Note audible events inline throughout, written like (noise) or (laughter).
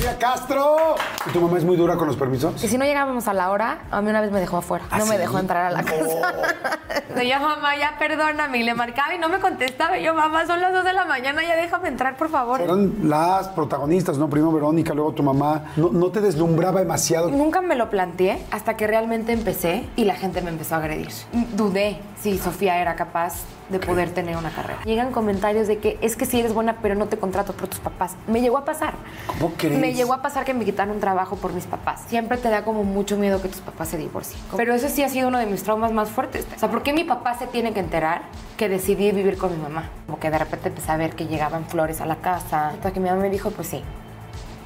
Sofía Castro. ¿Y tu mamá es muy dura con los permisos? Que si no llegábamos a la hora, a mí una vez me dejó afuera. ¿Ah, no me dejó entrar a la casa. (laughs) Le yo, mamá, ya perdóname. Y le marcaba y no me contestaba. Y yo, mamá, son las 2 de la mañana, ya déjame entrar, por favor. Fueron las protagonistas, ¿no? Primero Verónica, luego tu mamá. ¿No, no te deslumbraba demasiado? Nunca me lo planteé hasta que realmente empecé y la gente me empezó a agredir. Dudé si Sofía era capaz de poder tener una carrera. Llegan comentarios de que es que sí eres buena, pero no te contrato por tus papás. Me llegó a pasar. ¿Cómo crees? Me llegó a pasar que me quitaron un trabajo por mis papás. Siempre te da como mucho miedo que tus papás se divorcien. Pero eso sí ha sido uno de mis traumas más fuertes. O sea, ¿por qué mi papá se tiene que enterar que decidí vivir con mi mamá? Como que de repente empecé a ver que llegaban flores a la casa. Hasta que mi mamá me dijo, pues sí,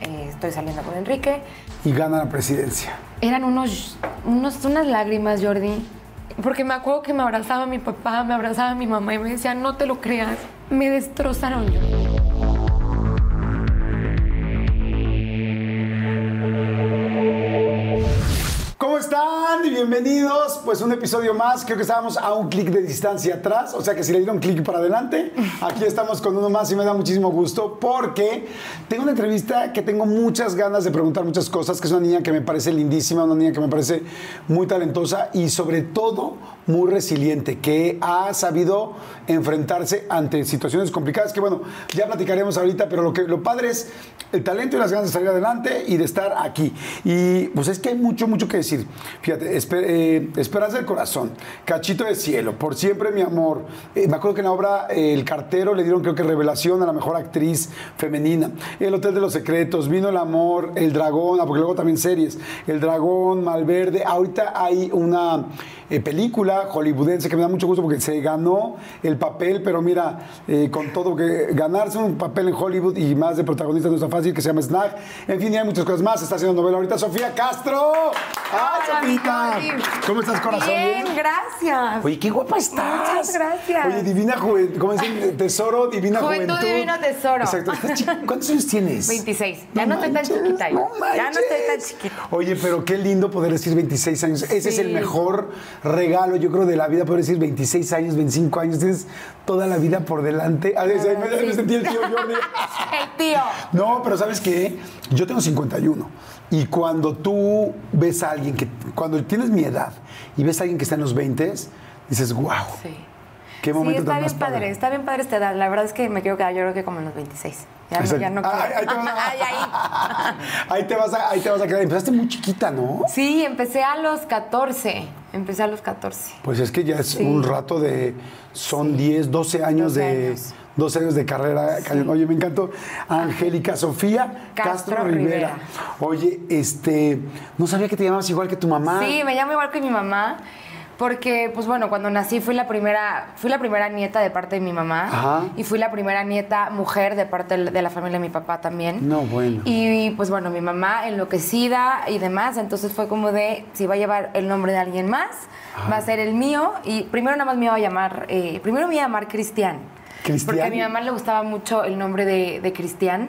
eh, estoy saliendo con Enrique. Y gana la presidencia. Eran unos, unos, unas lágrimas, Jordi. Porque me acuerdo que me abrazaba mi papá, me abrazaba mi mamá y me decía, no te lo creas. Me destrozaron. ¿Cómo están? Bienvenidos. Pues un episodio más. Creo que estábamos a un clic de distancia atrás. O sea que si le dieron clic para adelante, aquí estamos con uno más y me da muchísimo gusto porque tengo una entrevista que tengo muchas ganas de preguntar muchas cosas, que es una niña que me parece lindísima, una niña que me parece muy talentosa y sobre todo muy resiliente, que ha sabido enfrentarse ante situaciones complicadas, que bueno, ya platicaremos ahorita, pero lo, que, lo padre es el talento y las ganas de salir adelante y de estar aquí. Y pues es que hay mucho, mucho que decir. Fíjate, esper- eh, Esperanza del Corazón, Cachito de Cielo, Por Siempre Mi Amor. Eh, me acuerdo que en la obra El Cartero le dieron creo que revelación a la mejor actriz femenina. El Hotel de los Secretos, Vino el Amor, El Dragón, ah, porque luego también series. El Dragón, Malverde. Ahorita hay una eh, película hollywoodense que me da mucho gusto porque se ganó el papel, pero mira, con todo que ganarse un papel en Hollywood y más de protagonista no está fácil, que se llama Snack. En fin, y hay muchas cosas más. Está haciendo novela ahorita Sofía Castro. ¡Ay, ¿Cómo estás, corazón? Bien, gracias. Oye, qué guapa estás. Muchas gracias. Oye, divina juventud. ¿Cómo dicen? (laughs) Tesoro, divina Juventud, juventud. divino tesoro. Exacto. ¿Cuántos años tienes? 26. Ya no estoy tan chiquita. No Ya no estoy tan chiquita. Oye, pero qué lindo poder decir 26 años. Ese es el mejor regalo, yo creo, de la vida, poder decir 26 años, 25 años. Tienes toda la vida por delante. A ver, me, sentí el tío Jordi. (laughs) El tío. No, pero ¿sabes qué? Yo tengo 51. Y cuando tú ves a alguien que, cuando tienes mi edad y ves a alguien que está en los 20, dices, wow, Sí. qué Sí, momento está tan bien más padre, está bien padre esta edad. La verdad es que me quiero quedar yo creo que como en los 26. Ya no, ya no Ah, ahí, te vas (laughs) a, Ay, ahí. (laughs) ahí te vas a, ahí te vas a quedar. Empezaste muy chiquita, ¿no? Sí, empecé a los 14. Empecé a los 14. Pues es que ya es Sí. un rato de. Son 10, 12 años 12 de. años. 12 años de carrera. cañón. Oye, me encantó. Angélica Sofía Castro, Castro Rivera. Rivera. Oye, este. No sabía que te llamabas igual que tu mamá. Sí, me llamo igual que mi mamá. Porque, pues bueno, cuando nací fui la primera, fui la primera nieta de parte de mi mamá. Ajá. Y fui la primera nieta mujer de parte de la familia de mi papá también. No, bueno. Y pues bueno, mi mamá enloquecida y demás. Entonces fue como de, si va a llevar el nombre de alguien más, va a ser el mío. Y primero nada más me iba a llamar, eh, primero me iba a llamar Cristian. ¿Cristian? Porque a mi mamá le gustaba mucho el nombre de, de Cristian.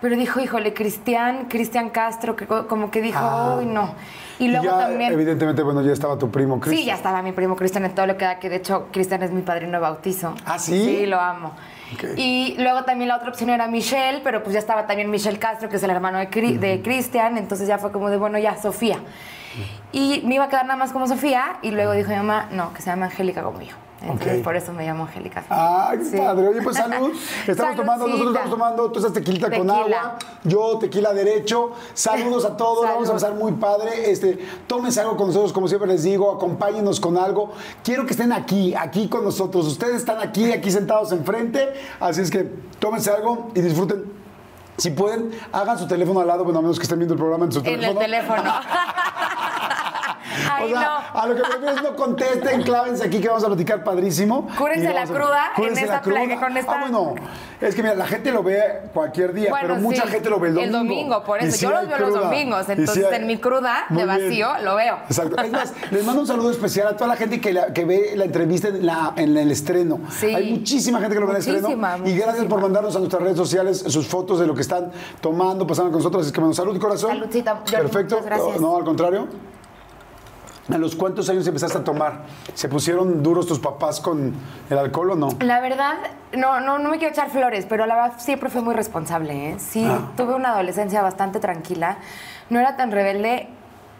Pero dijo, híjole, Cristian, Cristian Castro, que co- como que dijo, Ah. uy, no. Y luego ya, también... Evidentemente, bueno, ya estaba tu primo Chris. Sí, ya estaba mi primo Cristian en todo lo que da, que de hecho Cristian es mi padrino de bautizo. ¿Ah, sí? Sí, lo amo. Ok. Y luego también la otra opción era Michelle, pero pues ya estaba también Michelle Castro, que es el hermano de, Cri- de Cristian, entonces ya fue como de, bueno, ya, Sofía. Y me iba a quedar nada más como Sofía, y luego dijo mi mamá, no, que se llama Angélica como yo. Entonces Ok. por eso me llamo Angélica. Qué Sí. padre. Oye, pues salud. (laughs) Estamos tomando, nosotros estamos tomando, tú estás tequilita con Tequila. agua, yo tequila derecho. Saludos a todos, Salud. vamos a pasar muy padre. Este, tómense algo con nosotros, como siempre les digo, acompáñenos con algo. Quiero que estén aquí, aquí con nosotros. Ustedes están aquí, aquí sentados enfrente, así es que tómense algo y disfruten. Si pueden, hagan su teléfono al lado, bueno, a menos que estén viendo el programa en su En teléfono. el teléfono. (laughs) Ay, o sea, no. a lo que prefiero es no contesten, clávense aquí que vamos a platicar padrísimo. Cúrense la a- cruda en cúrense esta la cruda. con esta- Ah, bueno, es que mira, la gente lo ve cualquier día, Bueno, pero mucha gente lo ve el domingo. El domingo, por eso. sí Yo los veo los domingos, sí entonces hay- en mi cruda de bien. vacío lo veo. Exacto. Es más, (laughs) les mando un saludo especial a toda la gente que, la- que ve la entrevista en, la- en el estreno. Sí. Hay muchísima gente que lo ve en el estreno. Muchísima, Y gracias por mandarnos a nuestras redes sociales sus fotos de lo que están tomando, pasando con nosotros. Así que bueno, salud, corazón. Saludcita, Perfecto. gracias. No, al contrario. ¿A los cuántos años empezaste a tomar? ¿Se pusieron duros tus papás con el alcohol o no? La verdad, no, no, no me quiero echar flores, pero la verdad siempre fui muy responsable. ¿eh? Sí, Ah. tuve una adolescencia bastante tranquila. No era tan rebelde.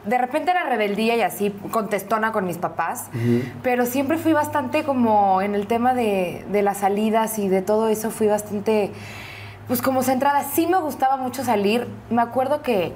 De repente era rebeldía y así contestona con mis papás, pero siempre fui bastante como en el tema de, de las salidas y de todo eso, fui bastante, pues como centrada. Sí me gustaba mucho salir. Me acuerdo que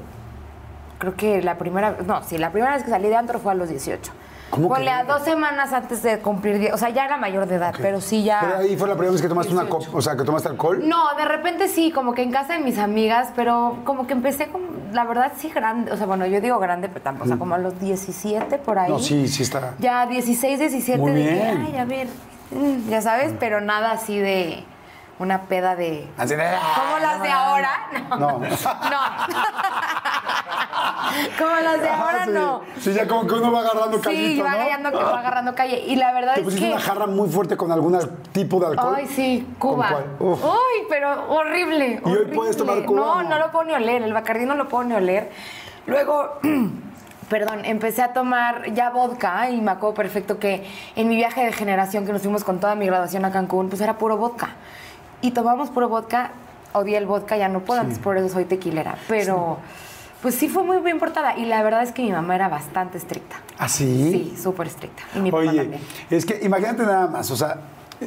creo que la primera, no, sí, la primera vez que salí de antro fue a los 18. ¿Cómo Ponle que? a dos semanas antes de cumplir 10, o sea, ya era mayor de edad, pero sí ya... Pero ahí fue la primera vez que tomaste una copa, o sea, que tomaste alcohol. No, de repente sí, como que en casa de mis amigas, pero como que empecé como, la verdad sí grande, o sea, bueno, yo digo grande, pero tampoco, o sea, como a los 17 por ahí. Mm. No, sí, sí está. Ya 16, 17 Muy de que, bien. ay, a ver, mm, ya sabes, pero nada así de una peda de... Así de, Como las de ahora, no. No. No. Como las de ahora, Sí, no. Sí, ya como que uno va agarrando Sí, callito, va ¿no? agarrando, que va agarrando calle. Y la verdad ¿Te es pusiste que... una jarra muy fuerte con algún tipo de alcohol? Ay, sí, ¿Con Cuba. Uy, pero horrible. ¿Y hoy puedes tomar Cuba no? no lo puedo ni oler. El Bacardí no lo puedo ni oler. Luego, (clears throat) perdón, empecé a tomar ya vodka y me acuerdo perfecto que en mi viaje de generación que nos fuimos con toda mi graduación a Cancún, pues era puro vodka. Y tomamos puro vodka. Odié el vodka, ya no puedo, antes por eso soy tequilera. Pero, pues sí fue muy bien portada. Y la verdad es que mi mamá era bastante estricta. ¿Ah, sí? Sí, súper estricta. Y mi papá Oye, también. es que imagínate nada más, o sea,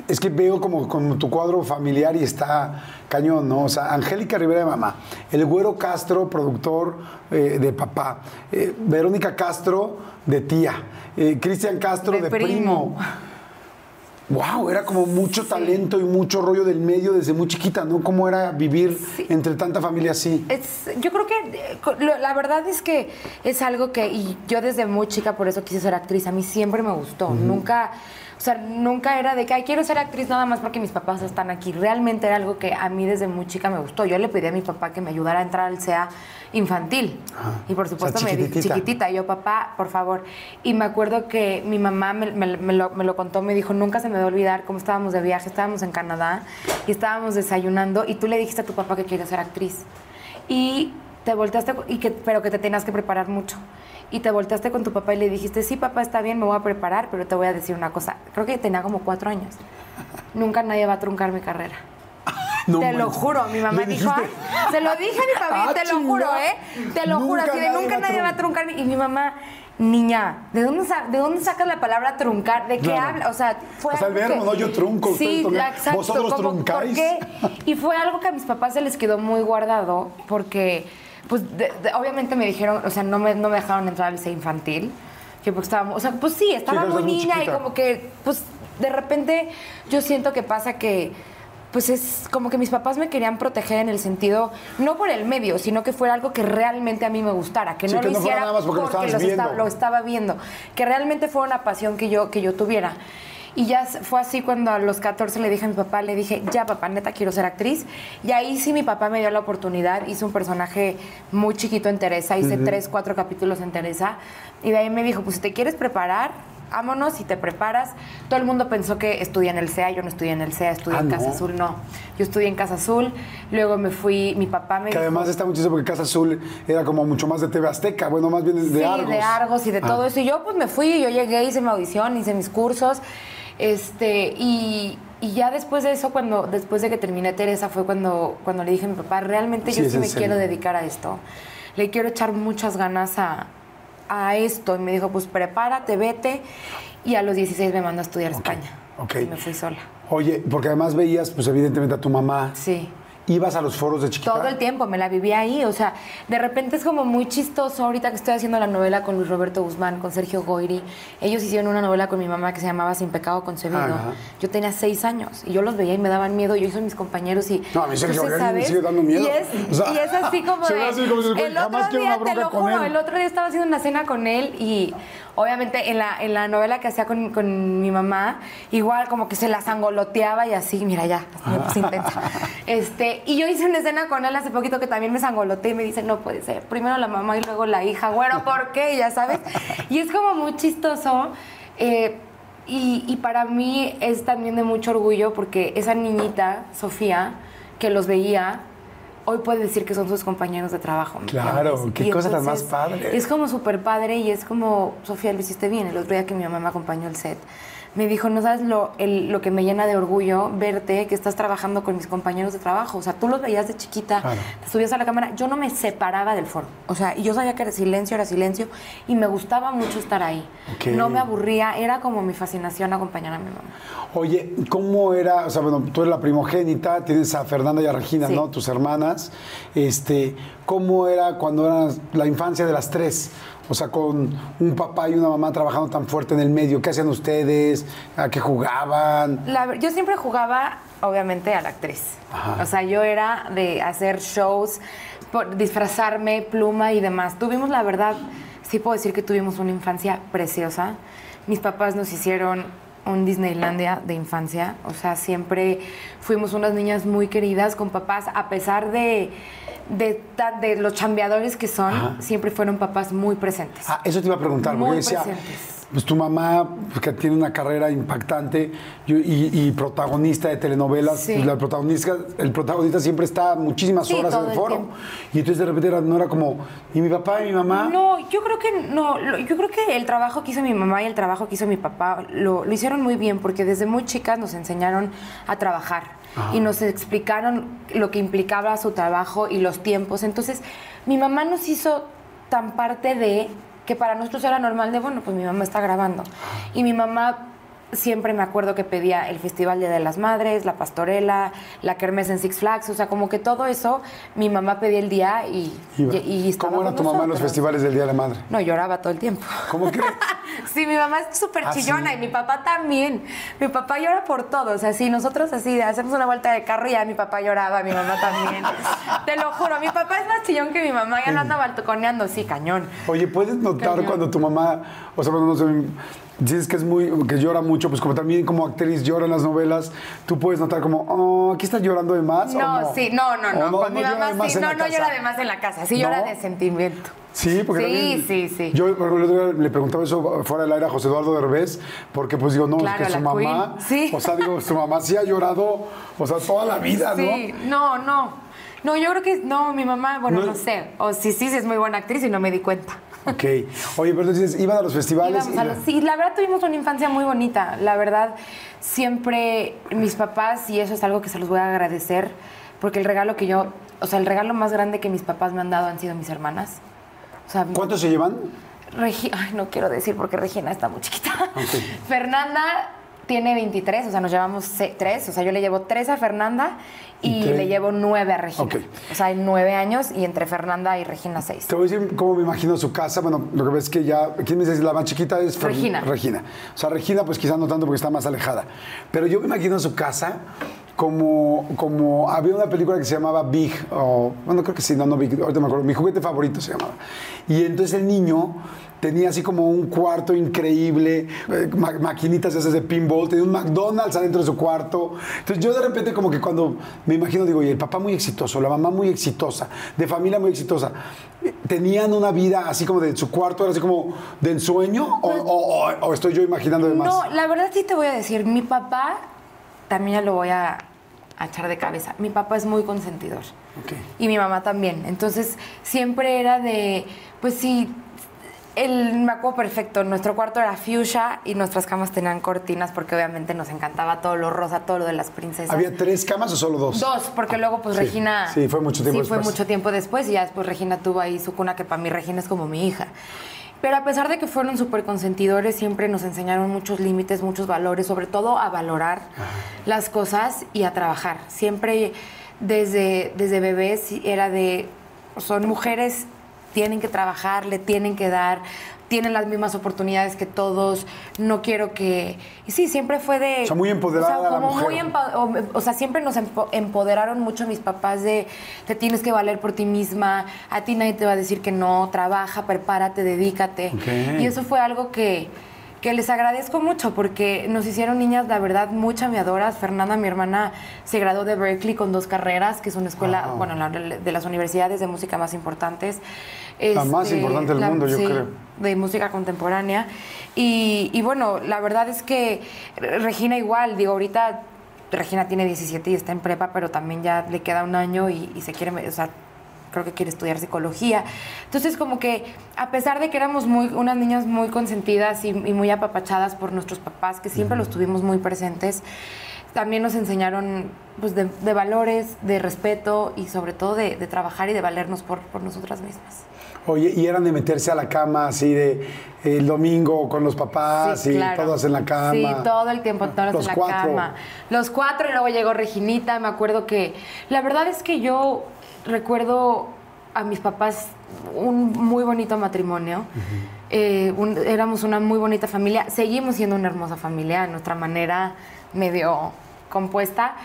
es que veo como, como tu cuadro familiar y está cañón, ¿no? O sea, Angélica Rivera de mamá, el Güero Castro, productor eh, de papá, eh, Verónica Castro de tía, eh, Cristian Castro de, De primo. primo. Wow, era como mucho talento y mucho rollo del medio desde muy chiquita, ¿no? ¿Cómo era vivir entre tanta familia así? Es, yo creo que eh, la verdad es que es algo que, y yo desde muy chica por eso quise ser actriz, a mí siempre me gustó, nunca, o sea, nunca era de que, ay, quiero ser actriz nada más porque mis papás están aquí, realmente era algo que a mí desde muy chica me gustó, yo le pedí a mi papá que me ayudara a entrar al SEA infantil, y por supuesto me dijo, chiquitita, y yo, papá, por favor, y me acuerdo que mi mamá me, me- me lo, me lo contó, me dijo, nunca se me va a olvidar cómo estábamos de viaje, estábamos en Canadá, y estábamos desayunando, y tú le dijiste a tu papá que querías ser actriz y te volteaste, y que, pero que te tenías que preparar mucho. Y te volteaste con tu papá y le dijiste, sí, papá, está bien, me voy a preparar, pero te voy a decir una cosa. Creo que tenía como cuatro años. (laughs) Nunca nadie va a truncar mi carrera. (laughs) No te lo juro, mi mamá ¿Le dijo? "Ay", se lo dije a mi papá, Ah, te lo juro. ¿eh? Te lo juro, así de nunca nadie va a trun- truncar mi... Y mi mamá, niña, ¿de dónde, ¿de dónde sacas la palabra truncar? ¿De qué Claro. habla? O sea, fue O sea, el algo verbo, que- ¿no? Yo trunco, ustedes Sí, truncan. exacto. Vosotros como, truncáis. ¿Por qué? (laughs) Y fue algo que a mis papás se les quedó muy guardado porque, pues, de- de- obviamente me dijeron, o sea, no me, no me dejaron entrar al C infantil. Que porque estaba, o sea, pues sí, estaba claro, muy niña y como que, pues, de repente yo siento que pasa que, pues es como que mis papás me querían proteger en el sentido, no por el medio, sino que fuera algo que realmente a mí me gustara, que Sí, no que lo no fuera hiciera nada más porque lo estabas los esta- viendo. lo estaba viendo, que realmente fue una pasión que yo, que yo tuviera. Y ya fue así cuando a los 14 le dije a mi papá, le dije, ya papá, neta, quiero ser actriz. Y ahí sí mi papá me dio la oportunidad, hice un personaje muy chiquito en Teresa, hice tres, cuatro capítulos en Teresa. Y de ahí me dijo, pues si te quieres preparar, vámonos y te preparas. Todo el mundo pensó que estudié en el CEA, yo no estudié en el CEA, estudié Ah, en ¿no? Casa Azul, no. Yo estudié en Casa Azul, luego me fui, mi papá me Que dijo... además está muchísimo porque Casa Azul era como mucho más de TV Azteca, bueno, más bien de sí, Argos. de Argos y de Ah. todo eso. Y yo pues me fui, yo llegué, hice mi audición, hice mis cursos. Este, y, y ya después de eso, cuando, después de que terminé Teresa, fue cuando, cuando le dije a mi papá, realmente Sí, yo sí me serio. quiero dedicar a esto. Le quiero echar muchas ganas a, a esto. Y me dijo, pues prepárate, vete. Y a los 16 me mandó a estudiar a España. Y me fui sola. Oye, porque además veías, pues evidentemente a tu mamá. Sí. Ibas a los foros de chiquita. Todo el tiempo, me la vivía ahí. O sea, de repente es como muy chistoso ahorita que estoy haciendo la novela con Luis Roberto Guzmán, con Sergio Goyri. Ellos hicieron una novela con mi mamá que se llamaba Sin Pecado Concebido. Ajá. Yo tenía seis años y yo los veía y me daban miedo. Yo hice mis compañeros y. No, a mí Sergio Goyri me sigue dando miedo. Y es, O sea, y es así como (laughs) de. ve así como si, güey, el otro día, una te lo juro, el otro día estaba haciendo una cena con él y. Obviamente en la, en la novela que hacía con, con mi mamá, igual como que se la sangoloteaba y así, mira ya, me puse intensa. (laughs) Este, y yo hice una escena con él hace poquito que también me sangoloteé y me dice, no puede ser, primero la mamá y luego la hija, bueno, ¿por qué? Ya sabes. (laughs) Y es como muy chistoso. eh, y, y para mí es también de mucho orgullo porque esa niñita, Sofía, que los veía, hoy puede decir que son sus compañeros de trabajo. ¿me Claro, qué cosa tan más padre. Es como súper padre y es como, Sofía, lo hiciste bien. El otro día que mi mamá me acompañó al set, me dijo, no sabes lo, el- lo que me llena de orgullo verte que estás trabajando con mis compañeros de trabajo. O sea, tú los veías de chiquita, Claro. te subías a la cámara. Yo no me separaba del foro. O sea, y yo sabía que era silencio, era silencio. Y me gustaba mucho estar ahí. No me aburría. Era como mi fascinación acompañar a mi mamá. Oye, ¿cómo era? O sea, bueno, tú eres la primogénita, tienes a Fernanda y a Regina, Sí. ¿no? Tus hermanas. Este, ¿Cómo era cuando era la infancia de las tres? O sea, con un papá y una mamá trabajando tan fuerte en el medio. ¿Qué hacían ustedes? ¿A qué jugaban? La yo siempre jugaba, obviamente, a la actriz. Ajá. O sea, yo era de hacer shows, por- disfrazarme, pluma y demás. Tuvimos, la verdad, sí puedo decir que tuvimos una infancia preciosa. Mis papás nos hicieron un Disneylandia de infancia. O sea, siempre fuimos unas niñas muy queridas con papás, a pesar de, de, de los chambeadores que son, Ajá. siempre fueron papás muy presentes. Ah, eso te iba a preguntar, porque Muy yo decía, presentes. pues tu mamá, pues, que tiene una carrera impactante yo- y, y protagonista de telenovelas, Sí. pues, la protagonista, el protagonista siempre está muchísimas Sí, horas en el foro. tiempo. Y entonces de repente era- no era como, ¿y mi papá y mi mamá? No, yo creo que no. Yo creo que el trabajo que hizo mi mamá y el trabajo que hizo mi papá lo, lo hicieron muy bien porque desde muy chicas nos enseñaron a trabajar y nos explicaron lo que implicaba su trabajo y los tiempos. Entonces, mi mamá nos hizo tan parte de que para nosotros era normal de, bueno, pues mi mamá está grabando. Y mi mamá siempre me acuerdo que pedía el Festival Día de las Madres, la pastorela, la kermés en Six Flags, o sea, como que todo eso, mi mamá pedía el día y, Iba. y, y estaba ¿Cómo era tu mamá en los festivales del Día de la Madre? No, lloraba todo el tiempo. ¿Cómo crees? (laughs) Sí, mi mamá es súper ¿Ah, chillona sí? y mi papá también. Mi papá llora por todo. O sea, sí, nosotros así hacemos una vuelta de carro y ya mi papá lloraba, mi mamá también. Te lo juro, mi papá es más chillón que mi mamá, ya lo anda balconeando, sí, cañón. Oye, ¿puedes notar Cañón. cuando tu mamá, o sea, cuando no sé, dices que es muy, que llora mucho, pues como también como actriz llora en las novelas, tú puedes notar como, oh, aquí estás llorando de más. o No, sí, no, no, ¿O no. Con mi llora mamá más sí, no, no casa? llora de más en la casa, sí llora ¿No? de sentimiento. Sí, porque Sí, también- sí, sí. Yo por ejemplo, el otro día le preguntaba eso fuera del aire a José Eduardo Derbez, porque pues digo, no, Claro, es que su mamá, sí. o sea, digo, su mamá sí ha llorado, o sea, toda la vida, Sí, no, no. No, yo creo que no, mi mamá, bueno, No- no, sé. O sí, sí, sí es muy buena actriz y no me di cuenta. Ok. Oye, pero entonces iban a los festivales. A los- sí, la verdad tuvimos una infancia muy bonita. La verdad, siempre mis papás, y eso es algo que se los voy a agradecer, porque el regalo que yo, o sea, el regalo más grande que mis papás me han dado han sido mis hermanas. O sea, ¿Cuántos se llevan? Regi- Ay, no quiero decir porque Regina está muy chiquita. Fernanda tiene 23, o sea, nos llevamos 3, o sea, yo le llevo 3 a Fernanda y le llevo 9 a Regina. Ok. O sea, hay 9 años y entre Fernanda y Regina 6. Te voy a decir cómo me imagino su casa. Bueno, lo que ves que ya. ¿Quién me dice la más chiquita? Es Fer- Regina. Regina. O sea, Regina, pues quizás no tanto porque está más alejada. Pero yo me imagino su casa como. como había una película que se llamaba Big. O, bueno, creo que sí, no, no Big. Ahorita me acuerdo. Mi juguete favorito se llamaba. Y entonces el niño. Tenía así como un cuarto increíble, eh, ma- maquinitas esas de pinball, tenía un McDonald's adentro de su cuarto. Entonces yo de repente como que cuando me imagino digo, y el papá muy exitoso, la mamá muy exitosa, de familia muy exitosa, ¿tenían una vida así como de su cuarto, era así como de ensueño? ¿O, o- o- o estoy yo imaginando de más? No, la verdad sí te voy a decir, mi papá, también ya lo voy a, a echar de cabeza, mi papá es muy consentidor. Ok. Y mi mamá también. Entonces, siempre era de, pues sí, el, me acuerdo perfecto, nuestro cuarto era fuchsia y nuestras camas tenían cortinas porque obviamente nos encantaba todo lo rosa, todo lo de las princesas. ¿Había tres camas o solo dos? Dos, porque luego pues Sí, Regina... sí, fue mucho tiempo Sí, fue después. mucho tiempo después y ya después Regina tuvo ahí su cuna que para mí Regina es como mi hija. Pero a pesar de que fueron súper consentidores, siempre nos enseñaron muchos límites, muchos valores, sobre todo a valorar las cosas y a trabajar. Siempre desde, desde bebés era de, son mujeres, tienen que trabajar, le tienen que dar, tienen las mismas oportunidades que todos, no quiero que... Y sí, siempre fue de... O sea, muy empoderada como mujer. muy empa- o, o sea, siempre nos empo- empoderaron mucho mis papás de te tienes que valer por ti misma, a ti nadie te va a decir que no, trabaja, prepárate, dedícate. Y eso fue algo que, que les agradezco mucho porque nos hicieron niñas, la verdad, muy chameadoras. Fernanda, mi hermana, se graduó de Berkeley con dos carreras, que es una escuela, Wow. bueno, la- de las universidades de música más importantes. La más importante del mundo, yo sí, creo. de música contemporánea. Y, y bueno, la verdad es que Regina igual, digo, ahorita Regina tiene 17 y está en prepa, pero también ya le queda un año y, y se quiere, o sea, creo que quiere estudiar psicología. Entonces, como que a pesar de que éramos muy, unas niñas muy consentidas y, y muy apapachadas por nuestros papás, que siempre los tuvimos muy presentes, también nos enseñaron pues, de, de valores, de respeto y sobre todo de, de trabajar y de valernos por, por nosotras mismas. Oye, y eran de meterse a la cama así de el domingo con los papás Sí, y claro. todos en la cama. Sí, todo el tiempo, todos Los en la cuatro. cama. Los cuatro y luego llegó Reginita. Me acuerdo que. La verdad es que yo recuerdo a mis papás un muy bonito matrimonio. Eh, un- éramos una muy bonita familia. Seguimos siendo una hermosa familia a nuestra manera medio compuesta.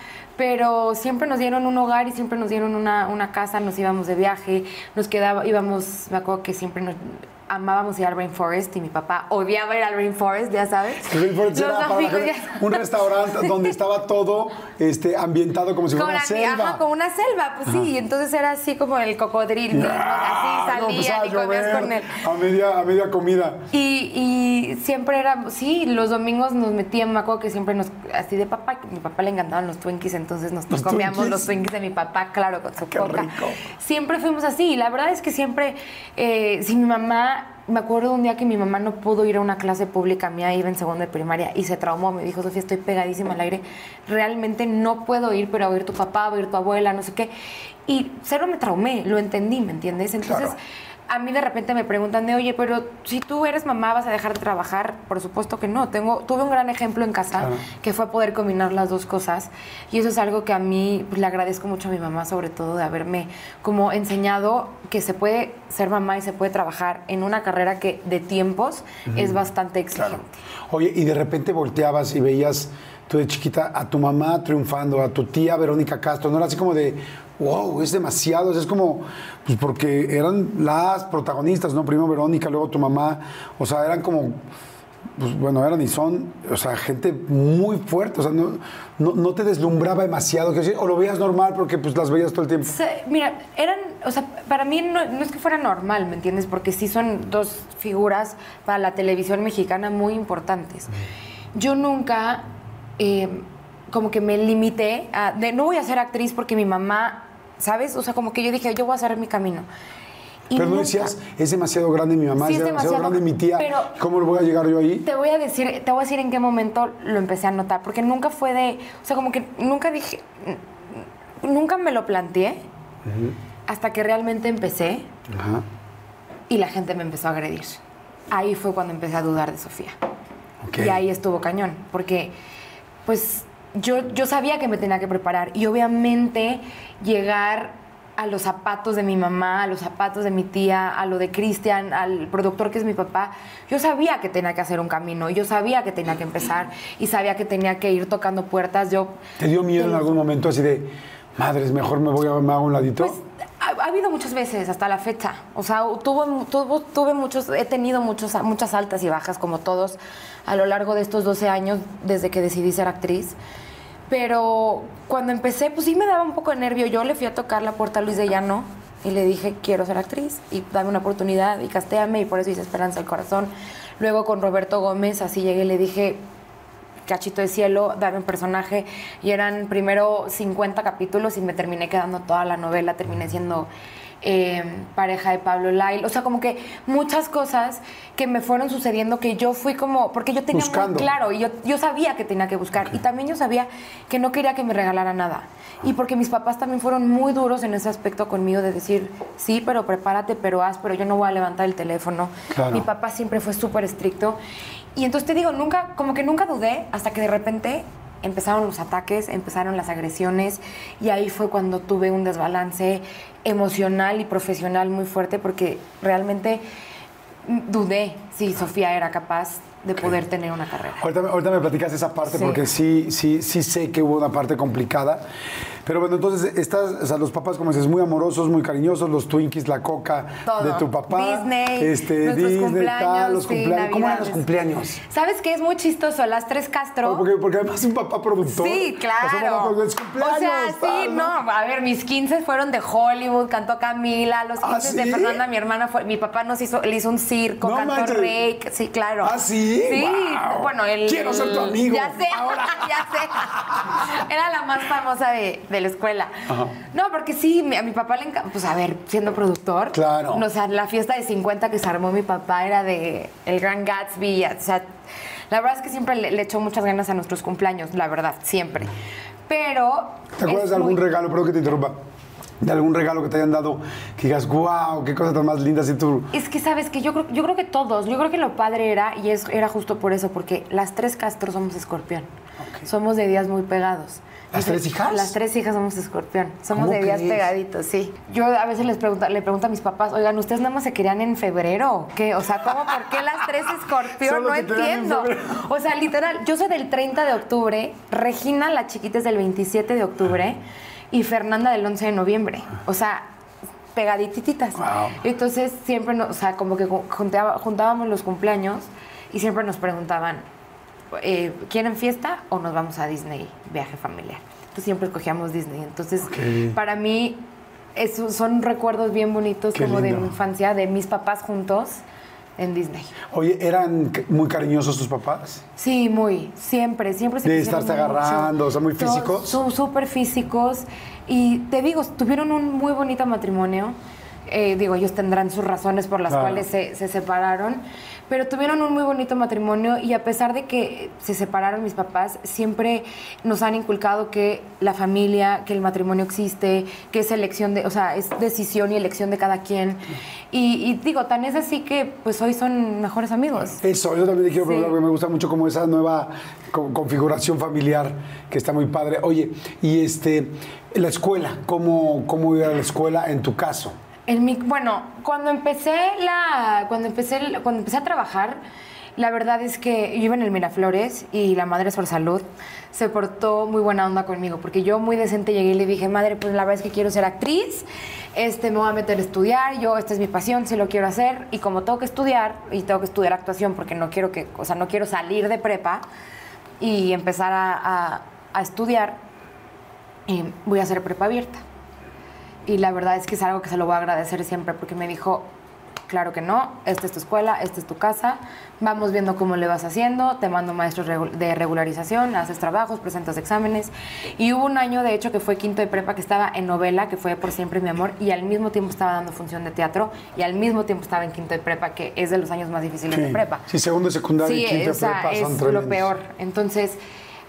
Pero siempre nos dieron un hogar y siempre nos dieron una, una casa, nos íbamos de viaje, nos quedaba, íbamos, me acuerdo que siempre nos amábamos ir al Rainforest y mi papá odiaba ir al Rainforest, ya sabes. El Rainforest Los era para gente un restaurante donde estaba todo este, ambientado como si fuera una selva. Ajá, como una selva, pues sí. Y entonces era así como el cocodrilo, Ah, así no, empezaba salían y a comías con él. A media, a media comida. Y, y siempre era, sí, los domingos nos metían, me acuerdo que siempre nos, así de papá, que a mi papá le encantaban los Twinkies, entonces nos Los comíamos Twinkies. los Twinkies de mi papá, claro, con su Qué coca. rico. Siempre fuimos así, y la verdad es que siempre, eh, si mi mamá, me acuerdo un día que mi mamá no pudo ir a una clase pública mía, iba en segundo de primaria y se traumó, me dijo, Sofía, estoy pegadísima al aire, realmente no puedo ir, pero a oír tu papá, a oír tu abuela, no sé qué. Y cero me traumé, lo entendí, ¿me entiendes? Entonces. A mí de repente me preguntan de, oye, pero si tú eres mamá, ¿vas a dejar de trabajar? Por supuesto que no. Tengo, tuve un gran ejemplo en casa, Claro. que fue poder combinar las dos cosas. Y eso es algo que a mí pues, le agradezco mucho a mi mamá, sobre todo, de haberme como enseñado que se puede ser mamá y se puede trabajar en una carrera que de tiempos es bastante exigente. Oye, y de repente volteabas y veías tú de chiquita a tu mamá triunfando, a tu tía Verónica Castro, no era así como de, wow, es demasiado, es como, pues porque eran las protagonistas, ¿no? Primero Verónica, luego tu mamá, o sea, eran como, pues bueno, eran y son, o sea, gente muy fuerte, o sea, no, no, te deslumbraba demasiado, que o lo veías normal porque pues las veías todo el tiempo. Mira, eran, o sea, para mí no, no es que fuera normal, ¿me entiendes? Porque sí son dos figuras para la televisión mexicana muy importantes. Yo nunca, eh, como que me limité a, de no voy a ser actriz porque mi mamá, ¿sabes? O sea, como que yo dije, yo voy a hacer mi camino. Y Pero no nunca- decías, es demasiado grande mi mamá, Sí, es, es demasiado, demasiado, grande mi tía, pero- ¿cómo lo voy a llegar yo ahí? Te voy a decir, te voy a decir en qué momento lo empecé a notar, porque nunca fue de, o sea, como que nunca dije, nunca me lo planteé hasta que realmente empecé Ajá. y la gente me empezó a agredir. Ahí fue cuando empecé a dudar de Sofía. Ok. Y ahí estuvo cañón, porque pues yo, yo sabía que me tenía que preparar y obviamente llegar a los zapatos de mi mamá, a los zapatos de mi tía, a lo de Cristian, al productor que es mi papá, yo sabía que tenía que hacer un camino, yo sabía que tenía que empezar y sabía que tenía que ir tocando puertas. Yo ¿Te dio miedo en algún momento así de, madres, mejor me voy a, me hago un ladito? Pues ha, ha habido muchas veces hasta la fecha. O sea, tuvo, tuvo- tuve muchos, he tenido muchos, muchas altas y bajas como todos a lo largo de estos 12 años desde que decidí ser actriz. Pero cuando empecé, pues sí me daba un poco de nervio. Yo le fui a tocar la puerta a Luis de Llano y le dije, quiero ser actriz y dame una oportunidad y castéame y por eso hice Esperanza del Corazón. Luego con Roberto Gómez, así llegué y le dije, Cachito de Cielo, dame un personaje. Y eran primero 50 capítulos y me terminé quedando toda la novela. Terminé siendo eh, pareja de Pablo Lyle. O sea, como que muchas cosas que me fueron sucediendo que yo fui como. Porque yo tenía Buscando. muy claro y yo, yo sabía que tenía que buscar. Y también yo sabía que no quería que me regalara nada. Y porque mis papás también fueron muy duros en ese aspecto conmigo de decir, sí, pero prepárate, pero haz, pero yo no voy a levantar el teléfono. Claro. Mi papá siempre fue súper estricto. Y entonces te digo, nunca, como que nunca dudé hasta que de repente empezaron los ataques, empezaron las agresiones y ahí fue cuando tuve un desbalance emocional y profesional muy fuerte porque realmente dudé si Sofía era capaz de poder tener una carrera. Ahorita, me- ahorita me platicas esa parte Sí. porque sí, sí, sí sé que hubo una parte complicada. Pero bueno, entonces estás, o sea, los papás, como dices, muy amorosos, muy cariñosos, los Twinkies, la coca Todo. de tu papá. Disney, este, Disney, cumpleaños, tal, los sí, cumpleaños. ¿Cómo eran los cumpleaños? ¿Sabes qué? Es muy chistoso. Las tres Castro. Porque, porque además un papá productor. Sí, claro. cumpleaños, O sea, sí, no. A ver, mis 15 fueron de Hollywood, cantó Camila, los 15 ¿Ah, de? Fernanda, mi hermana fue, mi papá nos hizo, le hizo un circo, No cantó. Rake, sí, claro. ¿Ah, sí? Sí, bueno, el Quiero ser tu amigo. Ya sé, Ahora. (laughs) ya sé. Era la más famosa de, de la escuela. Ajá. No, porque sí, a mi papá le encanta, pues a ver, siendo productor. Claro. O sea, la fiesta de 50 que se armó mi papá era de El Gran Gatsby, o sea, la verdad es que siempre le, le echó muchas ganas a nuestros cumpleaños, la verdad, siempre. Pero... ¿Te acuerdas de algún muy- regalo? Perdón que te interrumpa. De algún regalo que te hayan dado que digas, wow, qué cosa tan más linda así tú. Es que sabes que yo creo, yo creo que todos, yo creo que lo padre era, y es, era justo por eso, porque las tres Castro somos escorpión. Ok. Somos de días muy pegados. ¿Las tres hijas? Las tres hijas somos escorpión. Somos ¿Cómo de días pegaditos, sí. Yo a veces les pregunto, le pregunto a mis papás, oigan, ¿ustedes nada más se querían en febrero qué? O sea, ¿cómo, por qué las tres escorpión? No en entiendo. O sea, literal, yo soy del 30 de octubre, Regina, la chiquita, es del 27 de octubre y Fernanda del 11 de noviembre. O sea, pegadititas. Wow. Entonces siempre, nos- o sea, como que juntaba- juntábamos los cumpleaños y siempre nos preguntaban, eh, ¿quieren fiesta o nos vamos a Disney, viaje familiar? Entonces siempre escogíamos Disney. Entonces, para mí, esos son recuerdos bien bonitos Qué como de mi infancia, de mis papás juntos en Disney. Oye, ¿eran muy cariñosos tus papás? Sí, muy, siempre, siempre se De estarse mucho. agarrando, o sea, muy físicos. Son súper físicos y te digo, tuvieron un muy bonito matrimonio. Eh, digo, ellos tendrán sus razones por las Claro. cuales se, se separaron, pero tuvieron un muy bonito matrimonio y a pesar de que se separaron mis papás, siempre nos han inculcado que la familia, que el matrimonio existe, que es elección de, o sea, es decisión y elección de cada quien. Y, y digo, tan es así que pues hoy son mejores amigos. Eso, yo también quiero Sí. preguntar porque me gusta mucho como esa nueva co- configuración familiar que está muy padre. Oye, y este, la escuela, ¿cómo, cómo ir a la escuela en tu caso? En mi, bueno, cuando empecé la, cuando empecé, el- cuando empecé a trabajar, la verdad es que yo iba en el Miraflores y la madre por salud se portó muy buena onda conmigo, porque yo muy decente llegué y le dije, madre, pues la verdad es que quiero ser actriz, este, me voy a meter a estudiar, yo, esta es mi pasión, sí lo quiero hacer, y como tengo que estudiar, y tengo que estudiar actuación porque no quiero que, o sea, no quiero salir de prepa y empezar a estudiar, y voy a hacer prepa abierta. Y la verdad es que es algo que se lo voy a agradecer siempre porque me dijo, claro que no, esta es tu escuela, esta es tu casa, vamos viendo cómo le vas haciendo, te mando maestros de regularización, haces trabajos, presentas exámenes. Y hubo un año, de hecho, que fue quinto de prepa, que estaba en novela, que fue Por Siempre Mi Amor, y al mismo tiempo estaba dando función de teatro, y al mismo tiempo estaba en quinto de prepa, que es de los años más difíciles de prepa. Sí, segundo de secundaria y Sí, quinto de prepa son es tremendos. lo peor. Entonces,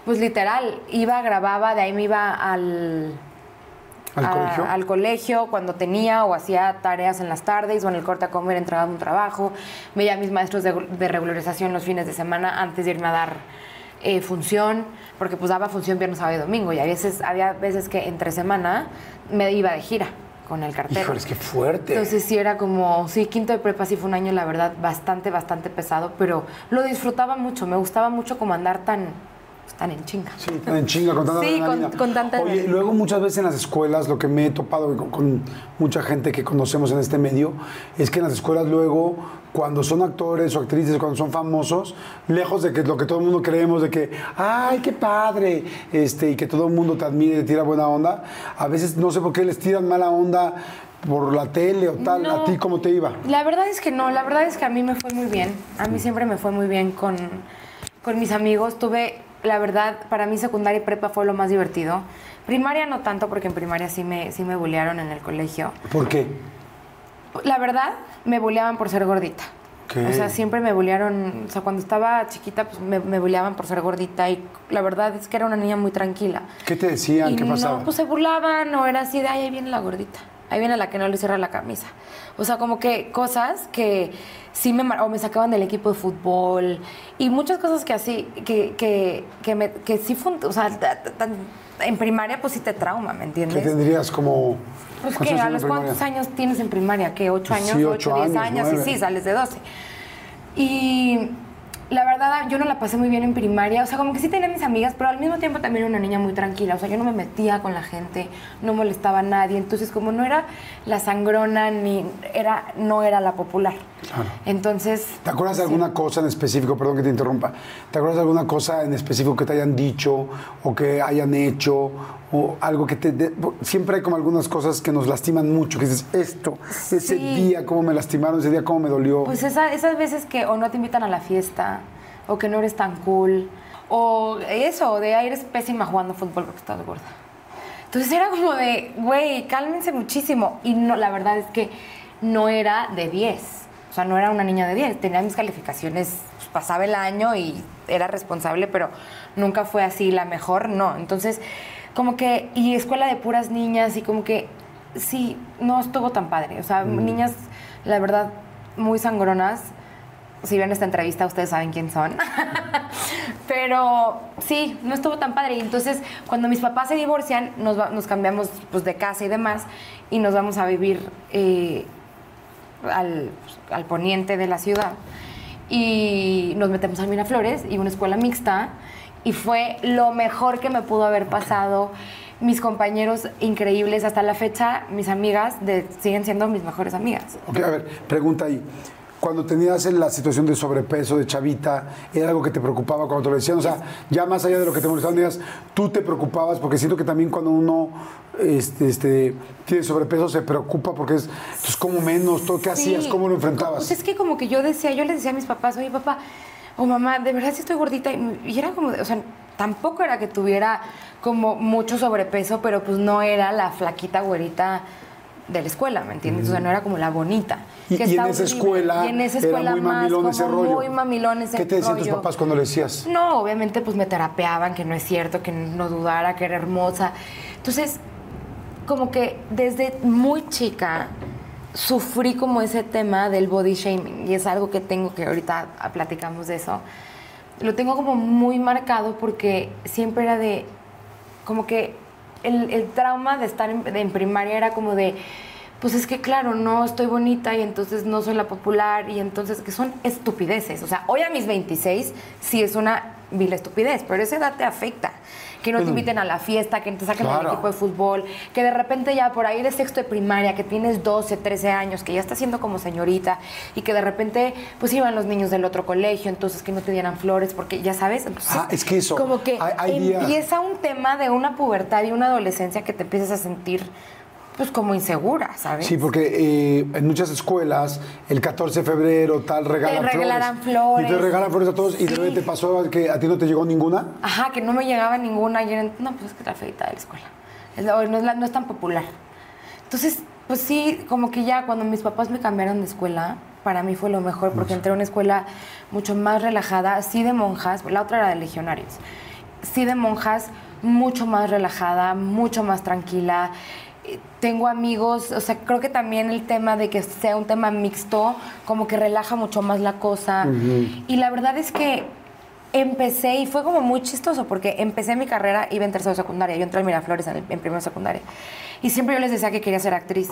pues literal, iba, grababa, de ahí me iba al, ¿Al a- colegio? al colegio cuando tenía o hacía tareas en las tardes o en el corte a comer entregaba un trabajo. Veía a mis maestros de, de regularización los fines de semana antes de irme a dar eh, función, porque pues daba función viernes, sábado y domingo. Y a veces, había veces que entre semana me iba de gira con el cartero. Híjoles, qué fuerte. Entonces sí era como, sí, quinto de prepa sí fue un año, la verdad, bastante, bastante pesado, pero lo disfrutaba mucho, me gustaba mucho como andar tan, tan en chinga. Sí, tan en chinga, con tanta Sí, con- con tanta Oye, luego muchas veces en las escuelas, lo que me he topado con, con mucha gente que conocemos en este medio, es que en las escuelas luego, cuando son actores o actrices, cuando son famosos, lejos de que lo que todo el mundo creemos de que, ay, qué padre, este, y que todo el mundo te admire y te tira buena onda, a veces no sé por qué les tiran mala onda por la tele o tal. No. ¿A ti cómo te iba? La verdad es que no, la verdad es que a mí me fue muy bien. A mí siempre me fue muy bien con, con mis amigos. Tuve, la verdad, para mí secundaria y prepa fue lo más divertido. Primaria no tanto, porque en primaria sí me, sí me bullearon en el colegio. ¿Por qué? La verdad, me bulleaban por ser gordita. ¿Qué? O sea, siempre me bullearon, o sea, cuando estaba chiquita, pues me, me bulleaban por ser gordita y la verdad es que era una niña muy tranquila. ¿Qué te decían? Y ¿Qué pasaba? No, pues se burlaban o era así de, ay, ahí viene la gordita. Ahí viene la que no le cierra la camisa. O sea, como que cosas que sí me... O me sacaban del equipo de fútbol. Y muchas cosas que así, que, que, que, me, que sí O sea, en primaria pues sí te trauma, ¿me ¿Qué entiendes? tendrías como... Pues ¿cuántos que a los cuántos años tienes en primaria, que ocho Pues años, sí, ocho, ocho diez años, años, y sí, sales de 12. Y la verdad, yo no la pasé muy bien en primaria. O sea, como que sí tenía mis amigas, pero al mismo tiempo también era una niña muy tranquila. O sea, yo no me metía con la gente, no molestaba a nadie. Entonces, como no era la sangrona ni era, no era la popular. Claro. Entonces. ¿Te acuerdas de sí. alguna cosa en específico? Perdón que te interrumpa. ¿Te acuerdas de alguna cosa en específico que te hayan dicho o que hayan hecho o algo que te... de- siempre hay como algunas cosas que nos lastiman mucho, que dices, esto, ese día cómo me lastimaron, ese día cómo me dolió. Pues esa- esas veces que o no te invitan a la fiesta, o que no eres tan cool, o eso, de "Ay, eres pésima jugando fútbol porque estás gorda. Entonces era como de, güey, cálmense muchísimo. Y no, la verdad es que no era de 10. O sea, no era una niña de 10. Tenía mis calificaciones, pues, pasaba el año y era responsable, pero nunca fue así la mejor, no. Entonces, como que, y escuela de puras niñas, y como que, sí, no estuvo tan padre. O sea, niñas, la verdad, muy sangronas. Si ven esta entrevista, ustedes saben quién son. (laughs) Pero sí, no estuvo tan padre. Y entonces, cuando mis papás se divorcian, nos, va- nos cambiamos pues, de casa y demás, y nos vamos a vivir eh, al, al poniente de la ciudad. Y nos metemos a Miraflores y una escuela mixta. Y fue lo mejor que me pudo haber pasado. Mis compañeros increíbles, hasta la fecha, mis amigas de- siguen siendo mis mejores amigas. Ok, a ver, pregunta ahí. Cuando tenías la situación de sobrepeso, de chavita, ¿era algo que te preocupaba cuando te lo decían? O sea, ya más allá de lo que te molestaban, digas, tú te preocupabas, porque siento que también cuando uno este, este, tiene sobrepeso se preocupa porque es, entonces, ¿cómo menos? ¿Todo qué hacías? ¿Cómo lo enfrentabas? Pues es que como que yo decía, yo les decía a mis papás, oye papá, o mamá, de verdad sí estoy gordita. Y era como, o sea, tampoco era que tuviera como mucho sobrepeso, pero pues no era la flaquita güerita de la escuela, ¿me entiendes? O sea, no era como la bonita. Y, que y en esa escuela, Y en esa era escuela muy más mamilón como ese rollo. muy mamilón ese ¿Qué te decían tus papás cuando le decías? No, obviamente pues me terapeaban, que no es cierto, que no dudara, que era hermosa. Entonces, como que desde muy chica sufrí como ese tema del body shaming y es algo que tengo que ahorita platicamos de eso. Lo tengo como muy marcado porque siempre era de, como que el, el trauma de estar en, de- en primaria era como de, pues es que claro, no estoy bonita y entonces no soy la popular y entonces que son estupideces. O sea, hoy a mis 26 sí es una vil estupidez, pero esa edad te afecta. Que no te inviten a la fiesta, que te saquen Claro. del equipo de fútbol, que de repente ya por ahí de sexto de primaria, que tienes 12, 13 años, que ya estás siendo como señorita y que de repente pues iban los niños del otro colegio, entonces que no te dieran flores, porque ya sabes, entonces Ah, es que eso, como que hay- hay días- empieza un tema de una pubertad y una adolescencia que te empiezas a sentir pues como insegura, ¿sabes? Sí, porque eh, en muchas escuelas el 14 de febrero tal regalan, regalan flores. flores. Y te regalan flores a todos y de repente te pasó que a ti no te llegó ninguna. Ajá, que no me llegaba ninguna y eran, no, pues es que la feita de la escuela. Es la- no, es la- no es tan popular. Entonces, pues sí, como que ya cuando mis papás me cambiaron de escuela, para mí fue lo mejor porque entré a una escuela mucho más relajada, sí de monjas, la otra era de legionarios, sí de monjas, mucho más relajada, mucho más tranquila. Tengo amigos, o sea, creo que también el tema de que sea un tema mixto, como que relaja mucho más la cosa. Y la verdad es que empecé y fue como muy chistoso porque empecé mi carrera, iba en tercero de secundaria, yo entré al Miraflores en, el- en primero secundaria. Y siempre yo les decía que quería ser actriz.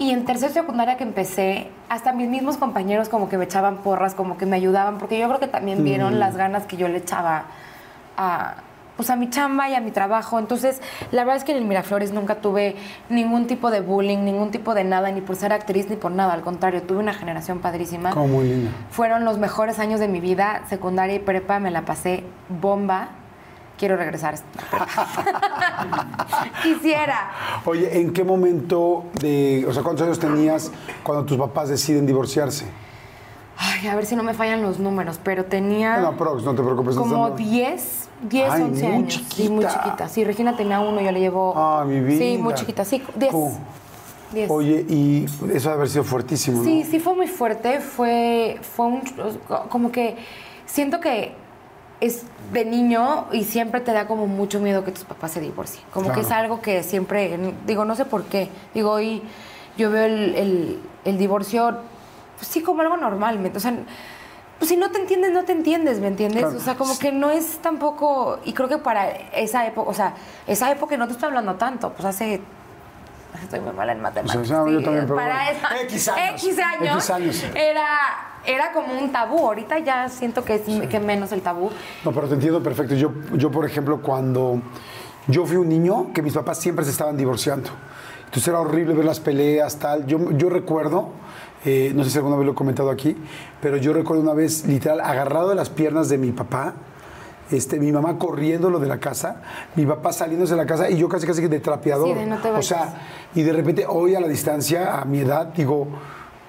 Y en tercero de secundaria que empecé, hasta mis mismos compañeros como que me echaban porras, como que me ayudaban, porque yo creo que también vieron las ganas que yo le echaba a, pues a mi chamba y a mi trabajo. Entonces, la verdad es que en el Miraflores nunca tuve ningún tipo de bullying, ningún tipo de nada, ni por ser actriz, ni por nada. Al contrario, tuve una generación padrísima. Como muy linda. Fueron los mejores años de mi vida, secundaria y prepa, me la pasé bomba. Quiero regresar. (laughs) Quisiera. Oye, ¿en qué momento de, o sea, cuántos años tenías cuando tus papás deciden divorciarse? Ay, a ver si no me fallan los números, pero tenía Bueno, prox, no te preocupes. no como estás- 10, 10, Ay, 11 muy años. Sí, muy chiquita. chiquita. Sí, Regina tenía uno, yo le llevo... Ah, mi vida. Sí, muy chiquita, sí, 10. ¿Cómo? 10. Oye, y eso debe haber sido fuertísimo, ¿no? Sí, sí fue muy fuerte, fue, fue un, como que siento que es de niño y siempre te da como mucho miedo que tus papás se divorcien. Como que es algo que siempre, digo, no sé por qué. Digo, hoy yo veo el, el- el divorcio, pues sí, como algo normal. ¿me- O sea, pues si no te entiendes, no te entiendes, ¿me entiendes? Claro. O sea, como que no es tampoco, y creo que para esa época, o sea, esa época no te estoy hablando tanto, pues hace (laughs) Estoy muy mala en matemáticas. Sí, no, yo también, para esa- X años. X años, X años. Era, era como un tabú. Ahorita ya siento que es que menos el tabú. No, pero te entiendo perfecto. Yo, yo, por ejemplo, cuando yo fui un niño, que mis papás siempre se estaban divorciando. Entonces era horrible ver las peleas, tal. Yo, yo recuerdo, eh, no sé si alguna vez lo he comentado aquí, pero yo recuerdo una vez, literal, agarrado de las piernas de mi papá, este, mi mamá corriéndolo de la casa, mi papá saliéndose de la casa y yo casi casi que de trapeador. Sí, de no te o sea, y de repente hoy a la distancia, a mi edad, digo,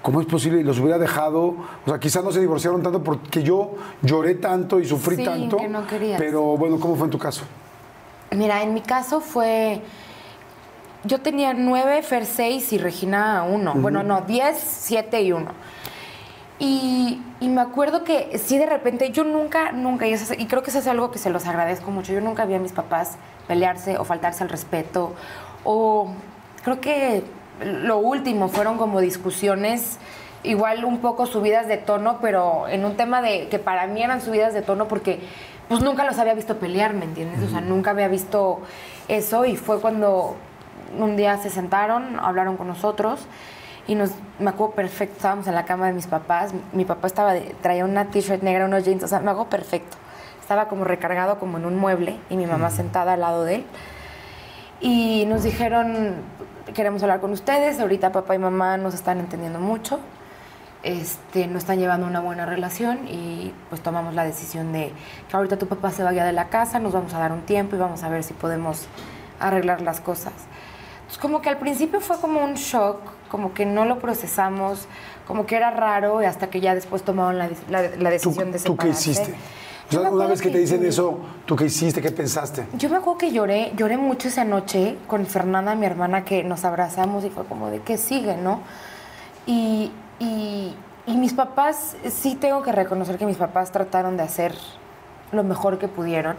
¿cómo es posible? Y los hubiera dejado, o sea, quizás no se divorciaron tanto porque yo lloré tanto y sufrí Sí, tanto. que no. Pero bueno, ¿cómo fue en tu caso? Mira, en mi caso fue. Yo tenía nueve, Fer seis y Regina uno. Bueno, no, diez, siete y uno. Y, y me acuerdo que sí, de repente, yo nunca, nunca, y, eso es- y creo que eso es algo que se los agradezco mucho. Yo nunca vi a mis papás pelearse o faltarse al respeto. O creo que lo último fueron como discusiones, igual un poco subidas de tono, pero en un tema de que para mí eran subidas de tono porque pues nunca los había visto pelear, ¿me entiendes? O sea, nunca había visto eso y fue cuando un día se sentaron, hablaron con nosotros y nos, me acuerdo perfecto, estábamos en la cama de mis papás, mi papá estaba de- traía una t-shirt negra, unos jeans, o sea, me hago perfecto. Estaba como recargado como en un mueble y mi mamá sentada al lado de él. Y nos dijeron, queremos hablar con ustedes, ahorita papá y mamá nos están entendiendo mucho, este, no están llevando una buena relación y pues tomamos la decisión de que ahorita tu papá se vaya de la casa, nos vamos a dar un tiempo y vamos a ver si podemos arreglar las cosas. Entonces como que al principio fue como un shock, como que no lo procesamos, como que era raro hasta que ya después tomaron la, la- la ¿Tú, decisión de tú qué separarse. hiciste? O sea, una vez que te dicen eso, ¿tú qué hiciste? ¿Qué pensaste? yo me acuerdo que lloré, lloré mucho esa noche con Fernanda, mi hermana, que nos abrazamos y fue como de qué sigue, ¿no? Y, y- y mis papás, sí tengo que reconocer que mis papás trataron de hacer lo mejor que pudieron.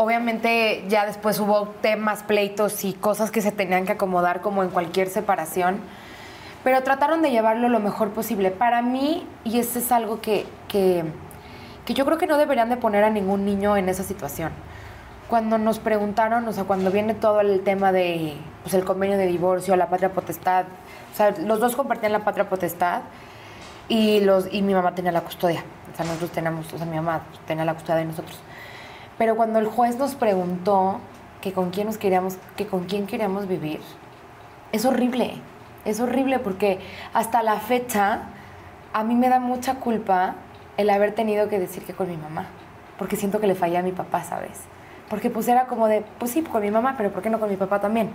Obviamente ya después hubo temas, pleitos y cosas que se tenían que acomodar como en cualquier separación, pero trataron de llevarlo lo mejor posible. Para mí, y eso es algo que, que, que yo creo que no deberían de poner a ningún niño en esa situación. Cuando nos preguntaron, o sea, cuando viene todo el tema de pues, el convenio de divorcio, la patria potestad, o sea, los dos compartían la patria potestad y, los, y mi mamá tenía la custodia. O sea, nosotros teníamos, o sea, mi mamá tenía la custodia de nosotros. Pero cuando el juez nos preguntó que con quién nos queríamos, que con quién queríamos vivir, es horrible. Es horrible porque hasta la fecha a mí me da mucha culpa el haber tenido que decir que con mi mamá. Porque siento que le fallé a mi papá, ¿sabes? Porque pues era como de, pues sí, con mi mamá, pero ¿por qué no con mi papá también?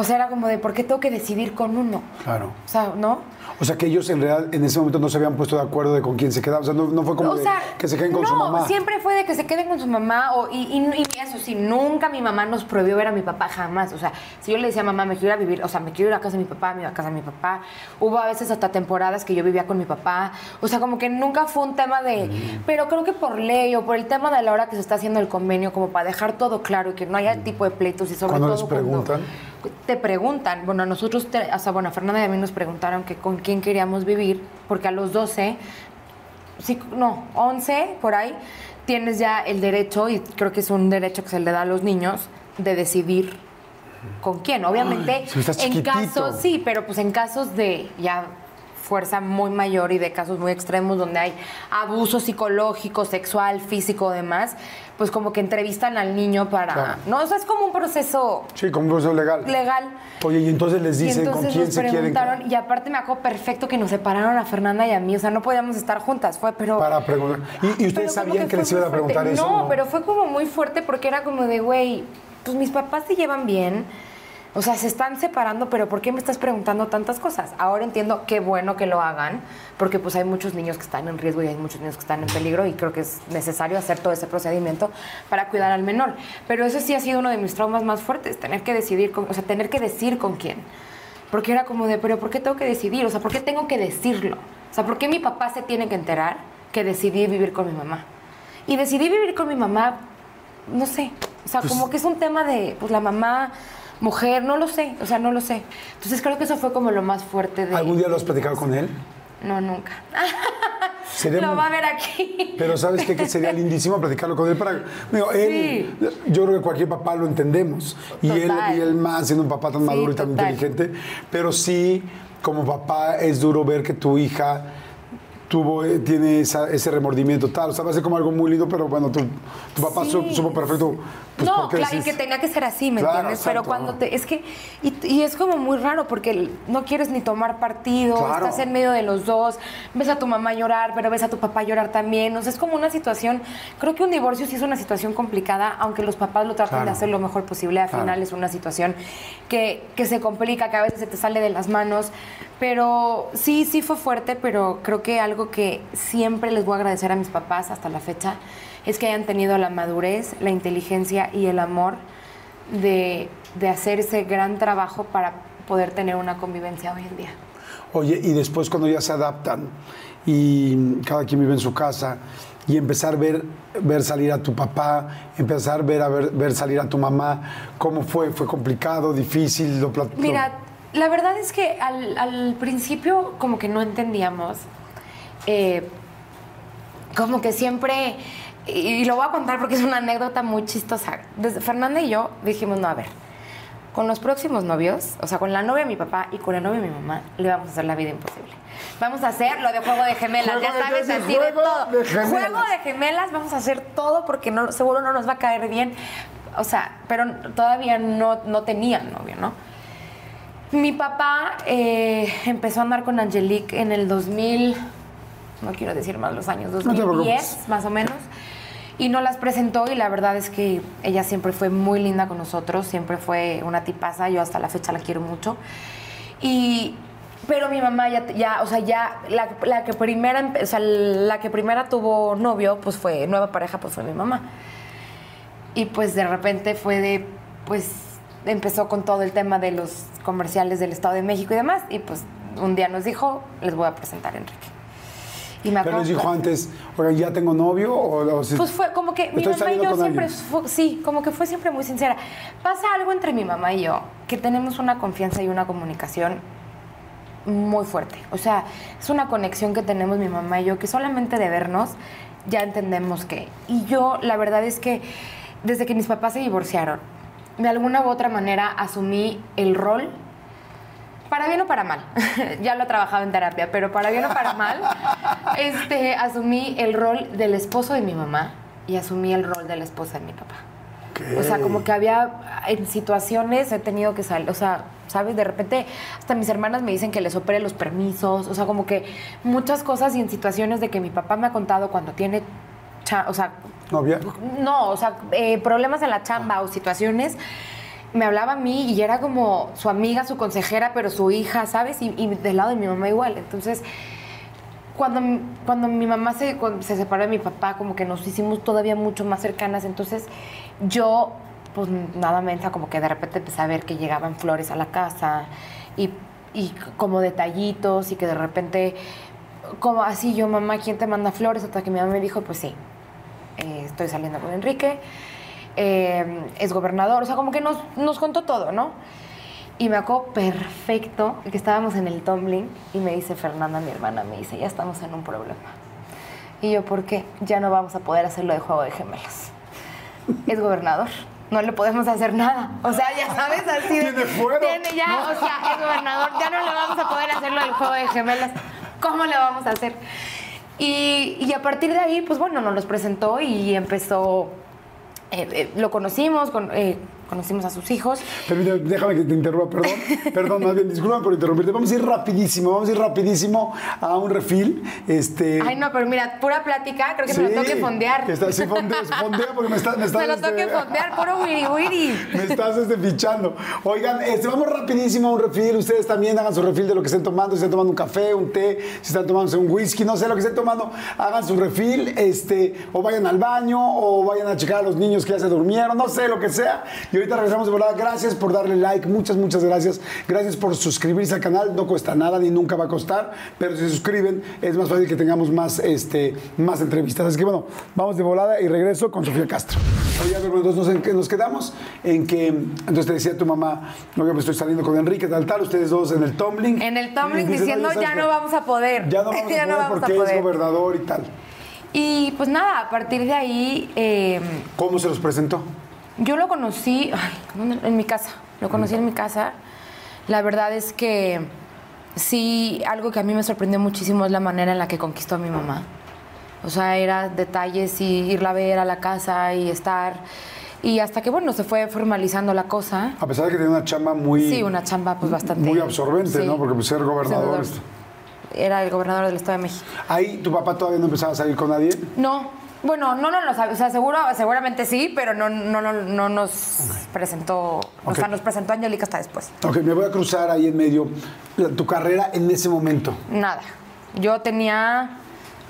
O sea, era como de, ¿por qué tengo que decidir con uno? Claro. O sea, ¿no? O sea, que ellos en realidad en ese momento no se habían puesto de acuerdo de con quién se quedaban. O sea, no, no fue como o de sea, que se queden con no, su mamá. siempre fue de que se queden con su mamá o, y, y- y eso sí, nunca mi mamá nos prohibió ver a mi papá jamás. O sea, si yo le decía a mamá, me quiero ir a vivir, o sea, me quiero ir a casa de mi papá, me iba a casa de mi papá. Hubo a veces hasta temporadas que yo vivía con mi papá. O sea, como que nunca fue un tema de... Pero creo que por ley o por el tema de la hora que se está haciendo el convenio, como para dejar todo claro y que no haya tipo de pleitos y sobre Cuando todo les cuando preguntan. Te preguntan, bueno, a nosotros, te- o sea, bueno, a Fernanda y a mí nos preguntaron que con quién queríamos vivir, porque a los 12, sí, no, 11 por ahí, tienes ya el derecho, y creo que es un derecho que se le da a los niños, de decidir con quién. Obviamente, en chiquitito. casos, sí, pero pues en casos de ya fuerza muy mayor y de casos muy extremos donde hay abuso psicológico, sexual, físico, demás, pues como que entrevistan al niño para, Claro. no, o sea, es como un proceso Sí, como un proceso legal. legal. Oye, y entonces les dicen con entonces quién nos se quieren preguntaron, quedar. y aparte me acuerdo perfecto que nos separaron a Fernanda y a mí, o sea, no podíamos estar juntas, fue, pero... Para preguntar. ¿Y, ustedes sabían que, les iban a fuerte. preguntar eso? No, pero fue como muy fuerte porque era como de, güey, pues mis papás se llevan bien, o sea, se están separando, pero ¿por qué me estás preguntando tantas cosas? Ahora entiendo qué bueno que lo hagan, porque pues hay muchos niños que están en riesgo y hay muchos niños que están en peligro y creo que es necesario hacer todo ese procedimiento para cuidar al menor. Pero eso sí ha sido uno de mis traumas más fuertes, tener que decidir, con, o sea, tener que decir con quién. Porque era como de, pero ¿por qué tengo que decidir? O sea, ¿por qué tengo que decirlo? O sea, ¿por qué mi papá se tiene que enterar que decidí vivir con mi mamá? Y decidí vivir con mi mamá, no sé. O sea, Pues- como que es un tema de, pues la mamá, mujer, no lo sé. O sea, no lo sé. Entonces creo que eso fue como lo más fuerte de... ¿Algún día lo has platicado con él? No, nunca. Sería (laughs) lo muy- va a ver aquí. Pero ¿sabes qué? Que sería lindísimo platicarlo con él para... Digo, él, yo creo que cualquier papá lo entendemos. Y él, y él más, siendo un papá tan Sí, maduro y tan total. inteligente. Pero sí, como papá, es duro ver que tu hija tuvo, eh, tiene esa- ese remordimiento tal. O sea, va a ser como algo muy lindo, pero bueno, tu, tu papá Sí. su- supo perfecto. Pues, no, claro, y que tenía que ser así, ¿me Claro, entiendes? Pero cuando ¿no? te. Es que. Y, y es como muy raro porque no quieres ni tomar partido, Claro. estás en medio de los dos, ves a tu mamá llorar, pero ves a tu papá llorar también. O sea, es como una situación. Creo que un divorcio sí es una situación complicada, aunque los papás lo traten de hacer lo mejor posible. Al final es una situación que, que se complica, que a veces se te sale de las manos. Pero sí, sí fue fuerte, pero creo que algo que siempre les voy a agradecer a mis papás hasta la fecha es que hayan tenido la madurez, la inteligencia y el amor de, de hacer ese gran trabajo para poder tener una convivencia hoy en día. Oye, y después cuando ya se adaptan y cada quien vive en su casa y empezar a ver, ver salir a tu papá, empezar a ver, a ver, ver salir a tu mamá, ¿cómo fue? ¿Fue complicado, difícil? Lo Mira, la verdad es que al, al principio como que no entendíamos, eh, como que siempre, y, y lo voy a contar porque es una anécdota muy chistosa. Desde Fernanda y yo dijimos, no, a ver, con los próximos novios, o sea, con la novia de mi papá y con la novia de mi mamá, le vamos a hacer la vida imposible. Vamos a hacer lo de juego de gemelas, Juego ya sabes, así de todo. de. Juego de gemelas, vamos a hacer todo porque no, seguro no nos va a caer bien. O sea, pero todavía no, no tenía novio, ¿no? Mi papá eh, empezó a andar con Angelique en el 2000, no quiero decir más los años, te 2010 preocupes. más o menos. Y nos las presentó y la verdad es que ella siempre fue muy linda con nosotros, siempre fue una tipaza, yo hasta la fecha la quiero mucho. Y, pero mi mamá ya, ya o sea, ya la, la que primera, o sea, la que primera tuvo novio, pues fue, nueva pareja, pues fue mi mamá. Y pues de repente fue de, pues empezó con todo el tema de los comerciales del Estado de México y demás. Y pues un día nos dijo, les voy a presentar a Enrique. Y me Pero les dijo antes, ¿ya tengo novio? O, o si- pues fue como que mi mamá y yo siempre, alguien. fu- sí, como que fue siempre muy sincera. Pasa algo entre mi mamá y yo, que tenemos una confianza y una comunicación muy fuerte. O sea, es una conexión que tenemos mi mamá y yo, que solamente de vernos ya entendemos que. Y yo, la verdad es que desde que mis papás se divorciaron, de alguna u otra manera asumí el rol para bien o para mal, (laughs) ya lo he trabajado en terapia, pero para bien o para mal, (laughs) este, asumí el rol del esposo de mi mamá y asumí el rol de la esposa de mi papá. O sea, como que había en situaciones he tenido que salir, o sea, ¿sabes? De repente hasta mis hermanas me dicen que les opere los permisos, o sea, como que muchas cosas y en situaciones de que mi papá me ha contado cuando tiene, o sea, no, o sea, eh, problemas en la chamba o situaciones, me hablaba a mí y era como su amiga, su consejera, pero su hija, ¿sabes? Y, y del lado de mi mamá igual. Entonces, cuando, cuando mi mamá se, se separó de mi papá, como que nos hicimos todavía mucho más cercanas. Entonces, yo, pues nada mensa, como que de repente empecé a ver que llegaban flores a la casa y, y como detallitos y que de repente, como así yo, mamá, ¿quién te manda flores? Hasta que mi mamá me dijo, pues sí, eh, estoy saliendo con Enrique, eh, es gobernador, o sea, como que nos, nos contó todo, ¿no? Y me acuerdo perfecto que estábamos en el tumbling y me dice Fernanda, mi hermana, me dice, ya estamos en un problema. Y yo, ¿por qué? Ya no vamos a poder hacerlo de juego de gemelas. Es gobernador. No le podemos hacer nada. O sea, ya sabes, así de... Tiene fuero. Tiene ya, o sea, es gobernador. Ya no le vamos a poder hacerlo del juego de gemelas. ¿Cómo le vamos a hacer? Y, y a partir de ahí, pues bueno, nos los presentó y empezó... eh, eh, lo conocimos, con- eh, conocimos a sus hijos. Permíteme, déjame que te interrumpa, perdón. (laughs) Perdón, más bien, disculpa por interrumpirte. Vamos a ir rapidísimo, vamos a ir rapidísimo a un refil. Este, Ay, no, pero mira, pura plática, creo que me lo sí, tengo que fondear. está- sí, fondea, fondea porque me está, me (laughs) está, me lo este, que fondear, puro wiri wiri. (laughs) Me estás este, fichando. Oigan, este, vamos rapidísimo a un refil. Ustedes también hagan su refil de lo que estén tomando. Si están tomando un café, un té, si están tomándose un whisky, no sé lo que estén tomando, hagan su refil. Este, o vayan al baño, o vayan a checar a los niños que ya se durmieron, no sé, lo que sea. Y ahorita regresamos de volada. Gracias por darle like, muchas, muchas gracias. Gracias por suscribirse al canal. No cuesta nada ni nunca va a costar, pero si se suscriben es más fácil que tengamos más, este, más entrevistas. Así que bueno, vamos de volada y regreso con Sofía Castro. Oye, entonces nos, en nos quedamos en que, entonces te decía tu mamá, oye, me estoy saliendo con Enrique, tal, tal, ustedes dos en el tumbling. En el tumbling dices, diciendo, "Oye, ya ¿sabes no vamos a poder. Ya no vamos (laughs) Ya a no poder vamos a porque poder". es gobernador y tal. Y pues nada, a partir de ahí, eh, ¿Cómo se los presentó? Yo lo conocí en mi casa. Lo conocí en mi casa. La verdad es que sí, algo que a mí me sorprendió muchísimo es la manera en la que conquistó a mi mamá. O sea, era detalles y irla a ver a la casa y estar. Y hasta que, bueno, se fue formalizando la cosa. A pesar de que tiene una chamba muy... Sí, una chamba pues bastante... Muy absorbente, sí. ¿no? Porque pues, ser gobernador... Era el gobernador del Estado de México. Ahí tu papá todavía no empezaba a salir con nadie. No, bueno, no, no lo sabe. O sea, seguro, seguramente sí, pero no, no, no, no nos presentó, o Ok. sea, nos presentó Angélica hasta después. Ok, me voy a cruzar ahí en medio. La- tu carrera en ese momento. Nada. Yo tenía,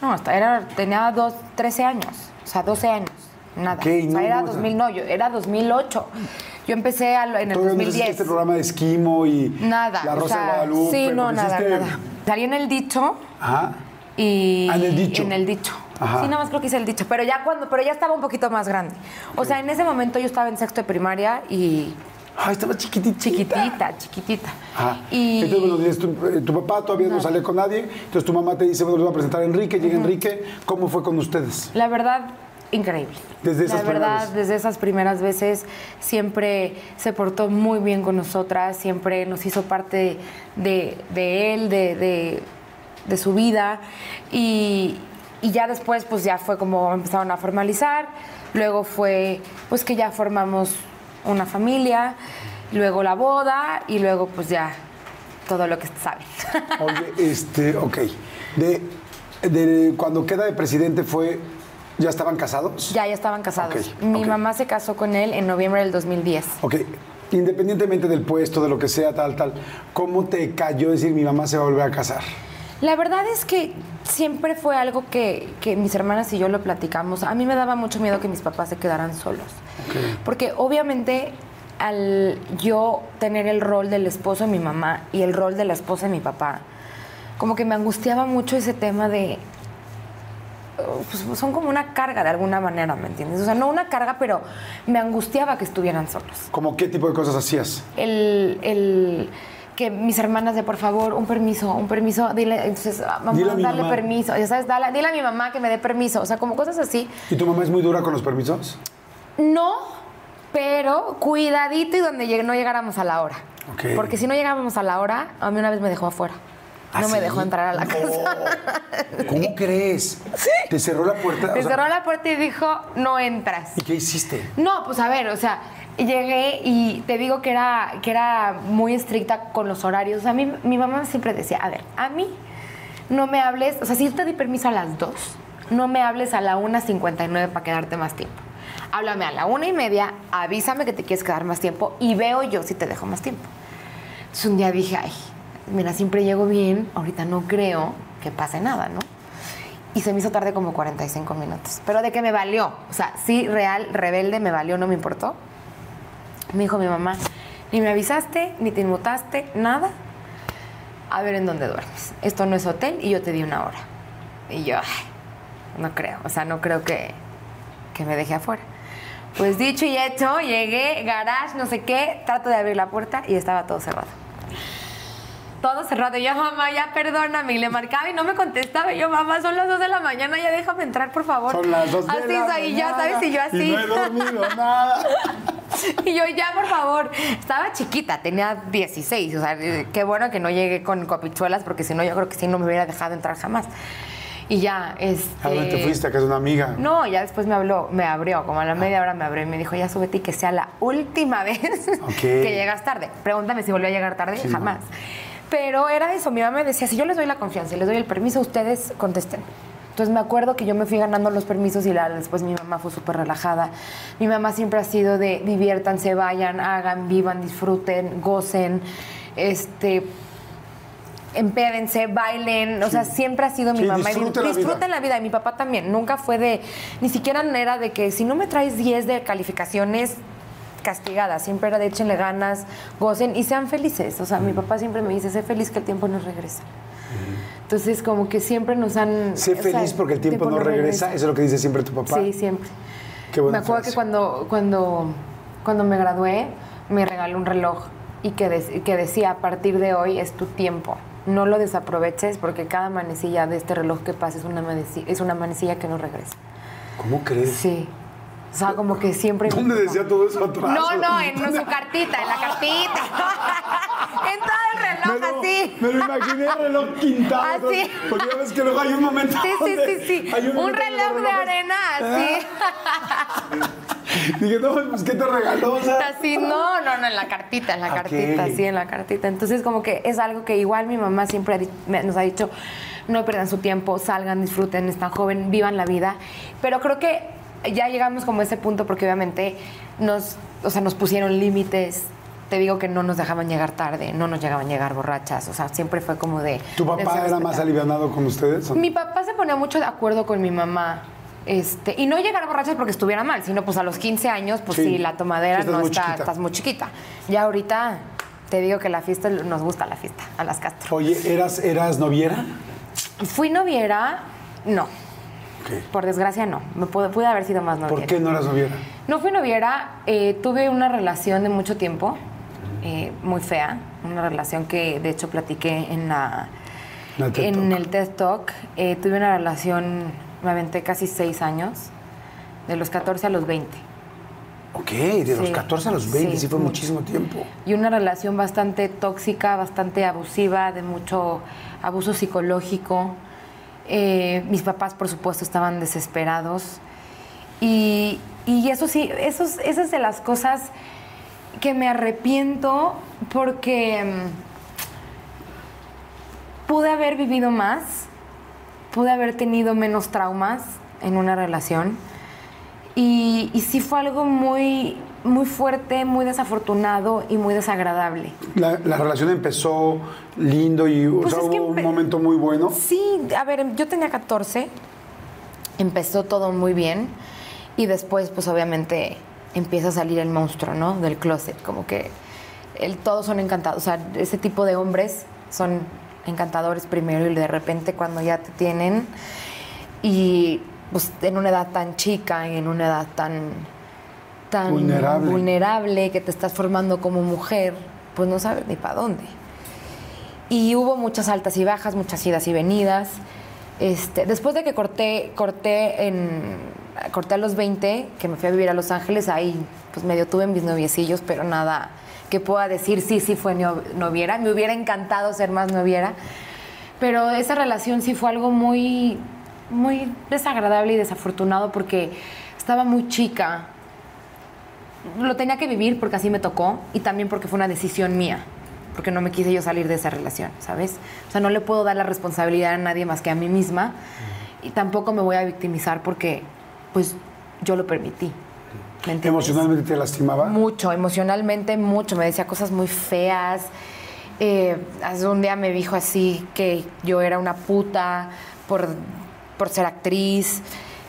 no, hasta era, tenía dos, 13 años, o sea, 12 años, nada. Ok, o sea, no, era no, o sea- 2000, no, yo, era 2008. Yo empecé a en el Todavía no hiciste 2010. este programa de esquimo y Nada. la o Rosa sea, de Guadalupe. Sí, no, nada, hiciste- nada. Salí en el dicho Ajá. y Ah, en el dicho. en el dicho. Ajá. Sí, nada más creo que hice el dicho, pero ya cuando, pero ya estaba un poquito más grande. O sea, en ese momento yo estaba en sexto de primaria y Ay, estaba chiquitita. chiquitita, chiquitita. Ajá. Y Entonces, bueno, tu, eh, tu papá todavía no. sale con nadie. Entonces tu mamá te dice, bueno, les voy a presentar a Enrique. Llega Enrique. ¿Cómo fue con ustedes? la verdad increíble. Desde esas la verdad, primeras. desde esas primeras veces siempre se portó muy bien con nosotras, siempre nos hizo parte de, de él, de, de- de su vida. Y, y ya después, pues ya fue como empezaron a formalizar. Luego fue, pues que ya formamos una familia. Luego la boda y luego, pues ya todo lo que saben. (laughs) Oye, este, ok. De, de cuando queda de presidente fue, ¿ya estaban casados? ya, ya estaban casados. Ok, Mi ok. mamá se casó con él en noviembre del 2010. Ok. Independientemente del puesto, de lo que sea, tal, tal, ¿cómo te cayó decir mi mamá se va a volver a casar? La verdad es que siempre fue algo que, que mis hermanas y yo lo platicamos. A mí me daba mucho miedo que mis papás se quedaran solos. Porque obviamente al yo tener el rol del esposo de mi mamá y el rol de la esposa de mi papá, como que me angustiaba mucho ese tema de... pues, son como una carga de alguna manera, ¿me entiendes? O sea, no una carga, pero me angustiaba que estuvieran solos ¿Cómo qué tipo de cosas hacías? el, el- que mis hermanas de por favor, un permiso, un permiso, dile, entonces, ah, mamá, Dile a mamá. permiso, ya sabes, dale, dile a mi mamá que me dé permiso, o sea, como cosas así. ¿Y tu mamá es muy dura con los permisos? No, pero cuidadito y donde no llegáramos a la hora. Ok. Porque si no llegábamos a la hora, a mí una vez me dejó afuera. ¿Ah, no me sí? dejó entrar a la No. casa. ¿Cómo (laughs) crees? ¿Te cerró la puerta? Me O sea, cerró la puerta y dijo, no entras. ¿Y qué hiciste? No, pues a ver, o sea, llegué y te digo que era, que era muy estricta con los horarios. A mí, mi mamá siempre decía, a ver, a mí no me hables, o sea, si yo te di permiso a las 2, no me hables a la 1.59 para quedarte más tiempo. Háblame a la una y media, avísame que te quieres quedar más tiempo y veo yo si te dejo más tiempo. Entonces un día dije, ay, mira, siempre llego bien, ahorita no creo que pase nada, ¿no? Y se me hizo tarde como 45 minutos. Pero de que me valió. O sea, sí, real, rebelde, me valió, no me importó. Me dijo mi mamá, ni me avisaste, ni te inmutaste, nada. A ver en dónde duermes. Esto no es hotel y yo te di una hora. Y yo, no creo. O sea, no creo que, que me deje afuera. Pues dicho y hecho, llegué, garage, no sé qué, trato de abrir la puerta y estaba todo cerrado. Todo cerrado. Y yo, mamá, ya perdóname. Y le marcaba y no me contestaba. Y yo, mamá, son las 2 de la mañana, ya déjame entrar, por favor. Son las dos de Así, la o sea, y ya, mañana, ¿sabes? Y yo así. Y no he dormido (laughs) nada. Y yo, ya, por favor. Estaba chiquita, tenía 16. O sea, eh, qué bueno que no llegué con copichuelas, porque si no, yo creo que sí no me hubiera dejado entrar jamás. Y ya, este. ¿A dónde te fuiste? ¿A casa de una amiga? No, ya después me habló, me abrió, como a la media hora me abrió y me dijo, ya súbete y que sea la última (laughs) vez que llegas tarde. Pregúntame si volvió a llegar tarde, Sí, jamás. Pero era eso, mi mamá me decía, si yo les doy la confianza y les doy el permiso, ustedes contesten. Entonces me acuerdo que yo me fui ganando los permisos y la, después mi mamá fue súper relajada. Mi mamá siempre ha sido de diviértanse, vayan, hagan, vivan, disfruten, gocen, este, empédense, bailen. O sea, siempre ha sido mi Sí, mamá. Y disfruten la vida. la vida. Y mi papá también. Nunca fue de, ni siquiera era de que si no me traes 10 de calificaciones, castigada. Siempre era de échenle ganas, gocen y sean felices. O sea, mi papá siempre me dice, sé feliz que el tiempo nos regresa. Entonces, como que siempre nos han... Sé o sea, feliz porque el tiempo, no regresa. Eso es lo que dice siempre tu papá. Sí, siempre. Qué me acuerdo frase. que cuando, cuando, cuando me gradué, me regaló un reloj y que, de- que decía, a partir de hoy es tu tiempo. No lo desaproveches porque cada manecilla de este reloj que pasa es una manecilla, es una manecilla que no regresa. ¿Cómo crees? Sí. O sea, como que siempre... (laughs) ¿Dónde decía todo eso atrás? No, no, en (laughs) su cartita, en la cartita. (laughs) en todo el Me reloj lo, así. me lo imaginé el reloj quintado. Así. Porque ya ves que luego hay un momento. Sí, sí, sí, sí. hay Un donde reloj de arena, así. Dije, no, pues ¿qué te regaló? O sea, Así, no, no, no, en la cartita, en la cartita, sí, en la cartita. Entonces, como que es algo que igual mi mamá siempre ha nos ha dicho, no pierdan su tiempo, salgan, disfruten, están joven, vivan la vida. Pero creo que ya llegamos como a ese punto porque obviamente nos, o sea, nos pusieron límites. Te digo que no nos dejaban llegar tarde, no nos llegaban a llegar borrachas, o sea, siempre fue como de... ¿Tu papá era más alivianado con ustedes? o? Mi papá se ponía mucho de acuerdo con mi mamá. Este, y no llegar borrachas porque estuviera mal, sino pues a los 15 años, pues Sí. sí, la tomadera Estás no muy está, chiquita. estás muy chiquita. Ya ahorita te digo que la fiesta nos gusta la fiesta, a las Castro. Oye, ¿eras, eras noviera? Fui noviera, no, Por desgracia no. Me pude, pude haber sido más noviera. ¿Por qué no eras noviera? No fui noviera, eh, tuve una relación de mucho tiempo, eh, muy fea, una relación que de hecho platiqué en la La TED en Talk. el TED Talk. Eh, tuve una relación, me aventé casi seis años, de los 14 a los 20. Ok, de los Sí. 14 a los 20, sí, Sí, fue mucho. muchísimo tiempo. Y una relación bastante tóxica, bastante abusiva, de mucho abuso psicológico. Eh, mis papás, por supuesto, estaban desesperados. Y, y eso sí, eso es, esa es de las cosas que me arrepiento porque mm, pude haber vivido más, pude haber tenido menos traumas en una relación. Y, y sí fue algo muy, muy fuerte, muy desafortunado y muy desagradable. La, la relación empezó lindo y o Pues sea, hubo un momento muy bueno. Sí, a ver, yo tenía 14, empezó todo muy bien y después pues obviamente empieza a salir el monstruo, ¿no? Del closet, como que el, todos son encantados, o sea, ese tipo de hombres son encantadores primero y de repente cuando ya te tienen y pues en una edad tan chica y en una edad tan tan Vulnerable. vulnerable que te estás formando como mujer, pues no sabes ni para dónde. Y hubo muchas altas y bajas, muchas idas y venidas. Este, después de que corté, corté, en, corté a los 20, que me fui a vivir a Los Ángeles, ahí pues medio tuve mis noviecillos, pero nada que pueda decir sí, sí fue no- noviera. Me hubiera encantado ser más noviera. Pero esa relación sí fue algo muy, muy desagradable y desafortunado porque estaba muy chica. Lo tenía que vivir porque así me tocó y también porque fue una decisión mía, porque no me quise yo salir de esa relación, ¿sabes? O sea, no le puedo dar la responsabilidad a nadie más que a mí misma y tampoco me voy a victimizar porque, pues, yo lo permití. ¿me entiendes? ¿Emocionalmente te lastimaba? Mucho, emocionalmente mucho. Me decía cosas muy feas. Eh, hace un día me dijo así que yo era una puta por, por ser actriz,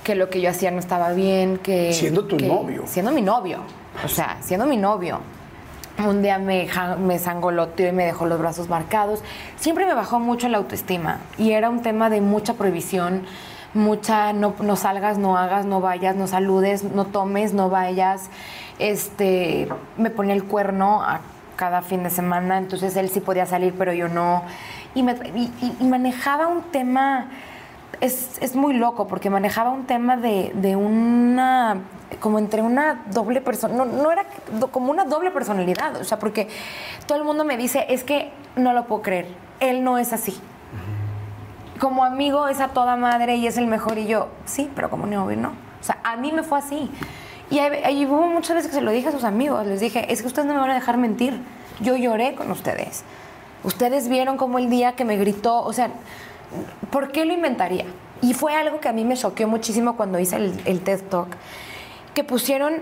que lo que yo hacía no estaba bien, que... Siendo tu que- novio. Siendo mi novio. O sea, siendo mi novio. Un día me, me sangoloteó y me dejó los brazos marcados. Siempre me bajó mucho la autoestima y era un tema de mucha prohibición, mucha no, salgas, no hagas, no vayas, no saludes, no tomes, no vayas. Este, me ponía el cuerno a cada fin de semana, entonces él sí podía salir, pero yo no. Y manejaba un tema es, es muy loco porque manejaba un tema de, de una como entre una doble persona no, no era como una doble personalidad o sea porque todo el mundo me dice es que no lo puedo creer él no es así como amigo es a toda madre y es el mejor y yo sí pero como novio no o sea a mí me fue así. Y, y hubo muchas veces que se lo dije a sus amigos les dije es que ustedes no me van a dejar mentir yo lloré con ustedes. Ustedes vieron como el día que me gritó o sea ¿por qué lo inventaría? Y fue algo que a mí me choqueó muchísimo cuando hice el, el TED Talk, que pusieron,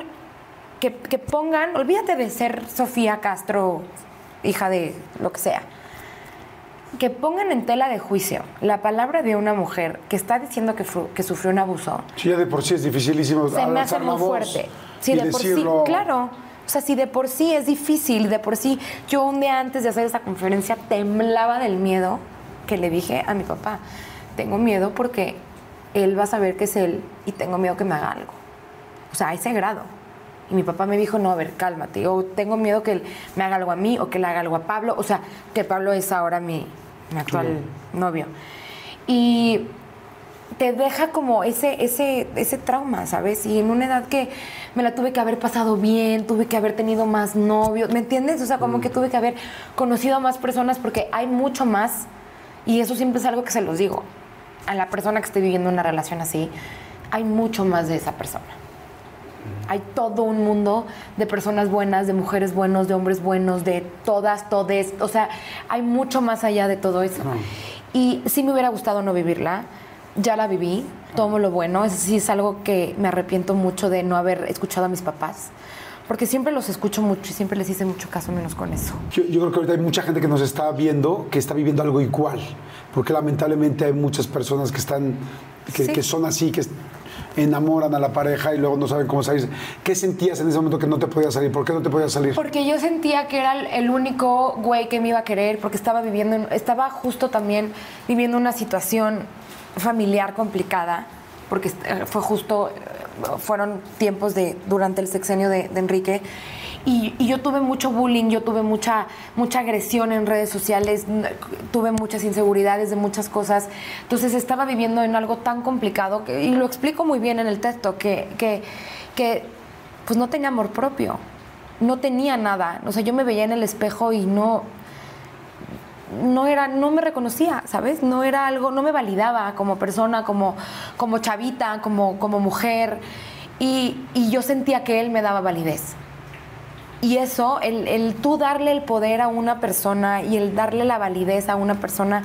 que, que pongan, olvídate de ser Sofía Castro, hija de lo que sea, que pongan en tela de juicio la palabra de una mujer que está diciendo que, fru- que sufrió un abuso, Sí, ya de por sí es dificilísimo se me hace muy fuerte. Y de por sí, claro. O sea, si de por sí es difícil, de por sí yo un día antes de hacer esa conferencia temblaba del miedo que le dije a mi papá, tengo miedo porque él va a saber que es él y tengo miedo que me haga algo. O sea, a ese grado. Y mi papá me dijo, no, a ver, cálmate. O tengo miedo que él me haga algo a mí o que le haga algo a Pablo. O sea, que Pablo es ahora mi, mi actual novio. Y te deja como ese, ese, ese trauma, ¿sabes? Y en una edad que me la tuve que haber pasado bien, tuve que haber tenido más novios, ¿me entiendes? O sea, como que tuve que haber conocido a más personas porque hay mucho más, y eso siempre es algo que se los digo, a la persona que esté viviendo una relación así, hay mucho más de esa persona. Hay todo un mundo de personas buenas, de mujeres buenos, de hombres buenos, de todas, todes. O sea, hay mucho más allá de todo eso. Y sí me hubiera gustado no vivirla. Ya la viví, tomo lo bueno. Es sí es algo que me arrepiento mucho de no haber escuchado a mis papás. Porque siempre los escucho mucho y siempre les hice mucho caso menos con eso. Yo, yo creo que ahorita hay mucha gente que nos está viendo que está viviendo algo igual, porque lamentablemente hay muchas personas que están, que, Sí. que son así, que enamoran a la pareja y luego no saben cómo salir. ¿Qué sentías en ese momento que no te podías salir? ¿Por qué no te podías salir? Porque yo sentía que era el- único güey que me iba a querer, porque estaba viviendo, en- estaba justo también viviendo una situación familiar complicada, porque eh, fue justo, eh, fueron tiempos de, durante el sexenio de, Enrique, y, yo tuve mucho bullying, yo tuve mucha, mucha agresión en redes sociales, tuve muchas inseguridades de muchas cosas, entonces estaba viviendo en algo tan complicado, que- y lo explico muy bien en el texto, que, que, que pues no tenía amor propio no tenía nada. O sea, yo me veía en el espejo y no. No era, no me reconocía, ¿sabes? No era algo, no me validaba como persona, como, como chavita, como, como mujer. Y, y yo sentía que él me daba validez. Y eso, el, el tú darle el poder a una persona y el darle la validez a una persona,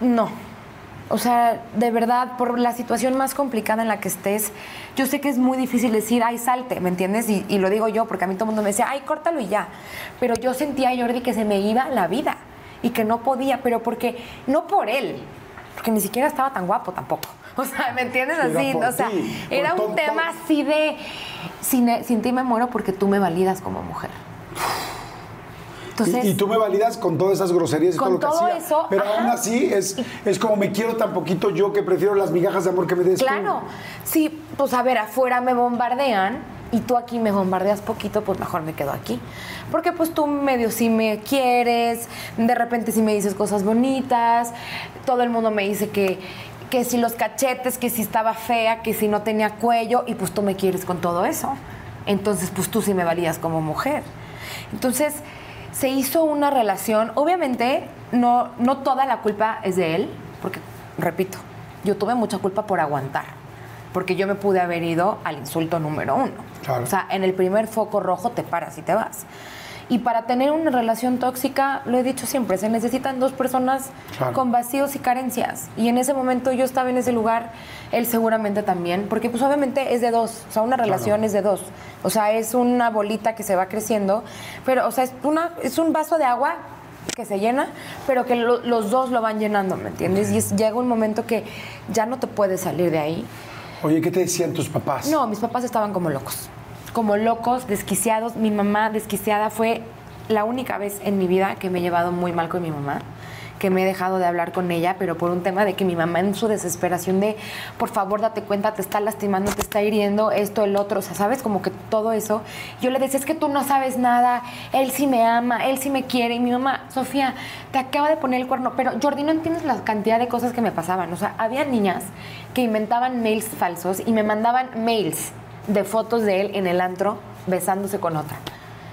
no. O sea, de verdad, por la situación más complicada en la que estés, yo sé que es muy difícil decir, ay, salte, ¿me entiendes? Y, y lo digo yo, porque a mí todo el mundo me decía, ay, córtalo y ya. Pero yo sentía, Jordi, que se me iba la vida y que no podía, pero porque, no por él, porque ni siquiera estaba tan guapo tampoco. (laughs) O sea, ¿me entiendes? Así, o sea, ti, era un tema así de, sin, sin ti me muero porque tú me validas como mujer. Entonces, y, y tú me validas con todas esas groserías y Con todo lo que todo hacía. eso, Pero ajá. aún así es, es como me quiero tan poquito yo que prefiero las migajas de amor que me des tú. Claro, sí, pues a ver, afuera me bombardean y tú aquí me bombardeas poquito, pues mejor me quedo aquí. Porque pues tú medio sí me quieres, de repente sí me dices cosas bonitas, todo el mundo me dice que, que si los cachetes, que si estaba fea, que si no tenía cuello, y pues tú me quieres con todo eso. Entonces pues tú sí me valías como mujer. Entonces se hizo una relación, obviamente no, no toda la culpa es de él, porque, repito, yo tuve mucha culpa por aguantar, porque yo me pude haber ido al insulto número uno. Claro. O sea, en el primer foco rojo te paras y te vas. Y para tener una relación tóxica, lo he dicho siempre, se necesitan dos personas Claro. con vacíos y carencias. Y en ese momento yo estaba en ese lugar, él seguramente también, porque pues obviamente es de dos, o sea, una relación es de dos. O sea, es una bolita que se va creciendo, pero, o sea, es, una, es un vaso de agua que se llena, pero que lo- los dos lo van llenando, ¿me entiendes? Y es- llega un momento que ya no te puedes salir de ahí. Oye, ¿qué te decían tus papás? No, mis papás estaban como locos. Como locos, desquiciados. Mi mamá desquiciada fue la única vez en mi vida que me he llevado muy mal con mi mamá, que me he dejado de hablar con ella, pero por un tema de que mi mamá en su desesperación de, por favor, date cuenta, te está lastimando, te está hiriendo, esto, el otro, o sea, ¿sabes? Como que todo eso. Yo le decía, es que tú no sabes nada, él sí me ama, él sí me quiere. Y mi mamá, Sofía, te acaba de poner el cuerno, pero Jordi, no entiendes la cantidad de cosas que me pasaban. O sea, había niñas que inventaban mails falsos y me mandaban mails de fotos de él en el antro besándose con otra.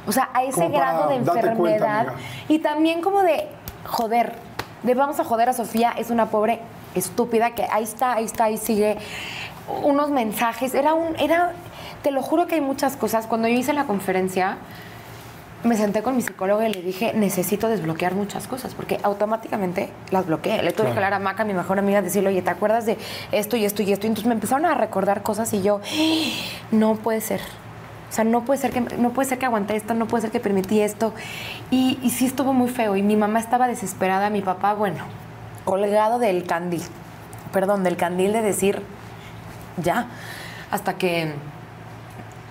O sea, a ese Como grado de cuenta, enfermedad. y también como de joder, de vamos a joder a Sofía, es una pobre estúpida que ahí está, ahí está, ahí sigue. Unos mensajes, era un, era, te lo juro que hay muchas cosas. Cuando yo hice la conferencia, me senté con mi psicóloga y le dije, necesito desbloquear muchas cosas, porque automáticamente las bloqueé. Le tuve que hablar a Maca, mi mejor amiga, decirle, oye, ¿te acuerdas de esto y esto y esto? Y entonces me empezaron a recordar cosas y yo, no puede ser. O sea, no puede ser que, no puede ser que aguanté esto, no puede ser que permití esto. Y, y sí estuvo muy feo. Y mi mamá estaba desesperada, mi papá, bueno, colgado del candil. Perdón, del candil de decir, ya. Hasta que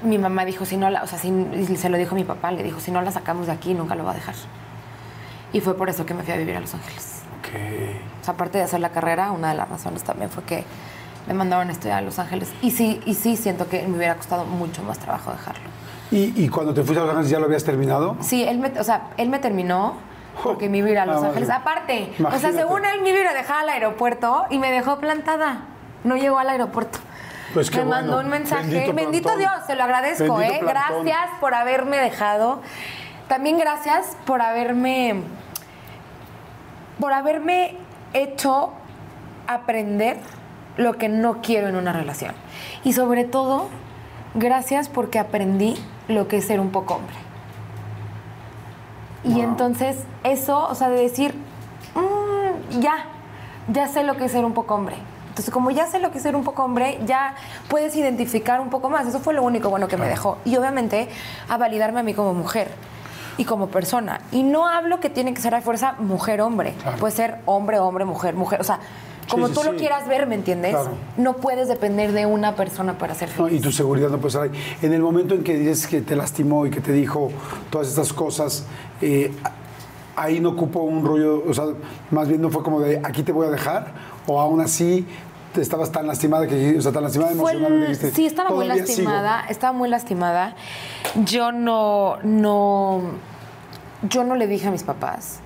mi mamá dijo, si no la, o sea, si, se lo dijo mi papá, le dijo, si no la sacamos de aquí, nunca lo va a dejar. Y fue por eso que me fui a vivir a Los Ángeles. Ok. O sea, aparte de hacer la carrera, una de las razones también fue que me mandaron a estudiar a Los Ángeles. Y sí, y sí siento que me hubiera costado mucho más trabajo dejarlo. ¿Y, y cuando te fuiste a Los Ángeles ya lo habías terminado? Sí, él me, o sea, él me terminó porque me iba a ir a Los Ah, Ángeles. Aparte, o sea, según él me iba a dejar al aeropuerto y me dejó plantada. No llegó al aeropuerto. Pues me mandó bueno. un mensaje. Bendito. Dios, se lo agradezco, ¿eh? Gracias por haberme dejado. También gracias por haberme. por haberme hecho aprender lo que no quiero en una relación. Y sobre todo, gracias porque aprendí lo que es ser un poco hombre. Y entonces eso, o sea, de decir, "Mm, ya, ya sé lo que es ser un poco hombre. Entonces, como ya sé lo que es ser un poco hombre, ya puedes identificar un poco más. Eso fue lo único bueno que me dejó. Y obviamente a validarme a mí como mujer y como persona. Y no hablo que tiene que ser a fuerza mujer-hombre. Claro. Puede ser hombre-hombre, mujer-mujer. O sea, como sí, tú lo sí. quieras ver, ¿me entiendes? Claro. No puedes depender de una persona para ser No, feliz. y tu seguridad no puede estar ahí. En el momento en que dices que te lastimó y que te dijo todas estas cosas, eh, ahí no ocupó un rollo, o sea, más bien no fue como de aquí te voy a dejar, o aún así te estabas tan lastimada que, o sea, tan lastimada emocionalmente dijiste, sí, estaba muy lastimada, estaba muy lastimada. Yo no, no, yo no le dije a mis papás.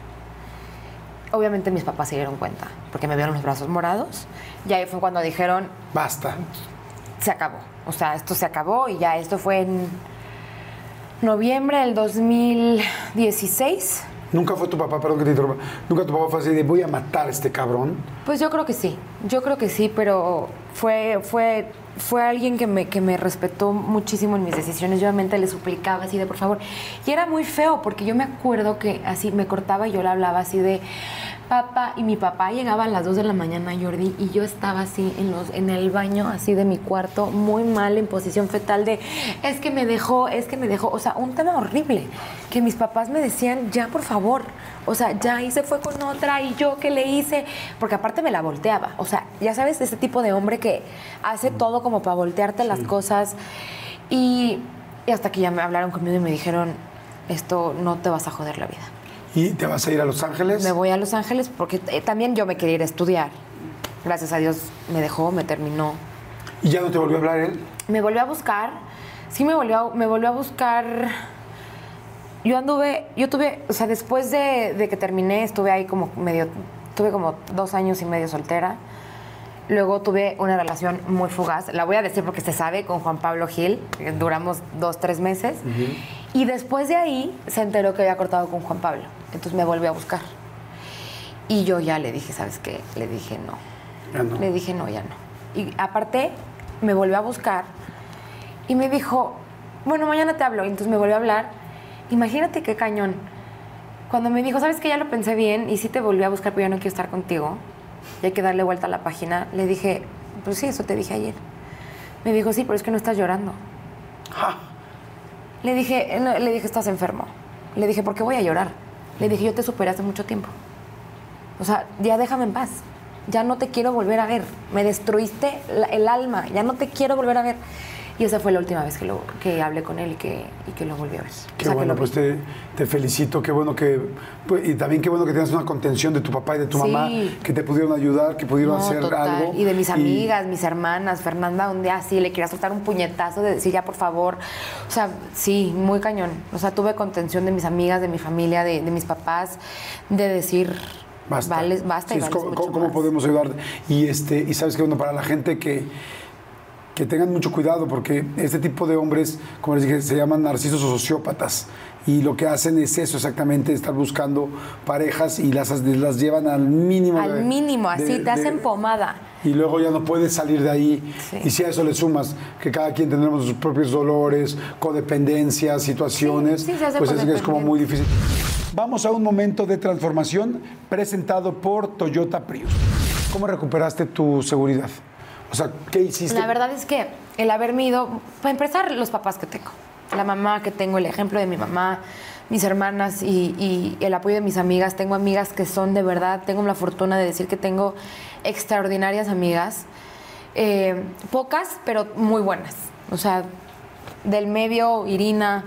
Obviamente mis papás se dieron cuenta, porque me vieron los brazos morados. Y ahí fue cuando dijeron, Basta. se acabó. O sea, esto se acabó y ya esto fue en noviembre del 2016. Nunca fue tu papá, perdón que te interrumpa, nunca tu papá fue así de voy a matar a este cabrón. Pues yo creo que sí, yo creo que sí, pero fue, fue, fue alguien que me, que me respetó muchísimo en mis decisiones. Yo obviamente le suplicaba así de por favor. Y era muy feo porque yo me acuerdo que así me cortaba y yo le hablaba así de papá. Y mi papá llegaba a las 2 de la mañana, Jordi, y yo estaba así en, los, en el baño, así de mi cuarto, muy mal, en posición fetal de es que me dejó, es que me dejó. O sea, un tema horrible que mis papás me decían ya por favor. O sea, ya y se fue con otra y yo qué le hice, porque aparte me la volteaba. O sea, ya sabes, ese tipo de hombre que hace todo como para voltearte las cosas. Y, y hasta que ya me hablaron conmigo y me dijeron, esto no te vas a joder la vida. ¿Y te vas a ir a Los Ángeles? Me voy a Los Ángeles porque eh, también yo me quería ir a estudiar. Gracias a Dios me dejó, me terminó. ¿Y ya no te volvió a hablar él? Me volvió a buscar. Sí, me volvió a, me volvió a buscar. Yo anduve, yo tuve, o sea, después de, de que terminé, estuve ahí como medio, tuve como dos años y medio soltera. Luego tuve una relación muy fugaz, la voy a decir porque se sabe, con Juan Pablo Gil, duramos dos, tres meses. Y después de ahí se enteró que había cortado con Juan Pablo. Entonces me volvió a buscar. Y yo ya le dije, ¿sabes qué? Le dije no. Ya no. Le dije no, ya no. Y aparte, me volvió a buscar y me dijo, bueno, mañana te hablo. Y entonces me volvió a hablar. Imagínate qué cañón. Cuando me dijo, ¿sabes qué? Ya lo pensé bien y sí te volví a buscar, pero ya no quiero estar contigo. Y hay que darle vuelta a la página. Le dije, pues sí, eso te dije ayer. Me dijo, sí, pero es que no estás llorando. Le dije, no, le dije, estás enfermo. Le dije, ¿por qué voy a llorar? Le dije, yo te superé hace mucho tiempo. O sea, ya déjame en paz. Ya no te quiero volver a ver. Me destruiste la- el alma. Ya no te quiero volver a ver. Y esa fue la última vez que, lo, que hablé con él y que, y que lo volví a ver. O Qué sea, bueno, pues te, te felicito, qué bueno que... pues, y también qué bueno que tienes una contención de tu papá y de tu Sí. mamá, que te pudieron ayudar, que pudieron No, hacer total. algo. Y de mis amigas, mis hermanas, Fernanda, un día así le quería soltar un puñetazo de decir ya por favor. O sea, sí, muy cañón. O sea, tuve contención de mis amigas, de mi familia, de, de mis papás, de decir Basta. vales, basta y Sí, es vales ¿Cómo, mucho cómo- cómo más. podemos ayudar? Y, este, y sabes que, bueno, para la gente que, que tengan mucho cuidado, porque este tipo de hombres, como les dije, se llaman narcisos o sociópatas. Y lo que hacen es eso exactamente, estar buscando parejas y las, las llevan al mínimo. de- Al mínimo, así, te de- hacen pomada. y luego ya no puedes salir de ahí. Sí. Y si a eso le sumas que cada quien tendremos sus propios dolores, codependencias, situaciones, Sí, sí, se hace pues es, que es como muy difícil. Vamos a un momento de transformación presentado por Toyota Prius. ¿Cómo recuperaste tu seguridad? O sea, ¿qué hiciste? La verdad es que el haberme ido, para empezar, los papás que tengo, la mamá que tengo, el ejemplo de mi mamá, mis hermanas y, el apoyo de mis amigas. Tengo amigas que son de verdad, tengo la fortuna de decir que tengo extraordinarias amigas, Eh, pocas, pero muy buenas. O sea, del medio, Irina,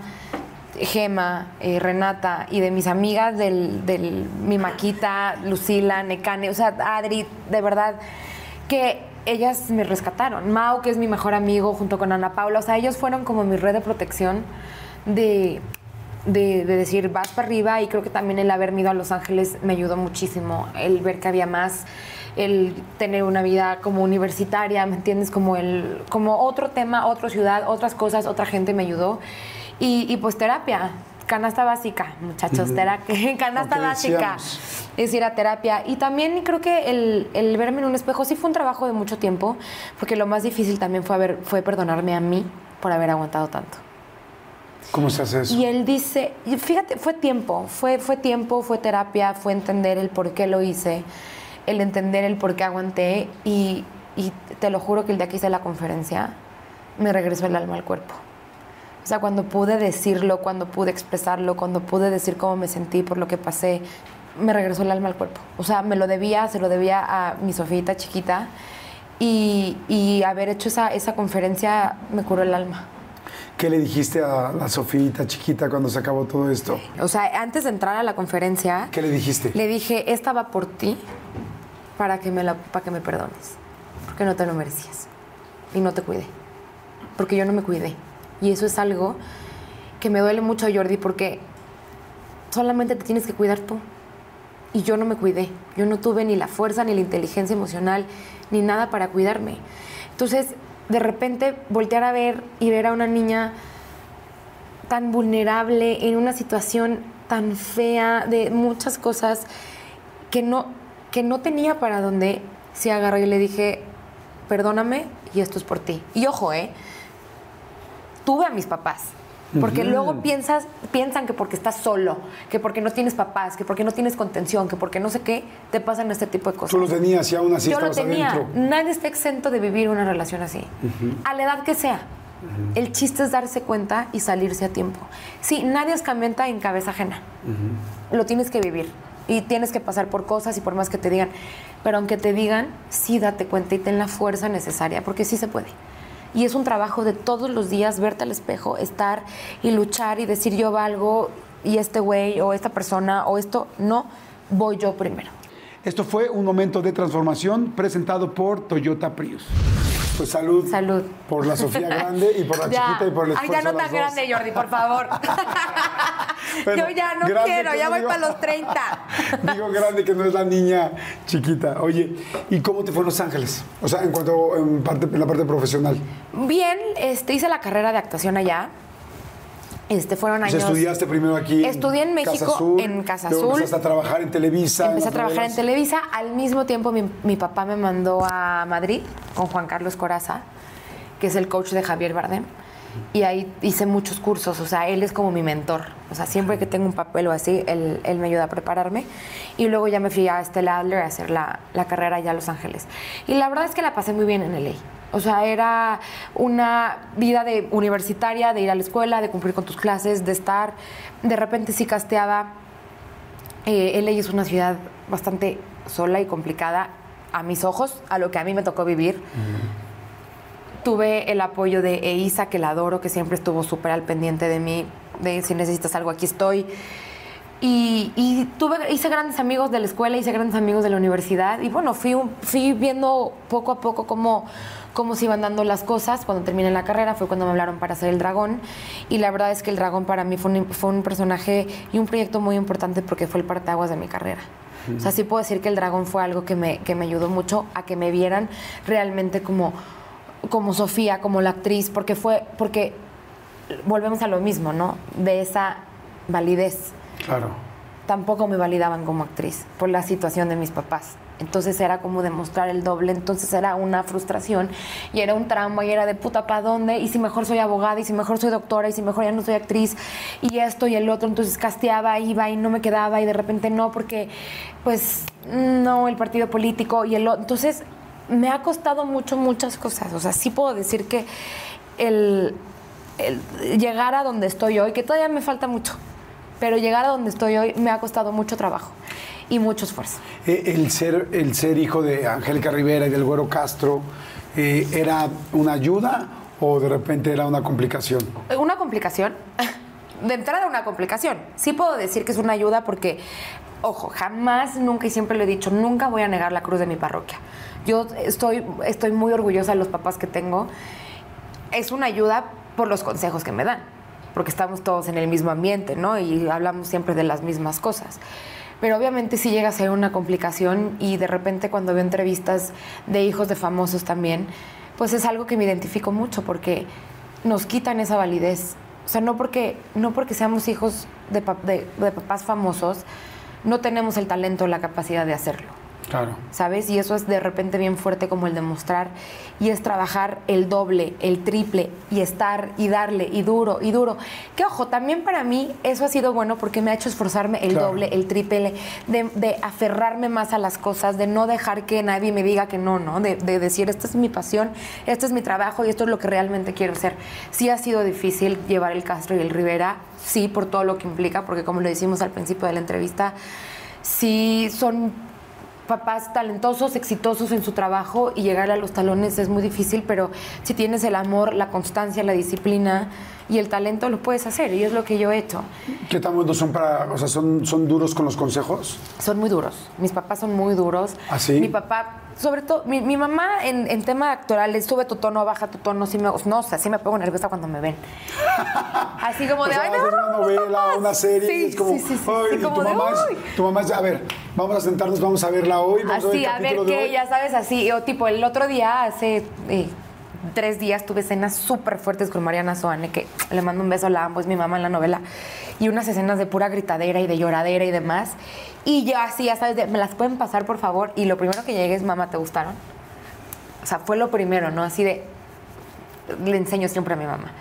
Gema, eh, Renata y de mis amigas del, del mi Maquita, Lucila, Necane, o sea, Adri, de verdad, que ellas me rescataron. Mau, que es mi mejor amigo, junto con Ana Paula, o sea, ellos fueron como mi red de protección de, de, de decir, vas para arriba, y creo que también el haberme ido a Los Ángeles me ayudó muchísimo, el ver que había más el tener una vida como universitaria, ¿me entiendes? Como, el, como otro tema, otra ciudad, otras cosas, otra gente me ayudó. Y, y pues terapia, canasta básica, muchachos, terapia, (laughs) canasta Lo que básica. Es ir a terapia. Y también creo que el, el verme en un espejo sí fue un trabajo de mucho tiempo, porque lo más difícil también fue, haber, fue perdonarme a mí por haber aguantado tanto. ¿Cómo se hace eso? Y él dice, fíjate, fue tiempo, fue, fue tiempo, fue terapia, fue entender el por qué lo hice, el entender el por qué aguanté y, y te lo juro que el día que hice la conferencia me regresó el alma al cuerpo. O sea, cuando pude decirlo, cuando pude expresarlo, cuando pude decir cómo me sentí por lo que pasé, me regresó el alma al cuerpo. O sea, me lo debía, se lo debía a mi Sofita chiquita y, y haber hecho esa, esa conferencia me curó el alma. ¿Qué le dijiste a la Sofita chiquita cuando se acabó todo esto? O sea, antes de entrar a la conferencia, ¿Qué le dijiste? le dije, esta va por ti para que me, la, para que me perdones, porque no te lo merecías y no te cuidé, porque yo no me cuidé. Y eso es algo que me duele mucho, Jordi, porque solamente te tienes que cuidar tú. Y yo no me cuidé. Yo no tuve ni la fuerza, ni la inteligencia emocional, ni nada para cuidarme. Entonces, de repente, voltear a ver y ver a una niña tan vulnerable, en una situación tan fea, de muchas cosas que no, que no tenía para dónde, se agarró y le dije, perdóname y esto es por ti. Y ojo, ¿eh? Tuve a mis papás. Porque luego piensas, piensan que porque estás solo, que porque no tienes papás, que porque no tienes contención, que porque no sé qué, te pasan este tipo de cosas. Tú lo tenías y aún así Yo lo tenía. adentro. Nadie está exento de vivir una relación así. A la edad que sea. El chiste es darse cuenta y salirse a tiempo. Sí, nadie escamenta en cabeza ajena. Lo tienes que vivir. Y tienes que pasar por cosas y por más que te digan. Pero aunque te digan, sí date cuenta y ten la fuerza necesaria, porque sí se puede. Y es un trabajo de todos los días verte al espejo, estar y luchar y decir yo valgo y este güey o esta persona o esto, no, voy yo primero. Esto fue un momento de transformación presentado por Toyota Prius. Pues salud. Salud. Por la Sofía Grande y por la (laughs) Ya. chiquita y por el Ay, esfuerzo ya no tan grande, Jordi, por favor. (laughs) Bueno, Yo ya no quiero, ya voy digo- para los 30. (laughs) Digo grande que no es la niña chiquita. Oye, ¿y cómo te fue en Los Ángeles? O sea, en cuanto en, parte, en la parte profesional. Bien, este, hice la carrera de actuación allá. Este, fueron sea, años. estudiaste primero aquí. Estudié en México, Casa Azul, en Casa Azul. Empezaste a trabajar en Televisa. Empecé a trabajar en. Televisa. Al mismo tiempo, mi, mi papá me mandó a Madrid con Juan Carlos Coraza, que es el coach de Javier Bardem. Y ahí hice muchos cursos. O sea, él es como mi mentor. O sea, siempre que tengo un papel o así, él, él me ayuda a prepararme. Y luego ya me fui a Stella Adler a hacer la, la carrera allá a Los Ángeles. Y la verdad es que la pasé muy bien en LA. O sea, era una vida de universitaria, de ir a la escuela, de cumplir con tus clases, de estar. De repente sí casteaba eh, LA es una ciudad bastante sola y complicada a mis ojos, a lo que a mí me tocó vivir. Tuve el apoyo de Eisa, que la adoro, que siempre estuvo súper al pendiente de mí, de si necesitas algo, aquí estoy. Y, y tuve, hice grandes amigos de la escuela, hice grandes amigos de la universidad. Y bueno, fui, fui viendo poco a poco cómo, cómo se iban dando las cosas. Cuando terminé la carrera fue cuando me hablaron para hacer el dragón. Y la verdad es que el dragón para mí fue un, fue un personaje y un proyecto muy importante porque fue el parteaguas de mi carrera. O sea, sí puedo decir que el dragón fue algo que me, que me ayudó mucho a que me vieran realmente como, como Sofía, como la actriz, porque fue, porque volvemos a lo mismo, ¿no? De esa validez Claro. tampoco me validaban como actriz por la situación de mis papás. Entonces era como demostrar el doble, entonces era una frustración y era un trauma y era de puta para dónde y si mejor soy abogada y si mejor soy doctora y si mejor ya no soy actriz y esto y el otro, entonces casteaba, iba y no me quedaba y de repente no porque pues no el partido político y el otro. Entonces me ha costado mucho muchas cosas, o sea, sí puedo decir que el llegar a donde estoy hoy, que todavía me falta mucho, pero llegar a donde estoy hoy me ha costado mucho trabajo y mucho esfuerzo. Eh, El ser, el ser hijo de Angélica Rivera y del Güero Castro, eh, ¿era una ayuda o de repente era una complicación? Una complicación, (laughs) de entrada una complicación. Sí puedo decir que es una ayuda porque ojo, jamás, nunca y siempre lo he dicho, nunca voy a negar la cruz de mi parroquia. Yo estoy, estoy muy orgullosa de los papás que tengo. Es una ayuda por los consejos que me dan, porque estamos todos en el mismo ambiente, ¿no? Y hablamos siempre de las mismas cosas. Pero obviamente sí llega a ser una complicación y de repente cuando veo entrevistas de hijos de famosos también, pues es algo que me identifico mucho porque nos quitan esa validez. O sea, no porque, no porque seamos hijos de, de, de papás famosos, no tenemos el talento o la capacidad de hacerlo. Claro. ¿Sabes? Y eso es de repente bien fuerte como el demostrar. Y es trabajar el doble, el triple, y estar y darle, y duro, y duro. Que ojo, también para mí eso ha sido bueno porque me ha hecho esforzarme el Claro. doble, el triple, de, de aferrarme más a las cosas, de no dejar que nadie me diga que no, ¿no? De, de decir, esta es mi pasión, este es mi trabajo y esto es lo que realmente quiero hacer. Sí ha sido difícil llevar el Castro y el Rivera, sí, por todo lo que implica, porque como lo decimos al principio de la entrevista, sí son papás talentosos, exitosos en su trabajo y llegar a los talones es muy difícil, pero si tienes el amor, la constancia, la disciplina y el talento, lo puedes hacer y es lo que yo he hecho. ¿Qué tan buenos son para, o sea, son, son duros con los consejos? Son muy duros, mis papás son muy duros. ¿Ah, sí? Mi papá, sobre todo, mi, mi mamá en, en tema actoral, es sube tu tono, baja tu tono, sí me, no, o sea, sí me pongo nerviosa cuando me ven. (laughs) Así como O de, sea, ay, a van una a novela, papás". una serie, Sí, es como, sí, sí, sí, "Ay", sí, y como tu de, mamá, es, tu mamá es, a ver, vamos a sentarnos, vamos a verla hoy, vamos Así, a a ver el ver qué, ya sabes, así. O tipo, el otro día, hace eh, tres días, tuve escenas súper fuertes con Mariana Soane, que le mando un beso, la amo, es mi mamá en la novela. Y unas escenas de pura gritadera y de lloradera y demás. Y yo así, ya sabes, de, me las pueden pasar, por favor. Y lo primero que llegué es, mamá, ¿te gustaron? O sea, fue lo primero, ¿no? Así de, le enseño siempre a mi mamá.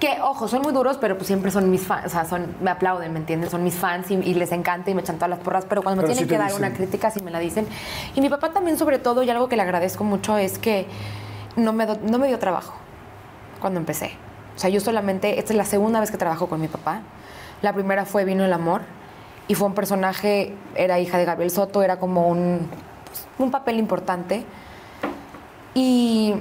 Que, ojo, son muy duros, pero pues siempre son mis fans, o sea, son, me aplauden, ¿me entiendes? Son mis fans y, y les encanta y me echan todas las porras, pero cuando me Pero tienen sí te que dar dicen. una crítica, sí me la dicen. Y mi papá también, sobre todo, y algo que le agradezco mucho es que no me, no me dio trabajo cuando empecé. O sea, yo solamente, esta es la segunda vez que trabajo con mi papá. La primera fue Vino el Amor y fue un personaje, era hija de Gabriel Soto, era como un, pues, un papel importante. Y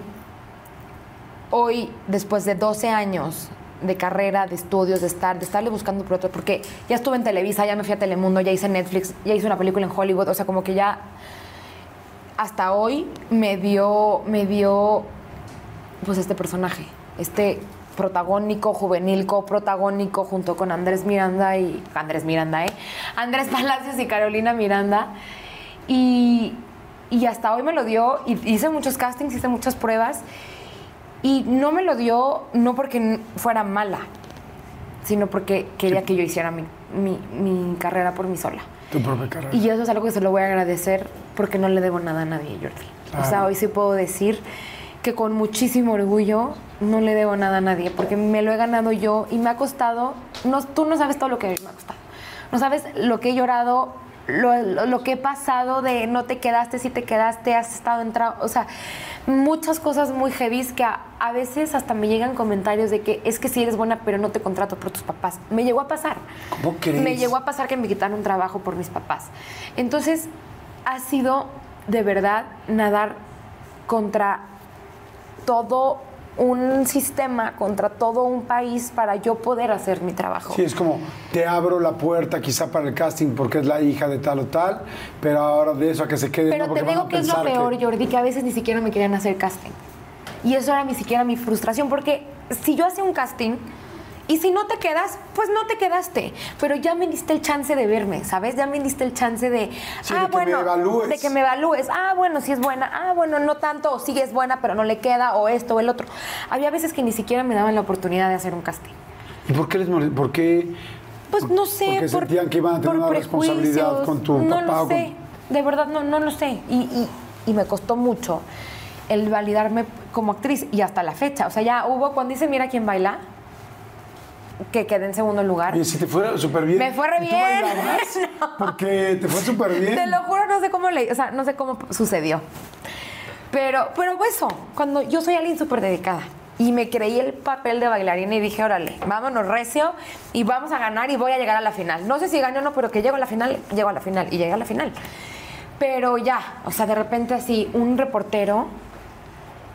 hoy, después de 12 años de carrera, de estudios, de estar, de estarle buscando por otro, porque ya estuve en Televisa, ya me fui a Telemundo, ya hice Netflix, ya hice una película en Hollywood, o sea, como que ya hasta hoy me dio, me dio pues este personaje, este protagónico, juvenil, coprotagónico, junto con Andrés Miranda y Andrés Miranda, ¿eh? Andrés (laughs) Palacios y Carolina Miranda. Y, y hasta hoy me lo dio, y hice muchos castings, hice muchas pruebas, y no me lo dio no porque fuera mala, sino porque quería que yo hiciera mi, mi- mi carrera por mí sola. Tu propia carrera. Y eso es algo que se lo voy a agradecer porque no le debo nada a nadie, Jordi. O sea, hoy sí puedo decir que con muchísimo orgullo no le debo nada a nadie porque me lo he ganado yo y me ha costado, no, tú no sabes todo lo que me ha costado. No sabes lo que he llorado, lo, lo- lo que he pasado de no te quedaste, si te quedaste, has estado entrado, o sea, muchas cosas muy heavy que a, a veces hasta me llegan comentarios de que es que sí eres buena, pero no te contrato por tus papás. Me llegó a pasar. ¿Cómo crees? Me llegó a pasar que me quitaron un trabajo por mis papás. Entonces, ha sido de verdad nadar contra todo un sistema, contra todo un país para yo poder hacer mi trabajo. Sí, es como, te abro la puerta quizá para el casting porque es la hija de tal o tal, pero ahora de eso a que se quede, Pero no, te digo que es lo peor, Jordi, que a veces ni siquiera me querían hacer casting. Y eso era ni siquiera mi frustración, porque si yo hacía un casting y si no te quedas, pues no te quedaste. Pero ya me diste el chance de verme, ¿sabes? Ya me diste el chance de, Sí, ah, de que me bueno, evalúes. de que me evalúes. Ah, bueno, si es buena. Ah, bueno, no tanto, o sí es buena, pero no le queda, o esto o el otro. Había veces que ni siquiera me daban la oportunidad de hacer un casting. ¿Y por qué les molest- ¿Por qué? Pues no sé. Porque por- sentían que iban a tener una responsabilidad con tu no papá lo con- sé. De verdad, no, no lo sé. Y, y- y me costó mucho el validarme como actriz y hasta la fecha. O sea, ya hubo, cuando dice Mira quién baila, que quedé en segundo lugar. Oye, si te fue súper bien. Me fue re ¿Y bien. (laughs) No. Porque te fue súper bien. Te lo juro, no sé cómo le, o sea, no sé cómo sucedió. Pero, pero eso, cuando yo soy alguien súper dedicada y me creí el papel de bailarina y dije, órale, vámonos recio y vamos a ganar y voy a llegar a la final. No sé si gano o no, pero que llego a la final, llego a la final y llegué a la final. Pero ya, o sea, de repente así, un reportero.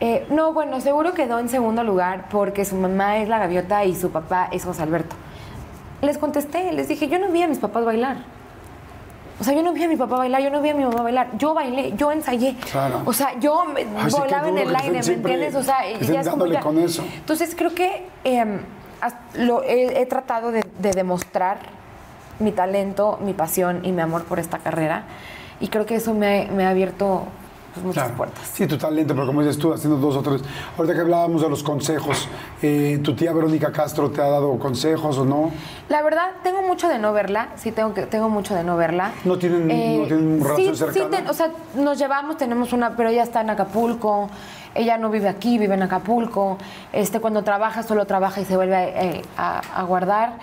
Eh, no, bueno, seguro quedó en segundo lugar porque su mamá es la gaviota y su papá es José Alberto. Les contesté, les dije, yo no vi a mis papás bailar. O sea, yo no vi a mi papá bailar, yo no vi a mi mamá bailar. Yo bailé, yo ensayé. Claro. O sea, yo me- Ay, volaba en el aire, ¿me entiendes? O sea, ya es como dándole ya- con eso. Entonces creo que eh, has- lo, he, he tratado de, de demostrar mi talento, mi pasión y mi amor por esta carrera. Y creo que eso me ha abierto pues, muchas Claro. puertas. Sí, tu talento, pero como dices tú, haciendo dos o tres. Ahorita que hablábamos de los consejos, eh, ¿tu tía Verónica Castro te ha dado consejos o no? La verdad, tengo mucho de no verla. Sí, tengo, que, tengo mucho de no verla. ¿No tienen- no tienen relación sí, cercana? Sí, ten- o sea, nos llevamos, tenemos una, pero ella está en Acapulco. Ella no vive aquí, vive en Acapulco. Este, cuando trabaja, solo trabaja y se vuelve eh, a, a guardar.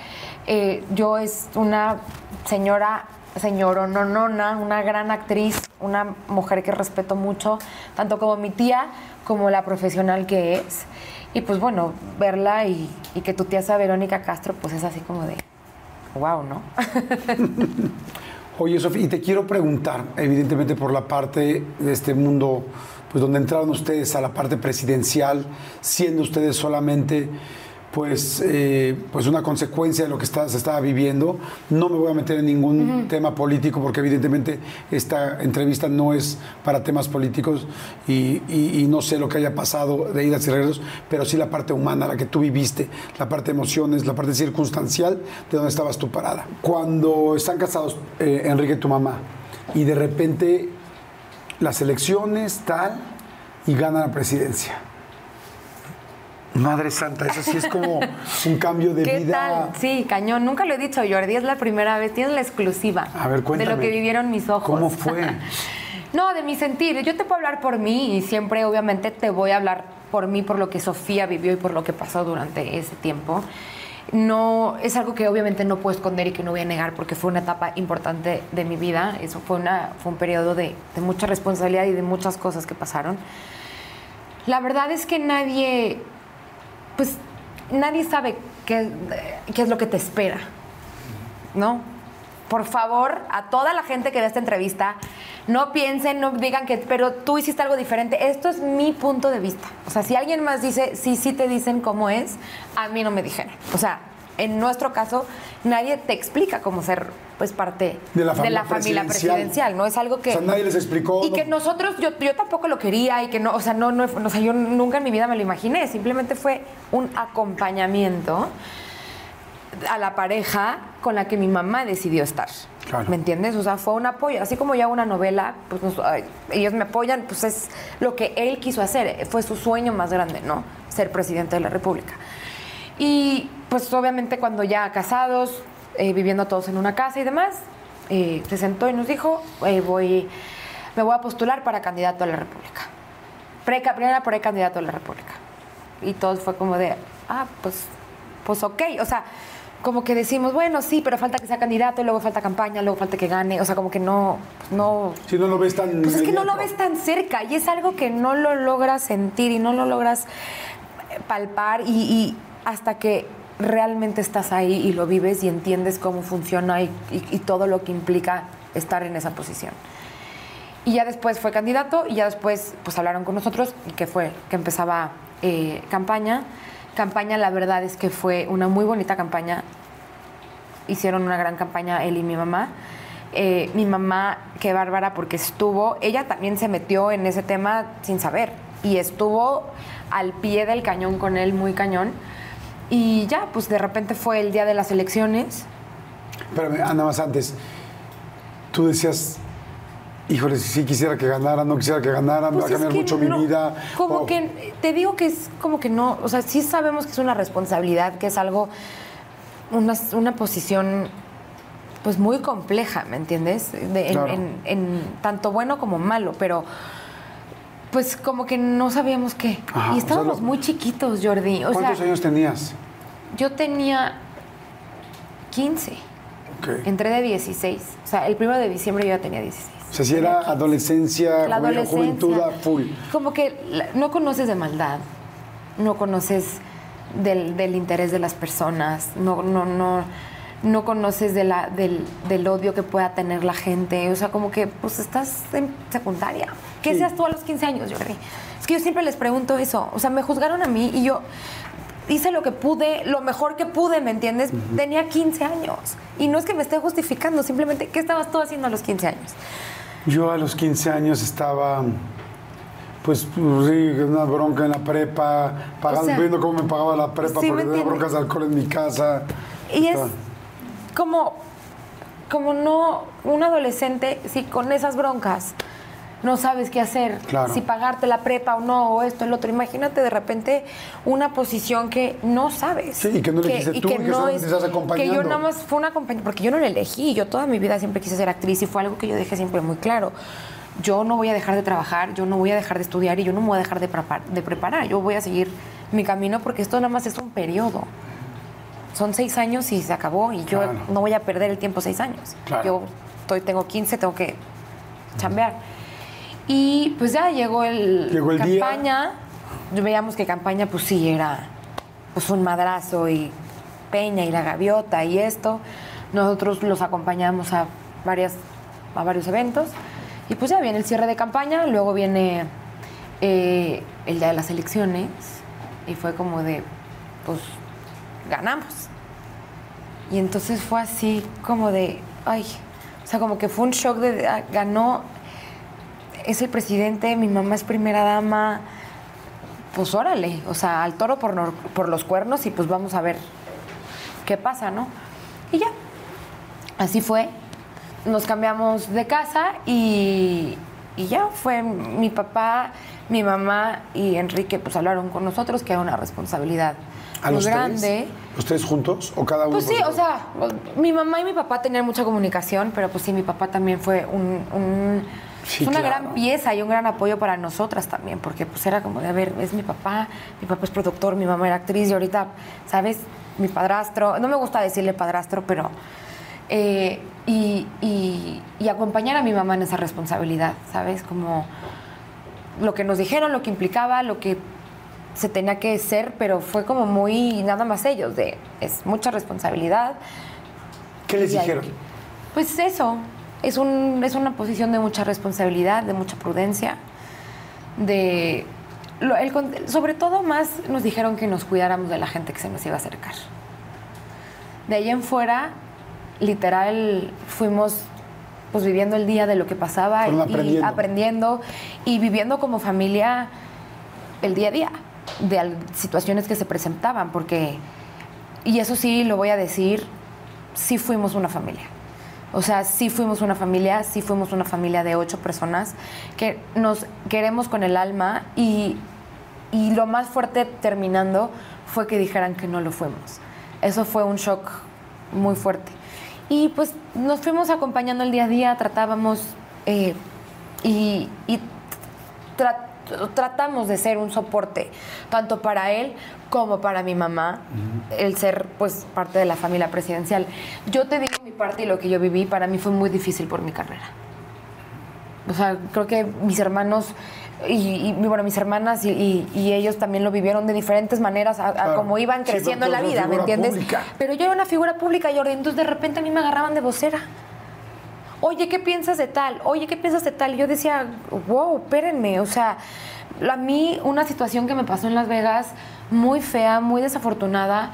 Eh, yo es una señora, señorononona, una gran actriz, una mujer que respeto mucho, tanto como mi tía, como la profesional que es. Y pues bueno, verla y, y que tu tía sea Verónica Castro, pues es así como de, wow, ¿no? (laughs) Oye, Sofía, y te quiero preguntar, evidentemente por la parte de este mundo, pues donde entraron ustedes a la parte presidencial, siendo ustedes solamente, pues, eh, pues una consecuencia de lo que está- se estaba viviendo. No me voy a meter en ningún tema político, porque evidentemente esta entrevista no es para temas políticos y, y- y no sé lo que haya pasado de idas y regresos, pero sí la parte humana, la que tú viviste, la parte de emociones, la parte circunstancial de donde estabas tú parada. Cuando están casados eh, Enrique y tu mamá y de repente las elecciones, tal, y gana la presidencia. Madre Santa, eso sí es como un cambio de ¿Qué vida. tal? Sí, cañón. Nunca lo he dicho, Jordi. Es la primera vez. Tienes la exclusiva. A ver, cuéntame. De lo que vivieron mis ojos. ¿Cómo (laughs) fue? no, de mi sentir. Yo te puedo hablar por mí y siempre, obviamente, te voy a hablar por mí, por lo que Sofía vivió y por lo que pasó durante ese tiempo. No, es algo que obviamente no puedo esconder y que no voy a negar porque fue una etapa importante de mi vida. Eso fue, una, fue un periodo de, de mucha responsabilidad y de muchas cosas que pasaron. La verdad es que nadie, pues nadie sabe qué, qué es lo que te espera, ¿no? Por favor, a toda la gente que ve esta entrevista, no piensen, no digan que, pero tú hiciste algo diferente. Esto es mi punto de vista. O sea, si alguien más dice, sí, sí te dicen cómo es, a mí no me dijeron. O sea, en nuestro caso, nadie te explica cómo ser, pues, parte De la familia familia presidencial. presidencial. ¿no? Es algo que... O sea, nadie les explicó, Y no- que nosotros, yo, yo tampoco lo quería y que no, o sea, no, no, o sea, yo nunca en mi vida me lo imaginé. Simplemente fue un acompañamiento a la pareja con la que mi mamá decidió estar. Claro. ¿Me entiendes? O sea, fue un apoyo. Así como hago una novela, pues nos- ay, ellos me apoyan, pues es lo que él quiso hacer. Fue su sueño más grande, ¿no? Ser presidente de la República. Y pues obviamente cuando ya casados, eh, viviendo todos en una casa y demás, eh, se sentó y nos dijo, eh, voy, me voy a postular para candidato a la República. Preca, primera precandidato a la República. Y todo fue como de, ah, pues, pues ok. O sea, como que decimos, bueno, sí, pero falta que sea candidato, y luego falta campaña, luego falta que gane. O sea, como que no, no, Si no lo ves tan. pues es que no lo ves tan cerca y es algo que no lo logras sentir y no lo logras palpar y, y hasta que realmente estás ahí y lo vives y entiendes cómo funciona y, todo lo que implica estar en esa posición. Y ya después fue candidato y ya después pues hablaron con nosotros y que fue que empezaba eh, campaña. Campaña la verdad es que fue una muy bonita campaña hicieron una gran campaña él y mi mamá. Eh, mi mamá, qué bárbara, porque estuvo, ella también se metió en ese tema sin saber y estuvo al pie del cañón con él, muy cañón. Y ya, pues de repente fue el día de las elecciones. Espérame, ah, nada más antes. Tú decías, híjole, si sí quisiera que ganara, no quisiera que ganara, me va a Pues cambiar mucho no, mi vida. Como que, te digo que es como que no, o sea, sí sabemos que es una responsabilidad, que es algo, una, una posición pues muy compleja, ¿me entiendes? De- en, Claro. en- en tanto bueno como malo, pero pues como que no sabíamos qué. Ajá, o y sea, estábamos lo- muy chiquitos, Jordi. O ¿Cuántos sea, años tenías? yo tenía 15, Ok. entré de 16. O sea, el primero de diciembre yo ya tenía 16. O sea, si era adolescencia, adolescencia. juventud a full. Como que no conoces de maldad, no conoces del, del interés de las personas, no, no, no, no conoces de la, del, del odio que pueda tener la gente. O sea, como que pues estás en secundaria. ¿Qué Sí. seas tú a los 15 años, Jordi? Es que yo siempre les pregunto eso. O sea, me juzgaron a mí y yo hice lo que pude, lo mejor que pude, ¿me entiendes? Tenía 15 años. Y no es que me esté justificando, simplemente, ¿qué estabas tú haciendo a los 15 años? Yo a los 15 años estaba, pues, sí, una bronca en la prepa, pagando, viendo cómo me pagaba la prepa, Sí, porque ¿me tenía broncas de alcohol en mi casa. Y es como, como no, un adolescente, si con esas broncas no sabes qué hacer, Claro. si pagarte la prepa o no, o esto, el otro, imagínate de repente una posición que no sabes. Sí, y que no elegiste tú, y que estás Que acompañando. yo nada más fue una compañía, porque yo no la elegí, yo toda mi vida siempre quise ser actriz y fue algo que yo dejé siempre muy claro. Yo no voy a dejar de trabajar, yo no voy a dejar de estudiar y yo no me voy a dejar de prepar- de preparar. Yo voy a seguir mi camino porque esto nada más es un periodo son seis años y se acabó y yo Claro. no voy a perder el tiempo seis años. Claro. Yo estoy, tengo 15, tengo que chambear. Y pues ya llegó el, Llegó el día. campaña. Veíamos que campaña pues sí era pues un madrazo y Peña y la gaviota y esto. Nosotros los acompañamos a varias a varios eventos y pues ya viene el cierre de campaña, luego viene eh, el día de las elecciones y fue como de pues ganamos. Y entonces fue así como de, ay, o sea, como que fue un shock de, ah, ganó, es el presidente, mi mamá es primera dama, pues órale, o sea, al toro por, por los cuernos y pues vamos a ver qué pasa, ¿no? Y ya, así fue. Nos cambiamos de casa y, y ya fue mi papá, mi mamá y Enrique, pues hablaron con nosotros que era una responsabilidad ¿A muy los grande. tres? ¿Ustedes juntos o cada uno? Pues sí, o sea, mi mamá y mi papá tenían mucha comunicación, pero pues sí, mi papá también fue un, un- Sí, una claro. gran pieza y un gran apoyo para nosotras también, porque pues era como de, a ver, es mi papá, mi papá es productor, mi mamá era actriz y ahorita, ¿sabes? Mi padrastro, no me gusta decirle padrastro, pero... eh, y, y- y acompañar a mi mamá en esa responsabilidad, ¿sabes? Como lo que nos dijeron, lo que implicaba, lo que se tenía que ser, pero fue como muy nada más ellos, de es mucha responsabilidad. ¿Qué les Y dijeron? Pues eso, es, un, es una posición de mucha responsabilidad, de mucha prudencia, de... lo- el con- sobre todo más nos dijeron que nos cuidáramos de la gente que se nos iba a acercar. De ahí en fuera, literal, fuimos pues viviendo el día de lo que pasaba Fueron y aprendiendo. aprendiendo y viviendo como familia el día a día de situaciones que se presentaban, porque, y eso sí lo voy a decir, sí fuimos una familia. O sea, sí fuimos una familia, sí fuimos una familia de ocho personas que nos queremos con el alma y, y lo más fuerte terminando fue que dijeran que no lo fuimos. Eso fue un shock muy fuerte. Y pues nos fuimos acompañando el día a día, tratábamos eh, y, y tra- tratamos de ser un soporte tanto para él como para mi mamá, el ser pues parte de la familia presidencial. Yo te mi parte y lo que yo viví, para mí fue muy difícil por mi carrera. O sea, creo que mis hermanos y, y, bueno, mis hermanas y, y- y ellos también lo vivieron de diferentes maneras a, a Claro. como iban creciendo en la vida, ¿me entiendes? pública. Pero yo era una figura pública, Jordi, entonces de repente a mí me agarraban de vocera. Oye, ¿qué piensas de tal? Oye, ¿qué piensas de tal? Y yo decía, wow, espérenme. O sea, a mí una situación que me pasó en Las Vegas, muy fea, muy desafortunada,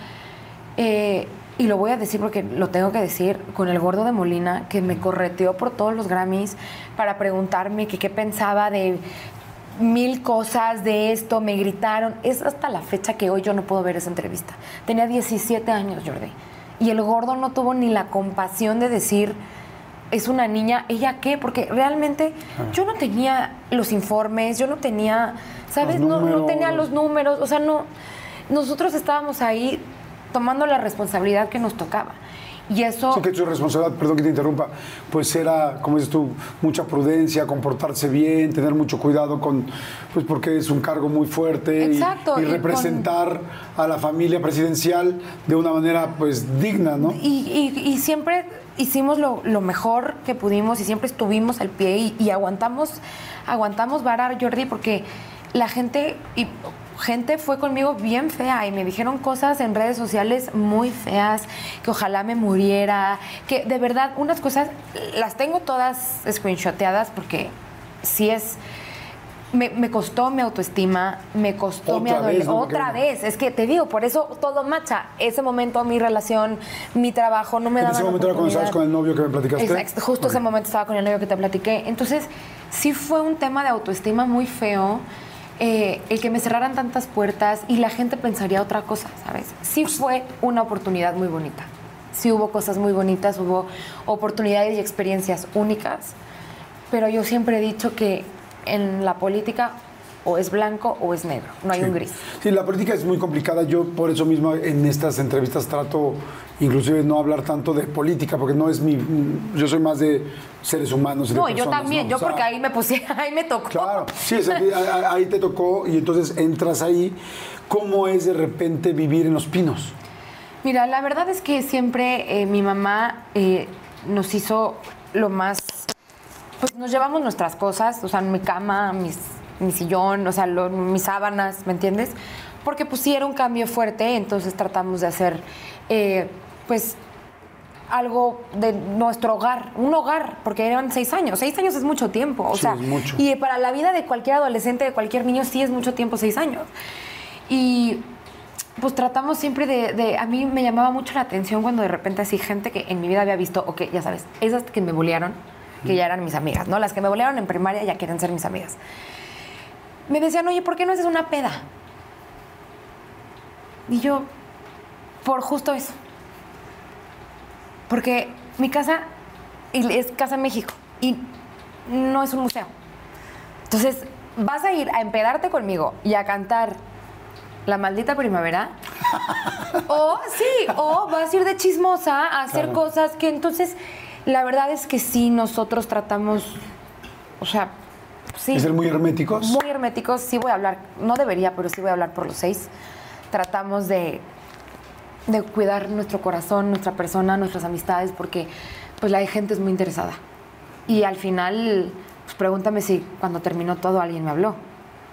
eh, y lo voy a decir porque lo tengo que decir, con el gordo de Molina, que me correteó por todos los Grammys para preguntarme que qué pensaba de mil cosas de esto, me gritaron. Es hasta la fecha que hoy yo no puedo ver esa entrevista. Tenía 17 años, Jordi. Y el gordo no tuvo ni la compasión de decir, es una niña, ¿ella qué? Porque realmente yo no tenía los informes, yo no tenía, ¿sabes? No, no tenía los números, o sea, no. Nosotros estábamos ahí tomando la responsabilidad que nos tocaba. Y eso... Sí, que tu responsabilidad, perdón que te interrumpa, pues era, como dices tú, mucha prudencia, comportarse bien, tener mucho cuidado con, pues porque es un cargo muy fuerte Exacto, y, y con- representar a la familia presidencial de una manera pues digna, ¿no? Y, y- y siempre hicimos lo, lo mejor que pudimos y siempre estuvimos al pie y, aguantamos, aguantamos vara, Jordi, porque la gente, y gente fue conmigo bien fea y me dijeron cosas en redes sociales muy feas, que ojalá me muriera, que de verdad unas cosas las tengo todas screenshoteadas porque sí es me, me costó mi autoestima, me costó mi adolescencia. Otra vez, es que te digo, por eso todo macha. Ese momento, mi relación, mi trabajo, no me En daban ese momento era cuando estabas con el novio que me platicaste. Exacto, justo ese Ok. momento estaba con el novio que te platiqué. Entonces, sí fue un tema de autoestima muy feo. Eh, el que me cerraran tantas puertas y la gente pensaría otra cosa, ¿sabes? Sí fue una oportunidad muy bonita. Sí hubo cosas muy bonitas, hubo oportunidades y experiencias únicas, pero yo siempre he dicho que en la política o es blanco o es negro, no hay Sí. un gris. Sí, la política es muy complicada. Yo por eso mismo en estas entrevistas trato inclusive no hablar tanto de política, porque no es mi... Yo soy más de seres humanos. y de No, y yo personas, también, ¿no? yo O sea, porque ahí me puse, (laughs) ahí me tocó. Claro, sí, es ahí te tocó y entonces entras ahí. ¿Cómo es de repente vivir en Los Pinos? Mira, la verdad es que siempre eh, mi mamá eh, nos hizo lo más. Pues nos llevamos nuestras cosas, o sea, mi cama, mis, mi sillón, o sea, lo- mis sábanas, ¿me entiendes? Porque pues sí era un cambio fuerte, entonces tratamos de hacer, eh, pues, algo de nuestro hogar, un hogar, porque eran seis años. Seis años es mucho tiempo, o Sí, sea, es mucho. y para la vida de cualquier adolescente, de cualquier niño, sí es mucho tiempo, seis años. Y pues tratamos siempre de, de- A mí me llamaba mucho la atención cuando de repente así gente que en mi vida había visto, ok, ya sabes, esas que me bullearon, que ya eran mis amigas, ¿no? Las que me bullearon en primaria ya quieren ser mis amigas. Me decían, oye, ¿por qué no haces una peda? Y yo, por justo eso. Porque mi casa es Casa México y no es un museo. Entonces, ¿vas a ir a empedarte conmigo y a cantar La maldita primavera? o sí, o vas a ir de chismosa a hacer Claro. cosas que entonces, la verdad es que sí, nosotros tratamos, o sea, sí. ¿Es ser muy herméticos? Muy herméticos, sí voy a hablar, no debería, pero sí voy a hablar por los seis. Tratamos de, de cuidar nuestro corazón, nuestra persona, nuestras amistades, porque pues la gente es muy interesada. Y al final, pues pregúntame si cuando terminó todo alguien me habló.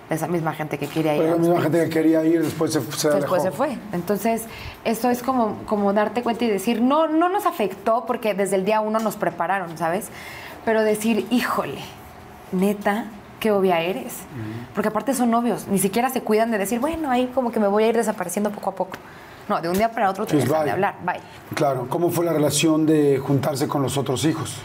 De esa misma gente que quería ir. Pero la misma gente que quería ir después se, se Después se fue. Entonces, esto es como, como darte cuenta y decir, no, no nos afectó porque desde el día uno nos prepararon, ¿sabes? Pero decir, híjole, neta, qué obvia eres. Porque aparte son novios, ni siquiera se cuidan de decir, bueno, ahí como que me voy a ir desapareciendo poco a poco. No, de un día para otro te Pues dejan de hablar, bye. Claro, ¿cómo fue la relación de juntarse con los otros hijos?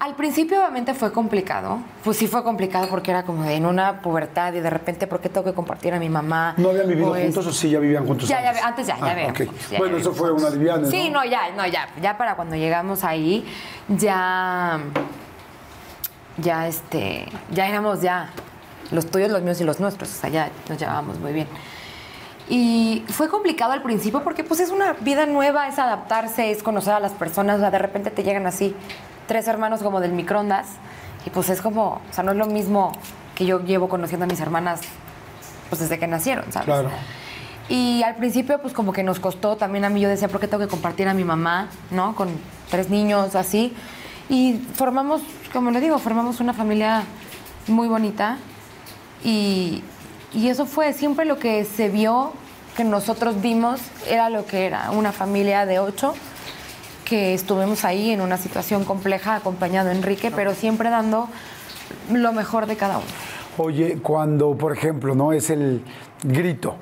Al principio obviamente fue complicado, pues sí fue complicado porque era como de en una pubertad y de repente, ¿por qué tengo que compartir a mi mamá? ¿No habían vivido O es- juntos o sí ya vivían juntos? Ya, ya, antes ya, ya Ah, habíamos, ya bueno, eso fue una aliviane, Sí, ¿no? no, ya, no, ya, ya para cuando llegamos ahí, ya, ya, este, ya éramos ya los tuyos, los míos y los nuestros, o sea, ya nos llevábamos muy bien. Y fue complicado al principio porque pues es una vida nueva, es adaptarse, es conocer a las personas, o sea, de repente te llegan así tres hermanos como del microondas y pues es como, o sea, no es lo mismo que yo llevo conociendo a mis hermanas pues desde que nacieron, ¿sabes? Claro. Y al principio, pues como que nos costó también a mí, yo decía, ¿por qué tengo que compartir a mi mamá, ¿no? Con tres niños, así. Y formamos, como le digo, formamos una familia muy bonita. Y, y eso fue siempre lo que se vio, que nosotros vimos, era lo que era, una familia de ocho, que estuvimos ahí en una situación compleja, acompañado de Enrique, pero siempre dando lo mejor de cada uno. Oye, cuando, por ejemplo, ¿no? Es el grito.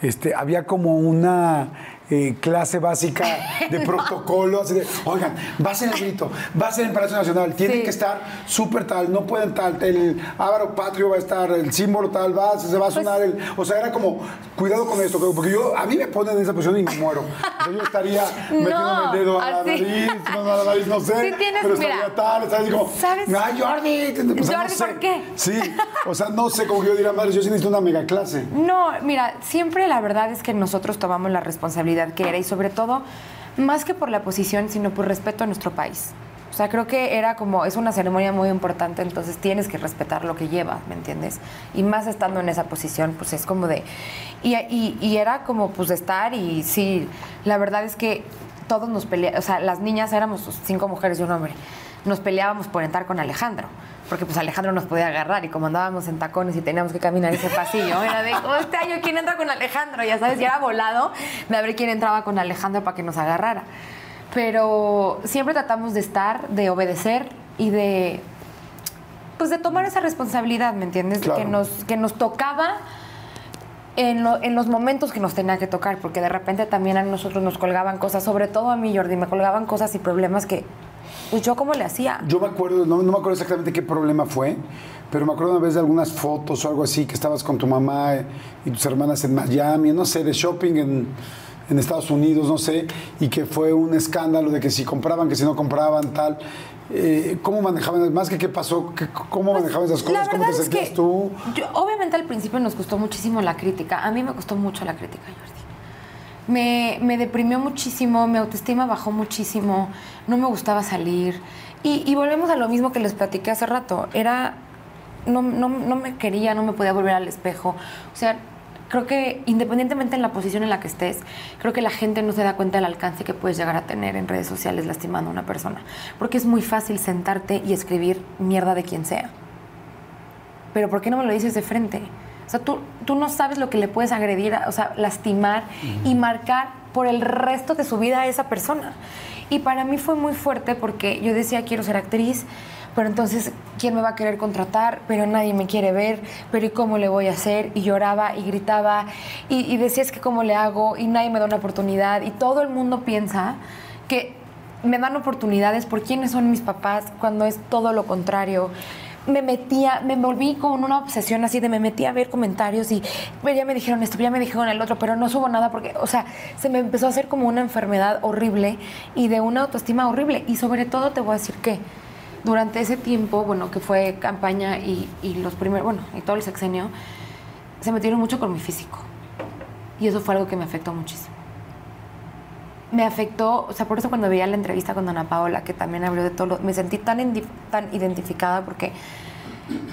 Este, había como una eh, clase básica de (laughs) protocolo, así de, oigan, va a ser el grito, va a ser en Palacio Nacional, tienen Sí. que estar súper tal, no pueden tal, el ávaro patrio va a estar, el símbolo tal, va, se va a Pues sonar el, o sea, era como, cuidado con esto, porque yo, a mí me ponen en esa posición y me muero. Yo estaría (laughs) metiéndome el dedo a la así. nariz, no, a la nariz, no sé, Sí tienes, pero mira, estaría tal, ¿sabes? Como, ¿sabes? ay, Jordi, o sea, no Jordi, sé. ¿por qué? Sí, o sea, no sé, que yo diría, madre, yo sí necesito una mega clase. No, mira, siempre la verdad es que nosotros tomamos la responsabilidad que era y sobre todo, más que por la posición, sino por respeto a nuestro país. O sea, creo que era como, es una ceremonia muy importante, entonces tienes que respetar lo que llevas, ¿me entiendes? Y más estando en esa posición, pues es como de... Y, y- y era como pues estar y sí, la verdad es que todos nos peleábamos, o sea, las niñas éramos cinco mujeres y un hombre, nos peleábamos por entrar con Alejandro. Porque pues Alejandro nos podía agarrar y como andábamos en tacones y teníamos que caminar ese pasillo, era de, oh, este año, ¿quién entra con Alejandro? Ya sabes, ya era volado de a ver quién entraba con Alejandro para que nos agarrara. Pero siempre tratamos de estar, de obedecer y de pues de tomar esa responsabilidad, ¿me entiendes? Claro. que nos, que nos tocaba en, lo- en los momentos que nos tenía que tocar, porque de repente también a nosotros nos colgaban cosas, sobre todo a mí, Jordi, me colgaban cosas y problemas que, pues yo cómo le hacía. Yo me acuerdo, no, no me acuerdo exactamente qué problema fue, pero me acuerdo una vez de algunas fotos o algo así, que estabas con tu mamá y tus hermanas en Miami, no sé, de shopping en, en Estados Unidos, no sé, y que fue un escándalo de que si compraban, que si no compraban, tal. Eh, ¿Cómo manejaban, más que qué pasó, cómo manejaban esas Pues, cosas, cómo te es sentías que tú? yo- obviamente al principio nos costó muchísimo la crítica. A mí me costó mucho la crítica, Jordi. Me, me deprimió muchísimo, mi autoestima bajó muchísimo, no me gustaba salir. Y, y volvemos a lo mismo que les platiqué hace rato. Era. No, no, no me quería, no me podía volver al espejo. O sea, creo que independientemente en la posición en la que estés, creo que la gente no se da cuenta del alcance que puedes llegar a tener en redes sociales lastimando a una persona. Porque es muy fácil sentarte y escribir mierda de quien sea pero ¿por qué no me lo dices de frente? O sea, tú, tú no sabes lo que le puedes agredir, o sea, lastimar y marcar por el resto de su vida a esa persona. Y para mí fue muy fuerte porque yo decía, quiero ser actriz, pero entonces, ¿quién me va a querer contratar? Pero nadie me quiere ver, pero ¿y cómo le voy a hacer? Y lloraba y gritaba y, y decía, es que cómo le hago y nadie me da una oportunidad. Y todo el mundo piensa que me dan oportunidades por quiénes son mis papás cuando es todo lo contrario me metía, me volví con una obsesión así de me metía a ver comentarios y "Ve, ya me dijeron esto, ya me dijeron el otro, pero no subo nada porque, o sea, se me empezó a hacer como una enfermedad horrible y de una autoestima horrible. Y sobre todo te voy a decir que durante ese tiempo, bueno, que fue campaña y, y los primeros, bueno, y todo el sexenio, se metieron mucho con mi físico. Y eso fue algo que me afectó muchísimo me afectó, o sea, por eso cuando veía la entrevista con Ana Paola, que también habló de todo, lo- me sentí tan, tan identificada porque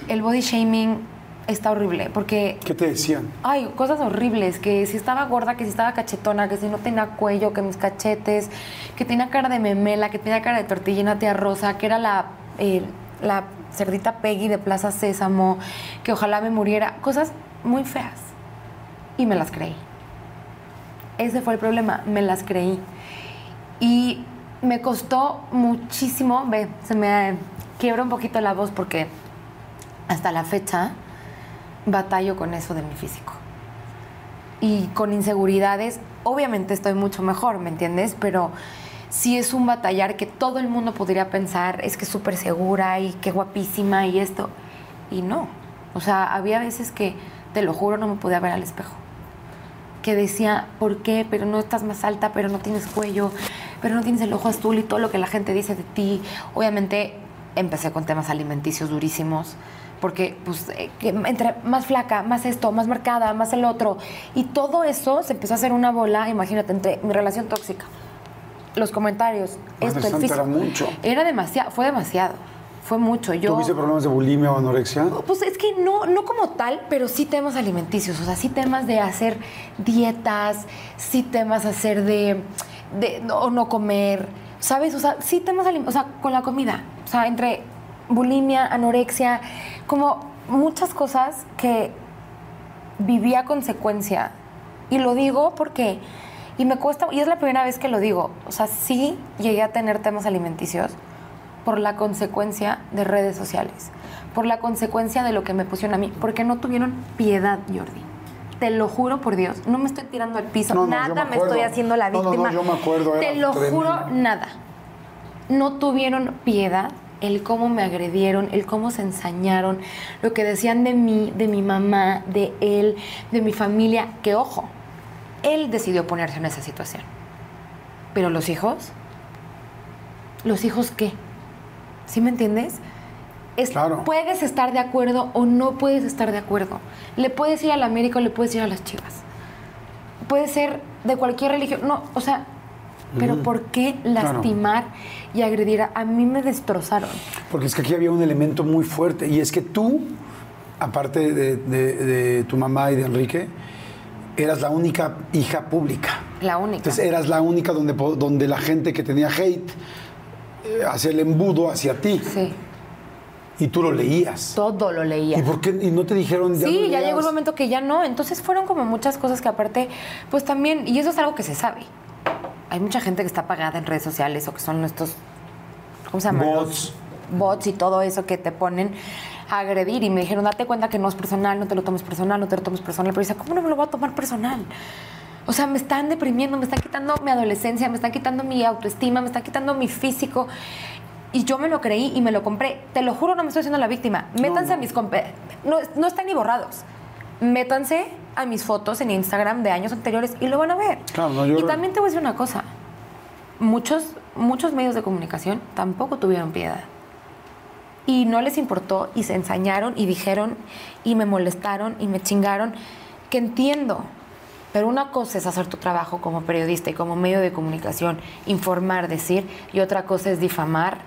el body shaming está horrible, porque ¿Qué te decían? hay cosas horribles, que si estaba gorda, que si estaba cachetona, que si no tenía cuello, que mis cachetes, que tenía cara de memela, que tenía cara de tortillina tía rosa, que era la, eh, la cerdita Peggy de Plaza Sésamo, que ojalá me muriera, cosas muy feas. Y me las creí. Ese fue el problema, me las creí. Y me costó muchísimo, ve, se me quiebra un poquito la voz porque hasta la fecha batallo con eso de mi físico. Y con inseguridades, obviamente estoy mucho mejor, ¿me entiendes? Pero sí es un batallar que todo el mundo podría pensar, es que es súper segura y qué guapísima y esto. Y no. O sea, había veces que, te lo juro, no me podía ver al espejo que decía, ¿por qué? Pero no estás más alta, pero no tienes cuello, pero no tienes el ojo azul y todo lo que la gente dice de ti. Obviamente empecé con temas alimenticios durísimos, porque pues eh, que entre más flaca, más esto, más marcada, más el otro. Y todo eso se empezó a hacer una bola, imagínate, entre mi relación tóxica, los comentarios, esto, el físico. era mucho. Era demasiado, fue demasiado, fue mucho. Yo, ¿Tuviste problemas de bulimia o anorexia? pues es que no, no como tal, pero sí temas alimenticios, o sea, sí temas de hacer dietas, sí temas hacer de, de no- o no comer, ¿sabes? O sea, sí temas o sea, con la comida, o sea, entre bulimia, anorexia, como muchas cosas que vivía consecuencia. Y lo digo porque, y me cuesta, y es la primera vez que lo digo, o sea, sí llegué a tener temas alimenticios por la consecuencia de redes sociales, por la consecuencia de lo que me pusieron a mí, porque no tuvieron piedad, Jordi. Te lo juro por Dios, no me estoy tirando al piso, No, no, yo nada me me, estoy haciendo la no, víctima. yo me acuerdo, Te lo tremendo. juro, nada. No tuvieron piedad el cómo me agredieron, el cómo se ensañaron, lo que decían de mí, de mi mamá, de él, de mi familia, que ojo, él decidió ponerse en esa situación. Pero los hijos, ¿los hijos qué? ¿Sí me entiendes? Es- Claro. Puedes estar de acuerdo o no puedes estar de acuerdo. Le puedes ir a la América o le puedes ir a las Chivas. Puede ser de cualquier religión. No, o sea, pero ¿por qué lastimar y agredir? A, a mí me destrozaron. Porque es que aquí había un elemento muy fuerte y es que tú, aparte de, de- de tu mamá y de Enrique, eras la única hija pública. La única. Entonces eras la única donde, donde la gente que tenía hate eh, hacía el embudo hacia ti Sí, y tú lo leías. todo lo leía. ¿Y por qué y no te dijeron Sí, no ya llegó el momento que ya no. Entonces fueron como muchas cosas que aparte, pues también, y eso es algo que se sabe. Hay mucha gente que está pagada en redes sociales o que son estos, ¿cómo se llaman? Bots. Los bots y todo eso que te ponen. a agredir y me dijeron, date cuenta que no es personal, no te lo tomes personal, no te lo tomes personal. Pero dice, ¿cómo no me lo voy a tomar personal? O sea, me están deprimiendo, me están quitando mi adolescencia, me están quitando mi autoestima, me están quitando mi físico. Y yo me lo creí y me lo compré. Te lo juro, no me estoy haciendo la víctima. Métanse a mis... No, no están ni borrados. Métanse a mis fotos en Instagram de años anteriores y lo van a ver. Claro, no, yo- Y también te voy a decir una cosa. Muchos, muchos medios de comunicación tampoco tuvieron piedad. Y no les importó y se ensañaron y dijeron y me molestaron y me chingaron, que entiendo. Pero una cosa es hacer tu trabajo como periodista y como medio de comunicación, informar, decir, y otra cosa es difamar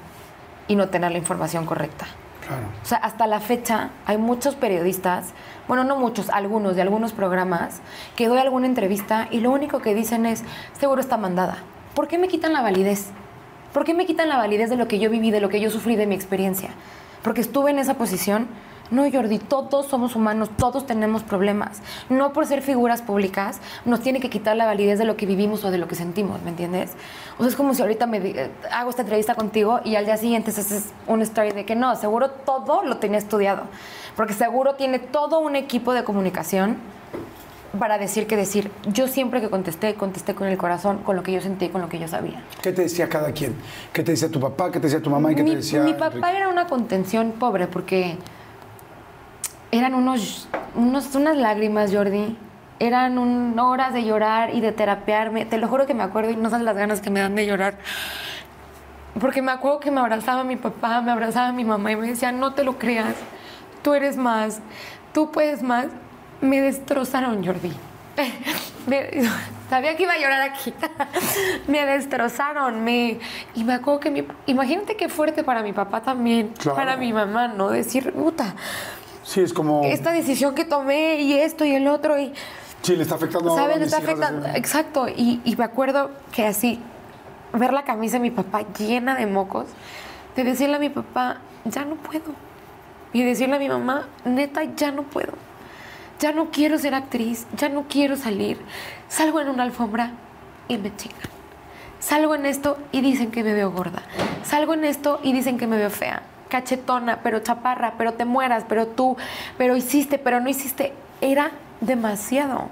y no tener la información correcta. Claro. O sea, hasta la fecha hay muchos periodistas, bueno, no muchos, algunos de algunos programas, que doy alguna entrevista y lo único que dicen es, seguro está mandada. ¿Por qué me quitan la validez? ¿Por qué me quitan la validez de lo que yo viví, de lo que yo sufrí, de mi experiencia? Porque estuve en esa posición. No, Jordi, todos somos humanos, todos tenemos problemas. No por ser figuras públicas nos tiene que quitar la validez de lo que vivimos o de lo que sentimos, ¿me entiendes? O sea, es como si ahorita me eh, hago esta entrevista contigo y al día siguiente haces una story de que no, seguro todo lo tenía estudiado. Porque seguro tiene todo un equipo de comunicación para decir que decir. Yo siempre que contesté, contesté con el corazón, con lo que yo sentí, con lo que yo sabía. ¿Qué te decía cada quien? ¿Qué te decía tu papá? ¿Qué te decía tu mamá? ¿Y qué mi, te decía mi Enrique? papá era una contención pobre porque eran unos, unos, unas lágrimas, Jordi. Eran un- horas de llorar y de terapearme. Te lo juro que me acuerdo y no sabes las ganas que me dan de llorar. Porque me acuerdo que me abrazaba mi papá, me abrazaba mi mamá y me decía, no te lo creas, tú eres más, tú puedes más. Me destrozaron, Jordi. (laughs) Me- (laughs) sabía que iba a llorar aquí. (laughs) me destrozaron, me... Y me acuerdo que mi... Imagínate qué fuerte para mi papá también, Claro. para mi mamá, ¿no? Decir, puta, Sí, es como... esta decisión que tomé y esto y el otro y... Sí, le está afectando a ¿Sabes? Le está desde- afectando. Exacto. Y, y me acuerdo que así, ver la camisa de mi papá llena de mocos, de decirle a mi papá, ya no puedo. Y decirle a mi mamá, neta, ya no puedo. Ya no quiero ser actriz, ya no quiero salir. Salgo en una alfombra y me chingan. Salgo en esto y dicen que me veo gorda. Salgo en esto y dicen que me veo fea. Cachetona, pero chaparra, pero te mueras, pero tú, pero hiciste, pero no hiciste. Era demasiado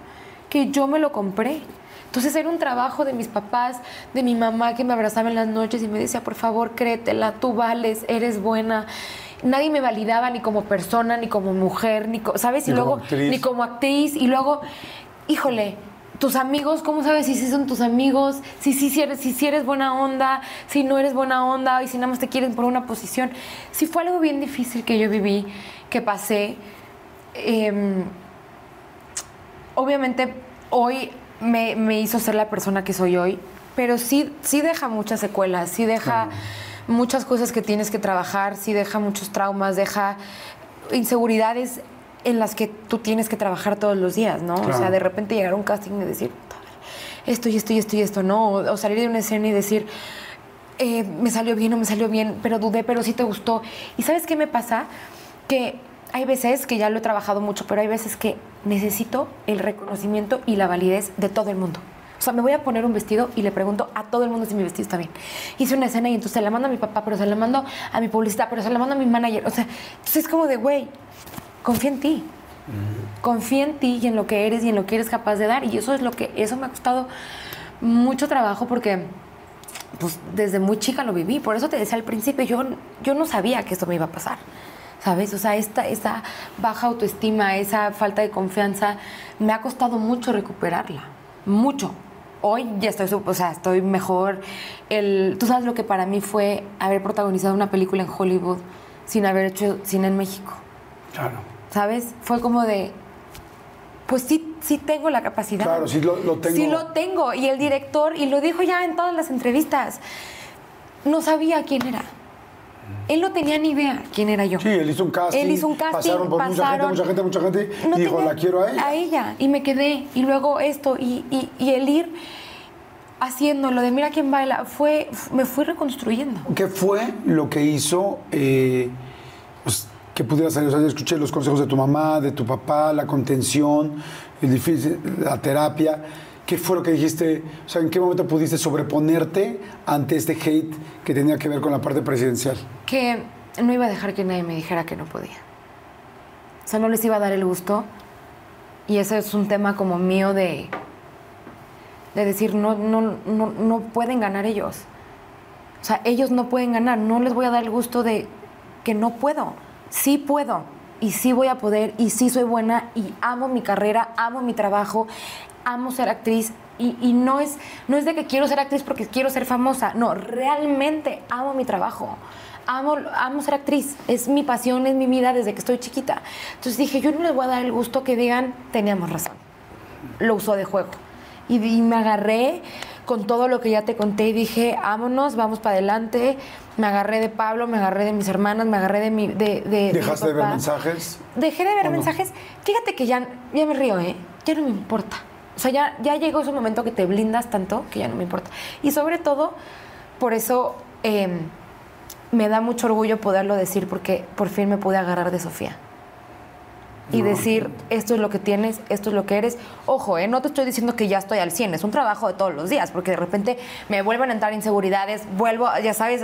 que yo me lo compré. Entonces era un trabajo de mis papás, de mi mamá que me abrazaba en las noches y me decía, por favor, créetela, tú vales, eres buena. Nadie me validaba ni como persona, ni como mujer, ni co- ¿sabes? Y luego, ni como actriz. Y luego, híjole, tus amigos, ¿cómo sabes si sí son tus amigos? Si sí si eres, si sí eres buena onda, si no eres buena onda, y si nada más te quieren por una posición. Sí fue algo bien difícil que yo viví, que pasé. Em, obviamente hoy me, me hizo ser la persona que soy hoy, pero sí, sí deja muchas secuelas, sí deja muchas cosas que tienes que trabajar, sí deja muchos traumas, deja inseguridades en las que tú tienes que trabajar todos los días, ¿no? O Claro. sea, de repente llegar a un casting y decir, "Puta, esto y esto y esto y esto, ¿no? O, o salir de una escena y decir, eh, me salió bien o me salió bien, pero dudé, pero sí te gustó. ¿Y sabes qué me pasa? Que hay veces que ya lo he trabajado mucho, pero hay veces que necesito el reconocimiento y la validez de todo el mundo. O sea, me voy a poner un vestido y le pregunto a todo el mundo si mi vestido está bien. Hice una escena y entonces se la mando a mi papá, pero se la mando a mi publicista, pero se la mando a mi manager. O sea, entonces es como de, güey, confía en ti. Confía en ti y en lo que eres y en lo que eres capaz de dar. Y eso es lo que, eso me ha costado mucho trabajo porque pues desde muy chica lo viví. Por eso te decía al principio, yo, yo no sabía que esto me iba a pasar. ¿Sabes? O sea, esta, esa baja autoestima, esa falta de confianza, me ha costado mucho recuperarla. Mucho. Hoy ya estoy, o sea, estoy mejor. El, Tú sabes lo que para mí fue haber protagonizado una película en Hollywood sin haber hecho cine en México. Claro. ¿Sabes? Fue como de, pues sí, sí tengo la capacidad. Claro, sí lo- lo tengo. Sí lo tengo. Y el director, y lo dijo ya en todas las entrevistas, no sabía quién era. Él no tenía ni idea quién era yo. Sí, él hizo un casting. Él hizo un casting, Pasaron por mucha gente, pasaron. mucha gente, mucha gente. No y dijo, la quiero a ella. A ella. Y me quedé. Y luego esto. Y, y, y el ir haciendo lo de mira quién baila, fue, me fui reconstruyendo. ¿Qué fue lo que hizo eh, pues, que pudieras salir? O sea, yo escuché los consejos de tu mamá, de tu papá, la contención, el difícil, la terapia. ¿Qué fue lo que dijiste? O sea, ¿en qué momento pudiste sobreponerte ante este hate que tenía que ver con la parte presidencial? que no iba a dejar que nadie me dijera que no podía. O sea, no les iba a dar el gusto. Y ese es un tema como mío de, de decir, no, no, no, no pueden ganar ellos. O sea, ellos no pueden ganar. No les voy a dar el gusto de que no puedo. Sí puedo. Y sí voy a poder. Y sí soy buena. Y amo mi carrera. Amo mi trabajo. Amo ser actriz. Y, y no, es, no es de que quiero ser actriz porque quiero ser famosa. No, realmente amo mi trabajo. Amo, amo ser actriz. Es mi pasión, es mi vida desde que estoy chiquita. Entonces dije, yo no les voy a dar el gusto que digan, teníamos razón. Lo usó de juego. Y, y me agarré con todo lo que ya te conté y dije, vámonos, vamos para adelante. Me agarré de Pablo, me agarré de mis hermanas, me agarré de mi. De, de- de mi ¿Dejaste de ver mensajes? Dejé de ver mensajes. Fíjate que ya, ya me río, ¿eh? Ya no me importa. O sea, ya, ya llegó ese momento que te blindas tanto que ya no me importa. Y sobre todo, por eso eh, me da mucho orgullo poderlo decir, porque por fin me pude agarrar de Sofía. Y decir, esto es lo que tienes, esto es lo que eres. Ojo, ¿eh? no te estoy diciendo que ya estoy al 100, es un trabajo de todos los días, porque de repente me vuelven a entrar inseguridades, vuelvo, ya sabes,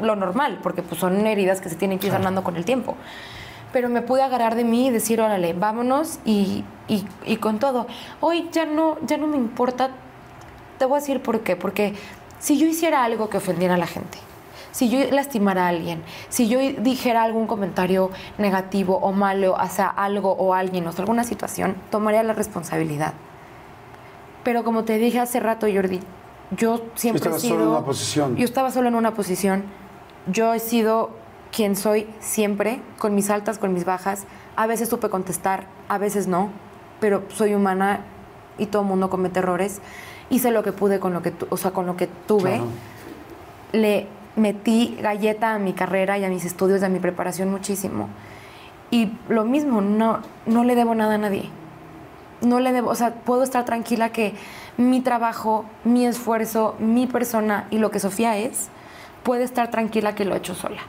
lo normal, porque pues son heridas que se tienen que ir sanando con el tiempo pero me pude agarrar de mí y decir, órale, vámonos y, y- y con todo. Hoy ya no, ya no me importa, te voy a decir por qué, porque si yo hiciera algo que ofendiera a la gente, si yo lastimara a alguien, si yo dijera algún comentario negativo o malo hacia algo o alguien o hacia alguna situación, tomaría la responsabilidad. Pero como te dije hace rato, Jordi, yo siempre he sido... solo en una posición. Yo estaba solo en una posición. Yo he sido quien soy siempre, con mis altas, con mis bajas. A veces supe contestar, a veces no, pero soy humana y todo mundo comete errores. Hice lo que pude con lo que, tu- o sea, con lo que tuve. Claro. Le metí galleta a mi carrera y a mis estudios a mi preparación muchísimo. Y lo mismo, no, no le debo nada a nadie no le debo, o sea, puedo estar tranquila que mi trabajo, mi esfuerzo, mi persona y lo que Sofía es, puede estar tranquila que lo he hecho sola.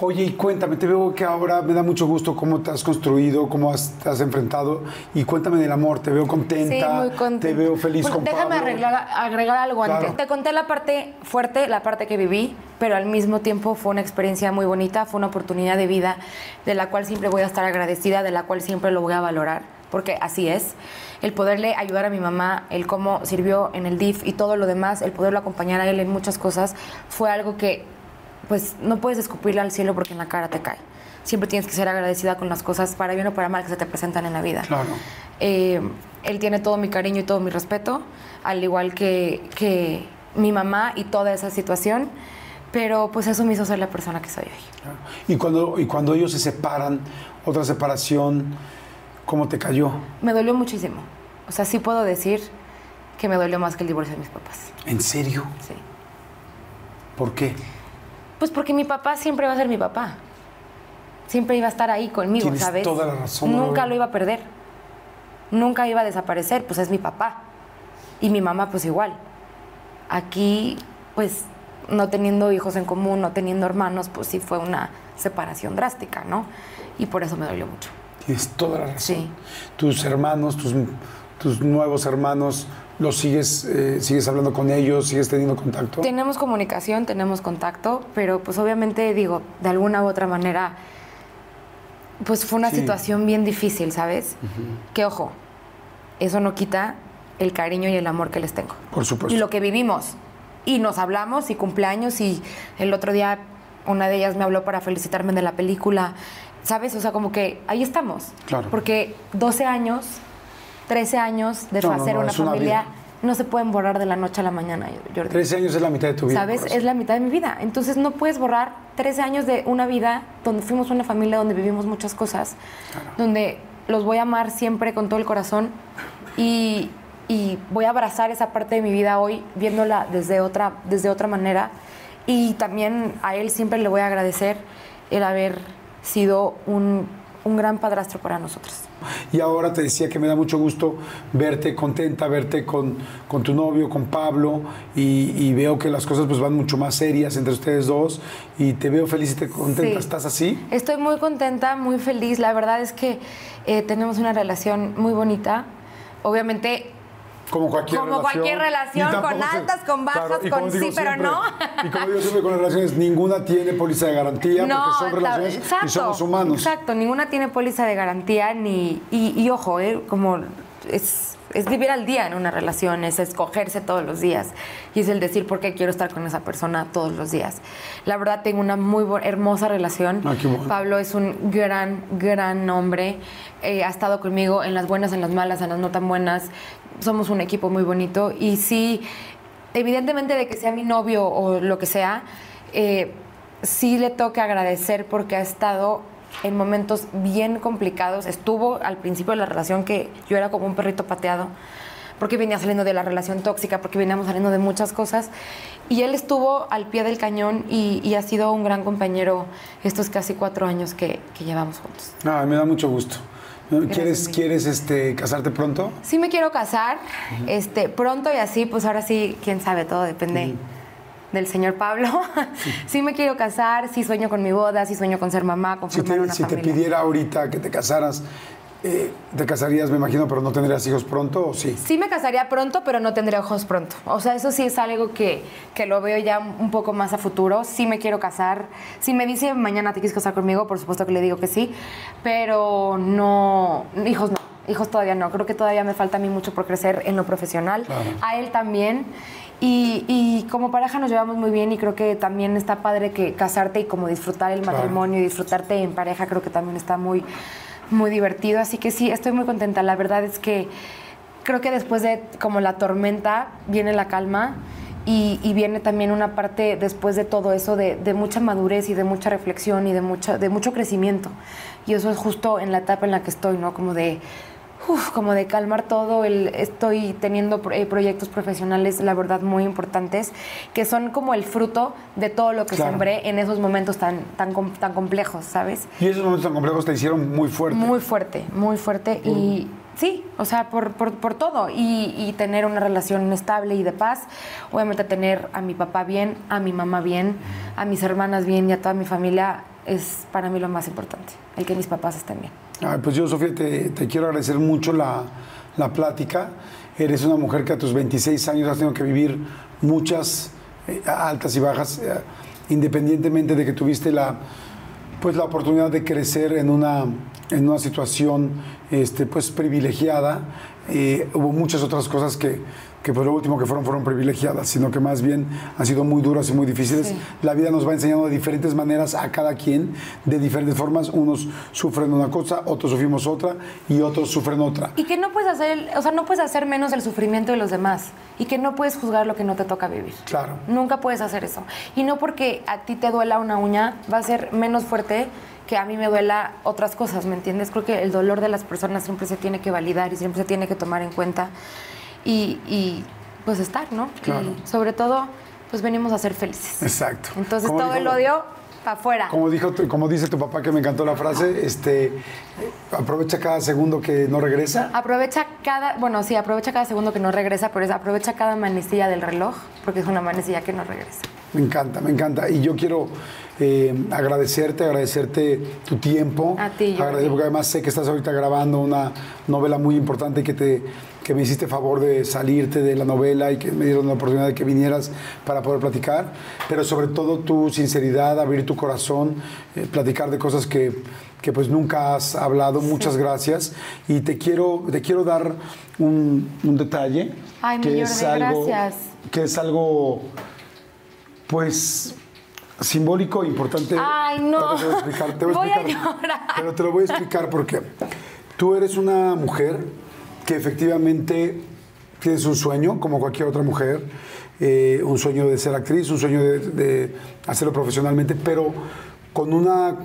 Oye, y cuéntame, te veo que ahora me da mucho gusto cómo te has construido, cómo has, te has enfrentado. Y cuéntame del amor, te veo contenta, Sí, muy contenta. te veo feliz Bueno, con Déjame Pablo. arreglar- agregar algo Claro. antes. Te conté la parte fuerte, la parte que viví, pero al mismo tiempo fue una experiencia muy bonita, fue una oportunidad de vida de la cual siempre voy a estar agradecida, de la cual siempre lo voy a valorar, porque así es. El poderle ayudar a mi mamá, el cómo sirvió en el DIF y todo lo demás, el poderlo acompañar a él en muchas cosas, fue algo que pues no puedes escupirle al cielo porque en la cara te cae. Siempre tienes que ser agradecida con las cosas, para bien o para mal, que se te presentan en la vida. Claro. Eh, él tiene todo mi cariño y todo mi respeto, al igual que, que mi mamá y toda esa situación, pero pues eso me hizo ser la persona que soy hoy. Y cuando, y cuando ellos se separan, otra separación, ¿cómo te cayó? Me dolió muchísimo. O sea, sí puedo decir que me dolió más que el divorcio de mis papás. ¿En serio? Sí. ¿Por qué? Pues porque mi papá siempre va a ser mi papá. Siempre iba a estar ahí conmigo, Tienes ¿sabes? toda la razón, Nunca lo iba a perder. Nunca iba a desaparecer, pues es mi papá. Y mi mamá, pues igual. Aquí, pues, no teniendo hijos en común, no teniendo hermanos, pues sí fue una separación drástica, ¿no? Y por eso me dolió mucho. Tienes toda la razón. Sí. Tus hermanos, tus, tus nuevos hermanos, ¿los sigues, eh, sigues hablando con ellos? ¿Sigues teniendo contacto? Tenemos comunicación, tenemos contacto, pero pues obviamente digo, de alguna u otra manera, pues fue una Sí. situación bien difícil, ¿sabes? Que ojo, eso no quita el cariño y el amor que les tengo. Por supuesto. Y lo que vivimos. Y nos hablamos y cumpleaños y el otro día una de ellas me habló para felicitarme de la película, ¿sabes? O sea, como que ahí estamos. Claro. Porque 12 años, 13 años de No, hacer no, una familia no se pueden borrar de la noche a la mañana, Jordi. 13 años es la mitad de tu vida. ¿Sabes? Es la mitad de mi vida. Entonces no puedes borrar 13 años de una vida donde fuimos una familia, donde vivimos muchas cosas, donde los voy a amar siempre con todo el corazón y, y voy a abrazar esa parte de mi vida hoy viéndola desde otra, desde otra manera. Y también a él siempre le voy a agradecer el haber sido un, un gran padrastro para nosotros. (laughs) Y ahora te decía que me da mucho gusto verte contenta, verte con, con tu novio, con Pablo, y, y veo que las cosas pues van mucho más serias entre ustedes dos, y te veo feliz y te contenta. Sí. ¿Estás así? Estoy muy contenta, muy feliz. La verdad es que eh, tenemos una relación muy bonita. Obviamente Como cualquier Como relación. cualquier relación, con altas, con bajas, Claro, con sí, pero siempre- no. (laughs) Y como digo siempre con las relaciones, ninguna tiene póliza de garantía porque son la- relaciones exacto, y somos humanos. Exacto, ninguna tiene póliza de garantía ni y, y ojo, eh, como es, es vivir al día en una relación, es escogerse todos los días y es el decir por qué quiero estar con esa persona todos los días. La verdad tengo una muy hermosa relación. Ah, bueno. Pablo es un gran, gran hombre. Eh, ha estado conmigo en las buenas, en las malas, en las no tan buenas. Somos un equipo muy bonito y sí, evidentemente de que sea mi novio o lo que sea, eh, sí le toca agradecer porque ha estado en momentos bien complicados. Estuvo al principio de la relación que yo era como un perrito pateado porque venía saliendo de la relación tóxica, porque veníamos saliendo de muchas cosas. Y él estuvo al pie del cañón y, y ha sido un gran compañero estos casi cuatro años que, que llevamos juntos. Ah, me da mucho gusto. ¿Quieres. ¿quieres este, casarte pronto? Sí me quiero casar, este, pronto y así, pues ahora sí, quién sabe, todo depende del señor Pablo. (laughs) Sí. me quiero casar, sí sueño con mi boda, sí sueño con ser mamá, con Si formar te, una si te pidiera ahorita que te casaras, eh, te casarías, me imagino, pero no tendrías hijos pronto o sí? Sí me casaría pronto, pero no tendré ojos pronto. O sea, eso sí es algo que, que lo veo ya un poco más a futuro. Sí me quiero casar. Si me dice mañana te quieres casar conmigo, por supuesto que le digo que sí. Pero no, hijos no. Hijos todavía no. Creo que todavía me falta a mí mucho por crecer en lo profesional. Claro. A él también. Y, y como pareja nos llevamos muy bien y creo que también está padre que casarte y como disfrutar el Claro. matrimonio y disfrutarte en pareja creo que también está muy, muy divertido. Así que sí, estoy muy contenta. La verdad es que creo que después de como la tormenta viene la calma y, y viene también una parte después de todo eso de, de mucha madurez y de mucha reflexión y de, mucha, de mucho crecimiento. Y eso es justo en la etapa en la que estoy, ¿no? Como de, uf, como de calmar todo. El, estoy teniendo eh, proyectos profesionales, la verdad, muy importantes, que son como el fruto de todo lo que Claro. sembré en esos momentos tan, tan, tan complejos, ¿sabes? Y esos momentos tan complejos te hicieron muy fuerte. Muy fuerte, muy fuerte. Y sí, o sea, por, por, todo. Y, y tener una relación estable y de paz. Obviamente tener a mi papá bien, a mi mamá bien, a mis hermanas bien y a toda mi familia es para mí lo más importante. El que mis papás estén bien. Ay, pues yo, Sofía, te, te quiero agradecer mucho la, la plática. Eres una mujer que a tus 26 años has tenido que vivir muchas eh, altas y bajas, eh, independientemente de que tuviste la, pues, la oportunidad de crecer en una, en una situación este, pues, privilegiada. Eh, hubo muchas otras cosas que, que por lo último que fueron fueron privilegiadas, sino que más bien han sido muy duras y muy difíciles. Sí. La vida nos va enseñando de diferentes maneras a cada quien, de diferentes formas. Unos sufren una cosa, otros sufrimos otra y otros sufren otra. Y que no puedes hacer, o sea, no puedes hacer menos el sufrimiento de los demás. Y que no puedes juzgar lo que no te toca vivir. Claro. Nunca puedes hacer eso. Y no porque a ti te duela una uña, va a ser menos fuerte que a mí me duela otras cosas, ¿me entiendes? Creo que el dolor de las personas siempre se tiene que validar y siempre se tiene que tomar en cuenta y, y, pues estar, ¿no? Claro. Y sobre todo, pues venimos a ser felices. Exacto. Entonces todo dijo- el odio para afuera. Como, dijo, como dice tu papá, que me encantó la frase, este, aprovecha cada segundo que no regresa. Aprovecha cada, bueno, sí, aprovecha cada segundo que no regresa, pero es aprovecha cada manecilla del reloj, porque es una manecilla que no regresa. Me encanta, me encanta. Y yo quiero eh, agradecerte, agradecerte tu tiempo. A ti, Jordi. Porque además sé que estás ahorita grabando una novela muy importante que te que me hiciste favor de salirte de la novela y que me dieron la oportunidad de que vinieras para poder platicar, pero sobre todo tu sinceridad, abrir tu corazón, eh, platicar de cosas que, que pues nunca has hablado. Muchas gracias. Y te quiero, te quiero dar un, un detalle Ay, mi que Jordi, es algo gracias. que es algo pues simbólico importante. Ay, no. Te voy a explicar, te voy a Voy a explicar. llorar. Pero te lo voy a explicar porque tú eres una mujer que efectivamente tienes un sueño, como cualquier otra mujer, eh, un sueño de ser actriz, un sueño de, de hacerlo profesionalmente, pero con una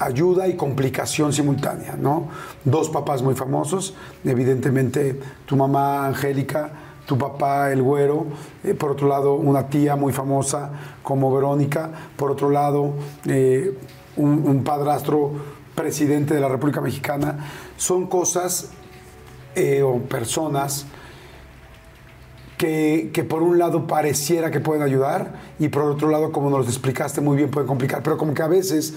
ayuda y complicación simultánea, ¿no? Dos papás muy famosos, evidentemente tu mamá Angélica, tu papá el güero, eh, por otro lado una tía muy famosa como Verónica, por otro lado eh, un, un padrastro presidente de la República Mexicana, son cosas eh, o personas que, que por un lado pareciera que pueden ayudar y por otro lado, como nos lo explicaste muy bien, pueden complicar, pero como que a veces...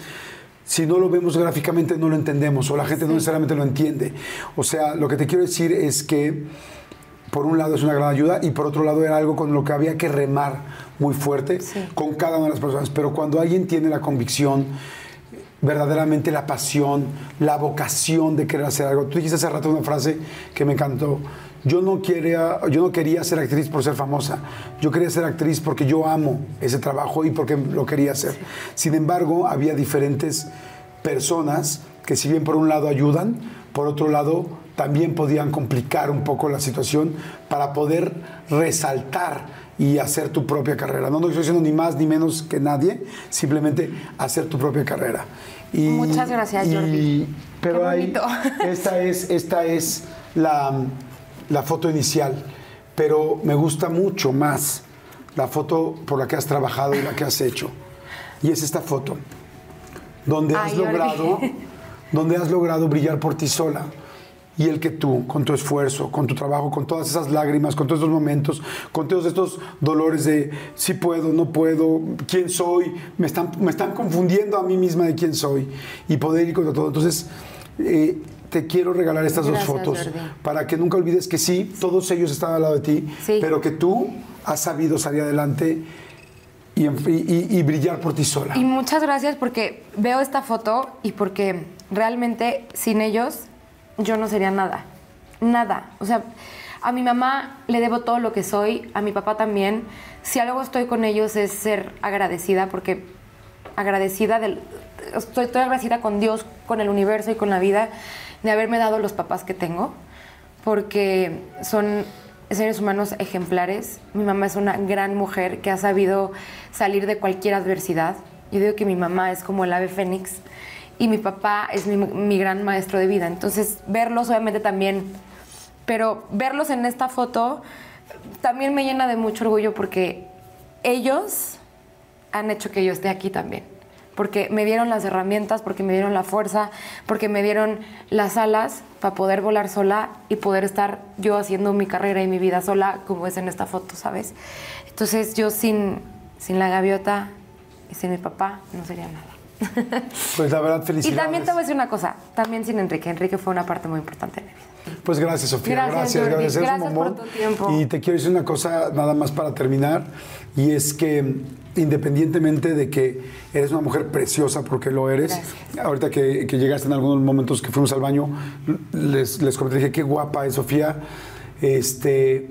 Si no lo vemos gráficamente no lo entendemos o la gente no necesariamente lo entiende. O sea, lo que te quiero decir es que por un lado es una gran ayuda y por otro lado era algo con lo que había que remar muy fuerte Sí. con cada una de las personas. Pero cuando alguien tiene la convicción, verdaderamente la pasión, la vocación de querer hacer algo. Tú dijiste hace rato una frase que me encantó. Yo no, quería, yo no quería ser actriz por ser famosa. Yo quería ser actriz porque yo amo ese trabajo y porque lo quería hacer. Sin embargo, había diferentes personas que si bien por un lado ayudan, por otro lado también podían complicar un poco la situación para poder resaltar y hacer tu propia carrera. No, no estoy diciendo ni más ni menos que nadie, simplemente hacer tu propia carrera. Y, Muchas gracias, y- Jordi. Pero Qué hay- (laughs) esta es, esta es la, la foto inicial, pero me gusta mucho más la foto por la que has trabajado y la que has hecho. Y es esta foto, donde has Jordi. logrado, donde has logrado brillar por ti sola. Y el que tú, con tu esfuerzo, con tu trabajo, con todas esas lágrimas, con todos estos momentos, con todos estos dolores de si puedo, no puedo, quién soy, me están, me están confundiendo a mí misma de quién soy y poder ir contra todo. Entonces, eh, te quiero regalar estas Gracias, dos fotos Jordi. para que nunca olvides que sí, todos ellos están al lado de ti, Sí. pero que tú has sabido salir adelante y, y- y brillar por ti sola. Y muchas gracias porque veo esta foto y porque realmente sin ellos yo no sería nada. Nada. O sea, a mi mamá le debo todo lo que soy, a mi papá también. Si algo estoy con ellos es ser agradecida porque agradecida del estoy, estoy agradecida con Dios, con el universo y con la vida de haberme dado los papás que tengo porque son seres humanos ejemplares. Mi mamá es una gran mujer que ha sabido salir de cualquier adversidad. Yo digo que mi mamá es como el ave fénix y mi papá es mi, gran maestro de vida. Entonces, verlos obviamente también, pero verlos en esta foto también me llena de mucho orgullo porque ellos han hecho que yo esté aquí también. Porque me dieron las herramientas, porque me dieron la fuerza, porque me dieron las alas para poder volar sola y poder estar yo haciendo mi carrera y mi vida sola, como es en esta foto, ¿sabes? Entonces yo sin, sin la gaviota y sin mi papá no sería nada. Pues la verdad, y felicidades. también te voy a decir una cosa, también sin Enrique. Enrique fue una parte muy importante de mi vida. Pues gracias, Sofía. Gracias, Gracias, Jordi. gracias. Por tu tiempo. Y te quiero decir una cosa nada más para terminar. Y es que independientemente de que eres una mujer preciosa, porque lo eres, Gracias. ahorita que, que llegaste en algunos momentos que fuimos al baño, les, les comenté, dije, qué guapa es Sofía. Este,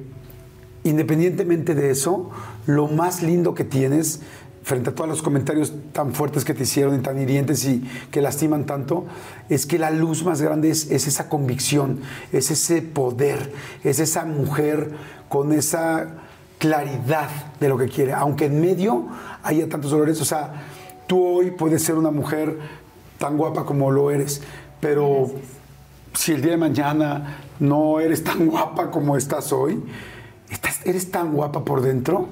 independientemente de eso, lo más lindo que tienes frente a todos los comentarios tan fuertes que te hicieron y tan hirientes y que lastiman tanto, es que la luz más grande es, es esa convicción, es ese poder, es esa mujer con esa claridad de lo que quiere, aunque en medio haya tantos dolores, o sea, tú hoy puedes ser una mujer tan guapa como lo eres, pero si el día de mañana no eres tan guapa como estás hoy, estás- eres tan guapa por dentro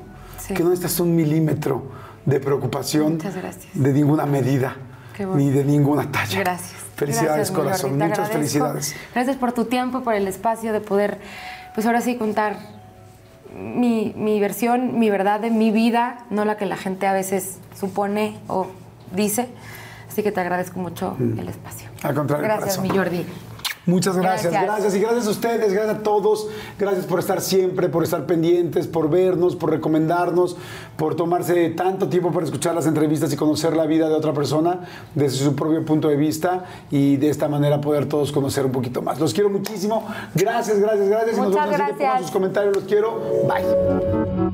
Sí. que no estás un milímetro de preocupación Muchas gracias. de ninguna medida ni de ninguna talla. Gracias. Felicidades, Gracias, corazón. Muchas agradezco. felicidades. Gracias por tu tiempo, por el espacio de poder, pues ahora sí, contar mi, mi versión, mi verdad de mi vida, no la que la gente a veces supone o dice. Así que te agradezco mucho el espacio. Mm. Al contrario, Gracias, corazón. mi Jordi. Muchas gracias, Gracias. gracias, y gracias a ustedes, gracias a todos, gracias por estar siempre, por estar pendientes, por vernos, por recomendarnos, por tomarse tanto tiempo para escuchar las entrevistas y conocer la vida de otra persona desde su propio punto de vista y de esta manera poder todos conocer un poquito más. Los quiero muchísimo, gracias, gracias, gracias. y nos Muchas vemos gracias. sus comentarios, los quiero, bye.